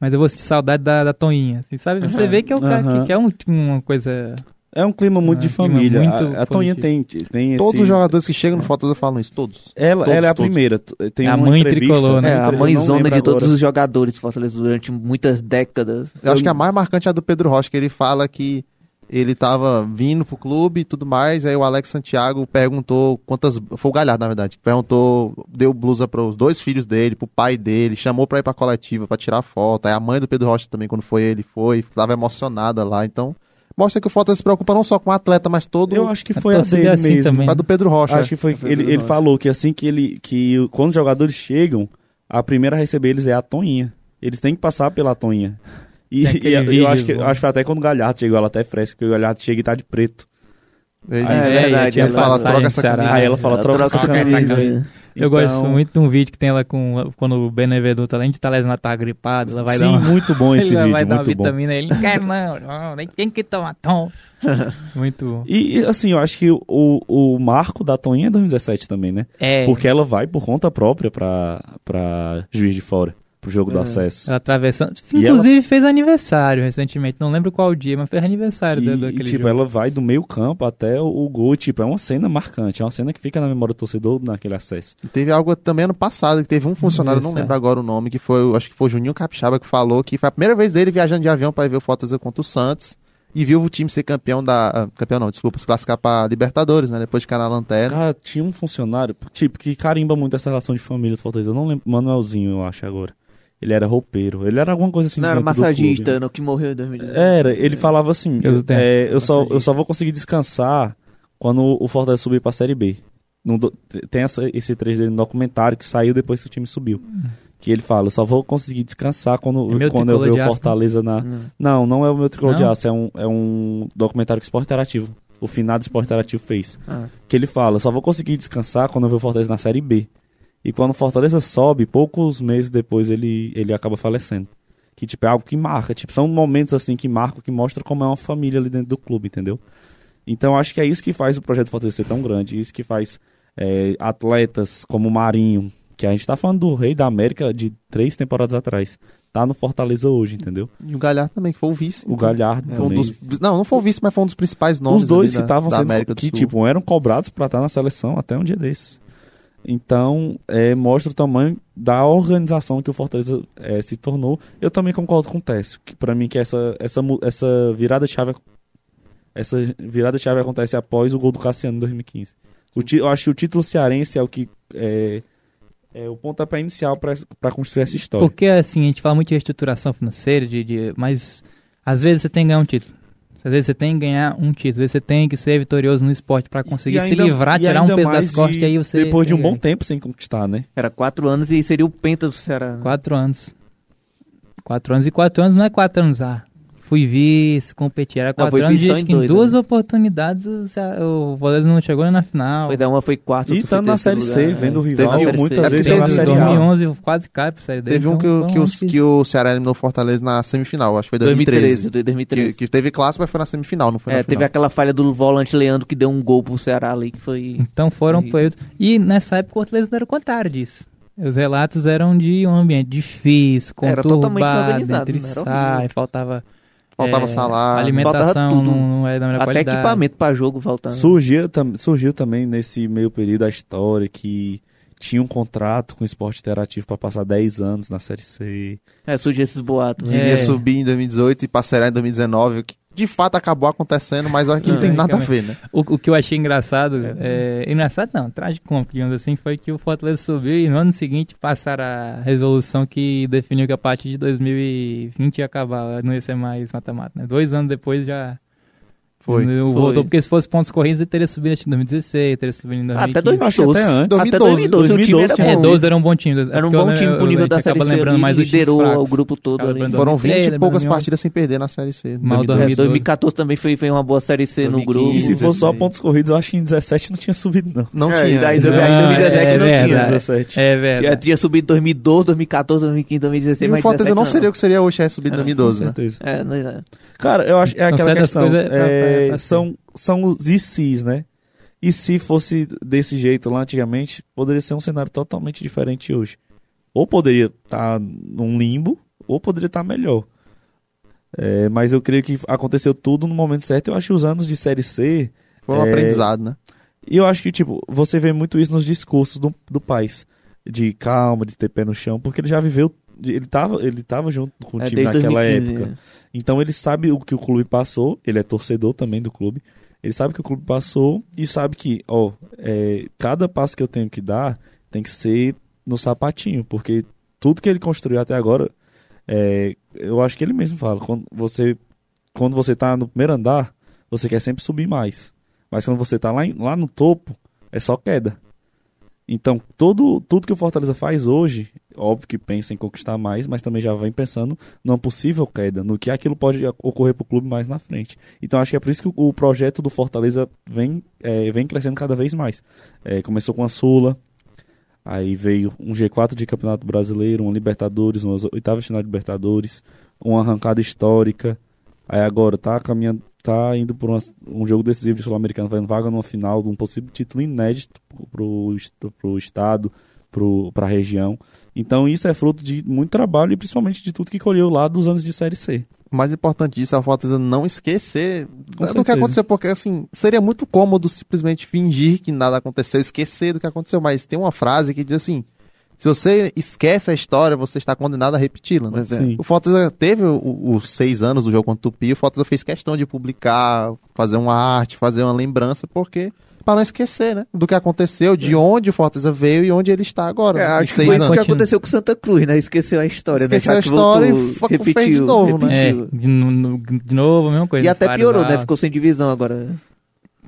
mas eu vou sentir saudade da, da Toinha, assim, sabe? Você vê que é, o cara Aham. que, que é um- uma coisa... É um clima muito É, de um família. muito a, a Toninha tem, tem esse... Todos os jogadores que chegam no Fortaleza falam isso, todos. Ela, todos, ela é a todos. primeira. Tem É a uma mãe tricolor, né? É, a eu mãezona de todos agora. os jogadores do Fortaleza durante muitas décadas. Eu acho que a mais marcante é a do Pedro Rocha, que ele fala que ele tava vindo pro clube e tudo mais, aí o Alex Santiago perguntou quantas. Foi o Galhardo, na verdade. Perguntou, deu blusa pros dois filhos dele, pro pai dele, chamou pra ir pra coletiva pra tirar foto. Aí a mãe do Pedro Rocha também, quando foi ele, foi, tava emocionada lá. Então, mostra que o Fortaleza se preocupa não só com o atleta, mas todo. Eu acho que foi a torcida dele é assim mesmo. também. a do Pedro Rocha. Acho que foi. Ele, ele falou que assim que ele. que quando os jogadores chegam, a primeira a receber eles é a Toninha. Eles têm que passar pela Toninha. E, [laughs] e eu vídeo, acho que, bom. acho que até quando o Galhardo chegou, ela até é fresca, porque o Galhardo chega e tá de preto. Ele É, diz, verdade, ela fala, troca essa Ceará. camisa. Aí ela fala, troca essa camisa. Eu Então, gosto muito de um vídeo que tem ela com quando o Benevenuto, além de estar lesionado, ela tá gripado, ela vai Sim, dar uma, muito bom esse [laughs] ela vídeo, vai dar uma muito bom. vitamina, ele não quer não, não, nem tem que tomar tom. [laughs] muito bom. E, e, assim, eu acho que o, o marco da Toninha é 2017 também, né? É, Porque ela vai por conta própria pra, pra Juiz de Fora, pro jogo do É. acesso. ela atravessando, E inclusive fez aniversário recentemente, não lembro qual dia, mas fez aniversário E, da- e, daquele tipo, jogo. ela vai do meio campo até o, o gol, tipo, é uma cena marcante, é uma cena que fica na memória do torcedor naquele acesso. Teve algo também ano passado, que teve um funcionário, não lembro é. agora o nome, que foi, acho que foi o Juninho Capixaba que falou que foi a primeira vez dele viajando de avião para ver o Fortaleza contra o Santos e viu o time ser campeão da, ah, campeão não, desculpa, se classificar para Libertadores, né, depois de ficar na lanterna. Cara, tinha um funcionário, tipo, que carimba muito essa relação de família do Fortaleza. Eu não lembro, Manuelzinho, eu acho agora. Ele era roupeiro, ele era alguma coisa assim. Não, era massagista, no que morreu em 2019. Era, ele falava assim, Eu é, eu, só, eu só vou conseguir descansar quando o Fortaleza subir pra Série B. No tem essa- esse trecho dele no documentário que saiu depois que o time subiu. Que ele fala, eu só vou conseguir descansar quando, É quando eu ver de o aço, Fortaleza na... Não. Não, não é o meu tricolor de Não? aço, é um, é um documentário que o Sport Interativo, o finado Sport Interativo fez. Ah. Que ele fala, só vou conseguir descansar quando eu ver o Fortaleza na Série B. E quando o Fortaleza sobe, poucos meses depois ele, ele acaba falecendo. Que, tipo, é algo que marca. Tipo, são momentos, assim, que marcam, que mostram como é uma família ali dentro do clube, entendeu? Então, acho que é isso que faz o projeto Fortaleza ser tão grande. Isso que faz é, atletas como o Marinho Que a gente tá falando do Rei da América de três temporadas atrás. Tá no Fortaleza hoje, entendeu? E o Galhardo também, que foi o vice. O Galhardo Foi um também. dos- não, não foi o vice, mas foi um dos principais nomes Os dois que estavam sendo América do que Sul. tipo eram cobrados para estar na seleção até um dia desses. Então é, mostra o tamanho da organização que o Fortaleza é, se tornou. Eu também concordo com o Técio, que para mim que essa essa essa virada chave essa virada chave acontece após o gol do Cassiano em 2015. O eu acho que o título cearense é o que é, é o pontapé inicial para construir essa história. Porque assim, a gente fala muito de reestruturação financeira, de, de- mas às vezes você tem que ganhar um título. Às vezes você tem que ganhar um título, às vezes você tem que ser vitorioso no esporte pra conseguir E se ainda- livrar, tirar um ainda peso das costas de- e aí você. depois de um bom tempo sem conquistar, né? Era quatro anos e seria o penta do Ceará. Quatro anos. Quatro anos e quatro anos não é quatro anos, ah. Fui vice, competi. Era Não, quatro foi anos e acho em que em dois, duas né? oportunidades o, o Fortaleza não chegou nem na final. Pois é, uma foi quarto, E estando na Série C, lugar. vendo o rival, na Série muitas C. É vezes teve Série A. 2011 quase cai pra Série D. Teve um então que, o- foi que, um os- que o Ceará eliminou o Fortaleza na semifinal, acho que foi 2013. 2013, 2013. Que, que teve clássico, mas foi na semifinal, não foi na É, teve aquela falha do volante Leandro que deu um gol pro Ceará ali, que foi... Então foram Terrível. períodos. E nessa época o Fortaleza era o contrário disso. Os relatos eram de um ambiente difícil, Era conturbado, totalmente desorganizado, entre né? Era sai, faltava Faltava é, salário. alimentação faltava tudo. não, não era da melhor Até qualidade. equipamento pra jogo faltando. Surgiu, tam- surgiu também nesse meio período a história que tinha um contrato com o esporte interativo para passar 10 anos na Série C. É, surgiu esses boatos. né? É. Iria subir em 2018 e passear em 2019, o que de fato acabou acontecendo, mas olha que não Não, tem é, nada a ver, né? O, o que eu achei engraçado, é, engraçado não, trágico, digamos assim, foi que o Fortaleza subiu e no ano seguinte passaram a resolução que definiu que a partir de 2020 ia acabar, não ia ser mais mata-mata, né? Dois anos depois já Foi. não Foi. voltou, porque se fosse pontos corridos ele teria subido em 2016, teria subido em 2015. Até 2012. Até antes. Até 2012, 2012, o time 2012 era tinha É, bom. 12 era um bom time. Era um eu bom time pro eu- nível da Série C. lembrando mais liderou o grupo todo Foram 2013, 20 e poucas 2011. partidas sem perder na Série C. Mal É, 2012. 2014 também foi, foi uma boa Série C no 2015. grupo. E se fosse só 16. pontos corridos, eu acho que em 17 não tinha subido, não. Não É, tinha. e daí né? também- Ah, acho que 2017 é não tinha. verdade. 17. É Que verdade. tinha subido 2012, 2014, 2015, 2016, E mas o Fortaleza 17 não seria o que seria hoje, é subir em 2012, Com né? É, é. Cara, eu acho é Então, aquela questão. É pra são, são os e se's, né? E se fosse desse jeito lá antigamente, poderia ser um cenário totalmente diferente hoje. Ou poderia estar num limbo, ou poderia estar melhor. É, mas eu creio que aconteceu tudo no momento certo. Eu acho que os anos de Série C. Foi um É, aprendizado, né? E eu acho que, tipo, você vê muito isso nos discursos do, do país. De calma, de ter pé no chão, porque ele já viveu. Ele tava, ele tava junto com o É, time naquela 2015, época. né? Então ele sabe o que o clube passou, ele é torcedor também do clube. Ele sabe que o clube passou e sabe que, ó, é, cada passo que eu tenho que dar tem que ser no sapatinho, porque tudo que ele construiu até agora, é, eu acho que ele mesmo fala, quando você, quando você tá no primeiro andar, você quer sempre subir mais. Mas quando você tá lá, lá no topo, é só queda. Então, todo, tudo que o Fortaleza faz hoje, óbvio que pensa em conquistar mais, mas também já vem pensando numa possível queda, no que aquilo pode ocorrer para o clube mais na frente. Então, acho que é por isso que o, projeto do Fortaleza vem, é, vem crescendo cada vez mais. É, começou com a Sula, aí veio um G4 de Campeonato Brasileiro, uma Libertadores, uma oitava final de Libertadores, uma arrancada histórica. Aí agora tá caminhando, tá indo por uma- um jogo decisivo de Sul-Americano, fazendo vaga numa final de um possível título inédito pro, est- pro estado, pro, pra região. Então isso é fruto de muito trabalho e principalmente de tudo que colheu lá dos anos de Série C. O mais importante disso é o Fortaleza não esquecer Com do que certeza. aconteceu, porque assim, seria muito cômodo simplesmente fingir que nada aconteceu, esquecer do que aconteceu, mas tem uma frase que diz assim: se você esquece a história, você está condenado a repeti-la. Né? É. O Fortaleza teve os seis anos do jogo contra o Tupi, o Fortaleza fez questão de publicar, fazer uma arte, fazer uma lembrança, porque para não esquecer, né, do que aconteceu, de onde o Fortaleza veio e onde ele está agora. É, né, acho que foi isso que aconteceu com Santa Cruz, né? Esqueceu a história. Esqueceu né? a história voltou, e repetiu, fez de novo, né? É, repetiu. de, no- no- de novo, a mesma coisa. E até piorou, né? Ficou sem divisão agora.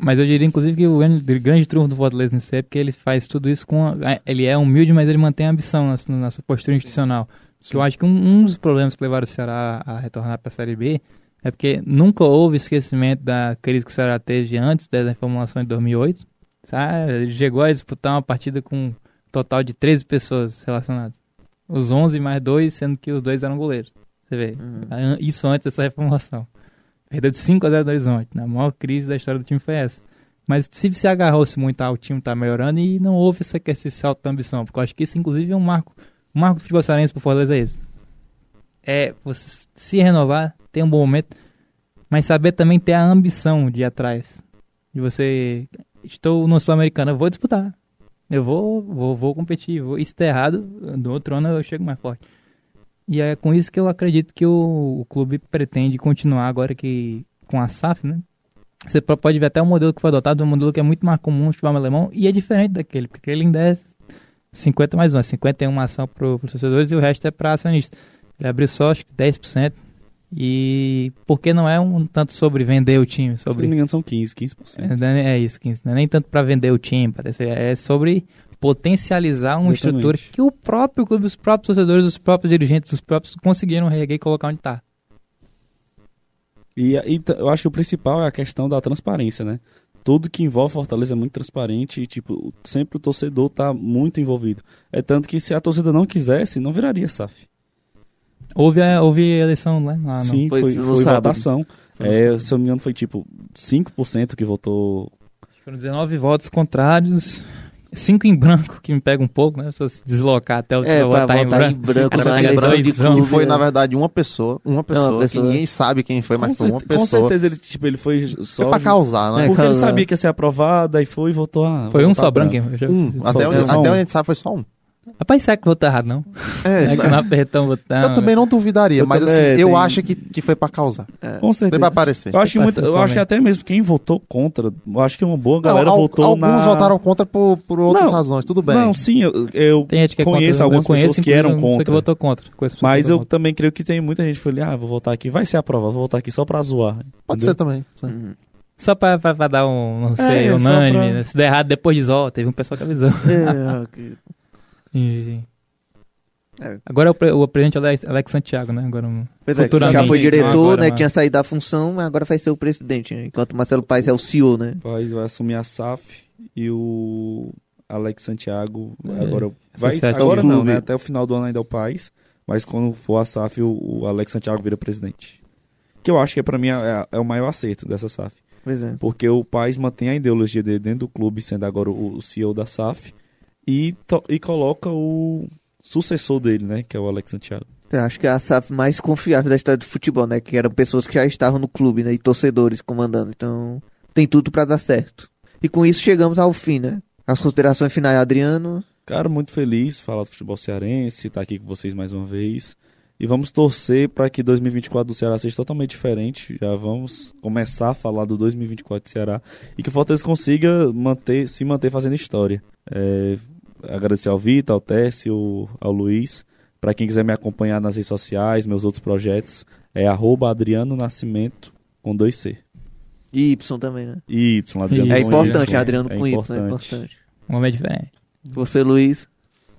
Mas eu diria, inclusive, que o grande, trunfo do Fortaleza nesse é porque ele faz tudo isso com. a- Ele é humilde, mas ele mantém a ambição na, sua- na sua postura institucional. Que eu acho que um, um dos problemas que levaram o Ceará a retornar para a Série B é porque nunca houve esquecimento da crise que o Ceará teve antes da reformulação de 2008. Sabe? Ele chegou a disputar uma partida com um total de 13 pessoas relacionadas. Os 11 mais dois, sendo que os dois eram goleiros. Você vê. An- Isso antes dessa reformulação. Perdeu de 5 a 0 do Horizonte. Na maior crise da história do time foi essa. Mas se se agarrou-se muito ao time tá melhorando e não houve essa, esse salto de ambição, porque eu acho que isso inclusive é um marco, um marco do futebol cearense pro Fortaleza é esse. É você se renovar, ter um bom momento, mas saber também ter a ambição de ir atrás. De você, estou no Sul-Americano, eu vou disputar. Eu vou, vou, vou competir. Vou, e errado, no outro ano eu chego mais forte. E é com isso que eu acredito que o, o clube pretende continuar agora que com a SAF, né? Você pode ver até o modelo que foi adotado, um modelo que é muito mais comum no futebol alemão e é diferente daquele, porque ele ainda é 50 mais 1, 51 ação para os torcedores e o resto é para acionistas. Ele abriu só acho que 10%. E porque não é um tanto sobre vender o time, sobre. Se não me engano, são 15, 15%. É, é isso, 15. Não é nem tanto para vender o time, parece, é sobre potencializar uma Exatamente. estrutura que o próprio clube, os próprios torcedores, os próprios dirigentes, os próprios conseguiram reerguer e colocar onde está. E, e eu acho que o principal é a questão da transparência, né? Tudo que envolve Fortaleza é muito transparente e, tipo, sempre o torcedor tá muito envolvido. É tanto que se a torcida não quisesse, não viraria SAF. Houve, a- houve eleição lá, lá no- Sim, Foi foi, foi votação. É, se eu não me engano, foi tipo 5% que votou. Foram 19 votos contrários, 5 em branco, que me pega um pouco, né? Se eu se deslocar até o É, eu pra votar em em branco. branco Você na pega eleição de clube. Que foi, é. na verdade, uma pessoa. Uma pessoa, pessoa. que ninguém sabe quem foi, mas com, foi uma certe- com pessoa. certeza ele, tipo, ele foi só. Foi pra causar, né? É, Porque ele sabia que ia ser aprovado, aí foi e votou. Ah, Foi um só branco? Eu já- Um. Até, onde, só até um. onde a gente sabe foi só um. Rapaz, será que votou errado, não? É que não apertão votando. Eu também não duvidaria, Eu mas também, assim, eu tem- acho que, que foi pra causar. Com Foi certeza. pra aparecer. Eu acho, que assim, eu acho que até mesmo quem votou contra, eu acho que uma boa galera Não, al- votou alguns na... votaram contra por, por outras Não, razões, tudo bem. Não, sim, eu, eu Tem gente que é conheço contra, algumas eu conheço, pessoas que eram contra. que votou contra. Mas eu votou também creio que tem muita gente que falou, ah, vou votar aqui, vai ser aprovado, vou votar aqui só pra zoar. Pode Entendeu? ser também. sim. Uhum. Só pra, pra, pra dar um, não sei, É, unânime. pra- né? Se der errado, depois diz, ó, teve um pessoal que avisou. É, [laughs] ok. E- É. Agora é o, pre- o presidente Alex, Alex Santiago, né? Agora, Pois é, já foi diretor, agora, né? mas- Tinha saído da função, mas agora vai ser o presidente. né? Enquanto o Marcelo Paes é o CEO, né? O Paes vai assumir a SAF e o Alex Santiago É, agora vai associativo. agora não, Clube. né? Até o final do ano ainda é o Paes, mas quando for a SAF o, o Alex Santiago vira presidente. Que eu acho que para mim é, é o maior acerto dessa SAF, Pois é. porque o Paes mantém a ideologia dele dentro do clube, sendo agora o, o CEO da SAF e e coloca o sucessor dele, né, que é o Alex Santiago. Eu acho que é a SAF mais confiável da história do futebol, né? Que eram pessoas que já estavam no clube, né? E torcedores comandando. Então, tem tudo pra dar certo. E com isso chegamos ao fim, né? As considerações finais, Adriano. Cara, muito feliz falar do futebol cearense, estar aqui com vocês mais uma vez. E vamos torcer para que 2024 do Ceará seja totalmente diferente. Já vamos começar a falar do 2024 do Ceará e que o Fortaleza consiga manter, se manter fazendo história. É, agradecer ao Vitor, ao Técio, ao Luiz. Para quem quiser me acompanhar nas redes sociais, meus outros projetos, é arroba Adriano Nascimento com 2C. E Y também, né? E Y, Adriano É com importante, Y. Adriano É com Y, é importante. importante. um homem diferente. Você, Luiz.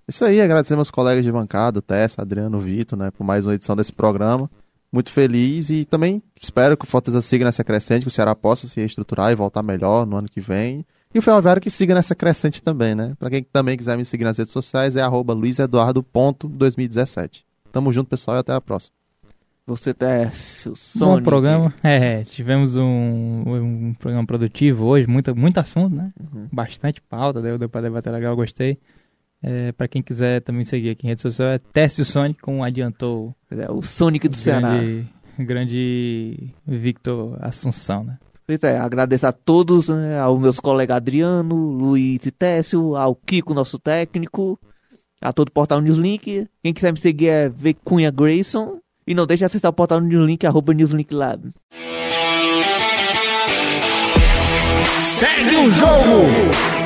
Isso aí, agradecer meus colegas de bancada, Tessa, Adriano, Vitor, né, por mais uma edição desse programa. Muito feliz e também espero que o Fortaleza siga nessa crescente, que o Ceará possa se reestruturar e voltar melhor no ano que vem. E o Ferroviário que siga nessa crescente também, né? Pra quem também quiser me seguir nas redes sociais, é arroba luizeduardo.2017. Tamo junto, pessoal, e até a próxima. Você, Técio. Bom Sonic. programa. É, tivemos um, um programa produtivo hoje, muito, muito assunto, né? Uhum. Bastante pauta, deu, deu pra debater legal, gostei. É, pra quem quiser também seguir aqui em rede social, é Técio Sonic, como adiantou É, o Sonic do o Ceará. grande, grande Victor Assunção, né? Pois é, agradeço a todos, né, aos meus colegas Adriano, Luiz e Técio, ao Kiko, nosso técnico, a todo o portal Newslink. Quem quiser me seguir é V Cunha Grayson. E não deixe de acessar o portal Newslink, arroba Newslink Lab. Segue o jogo!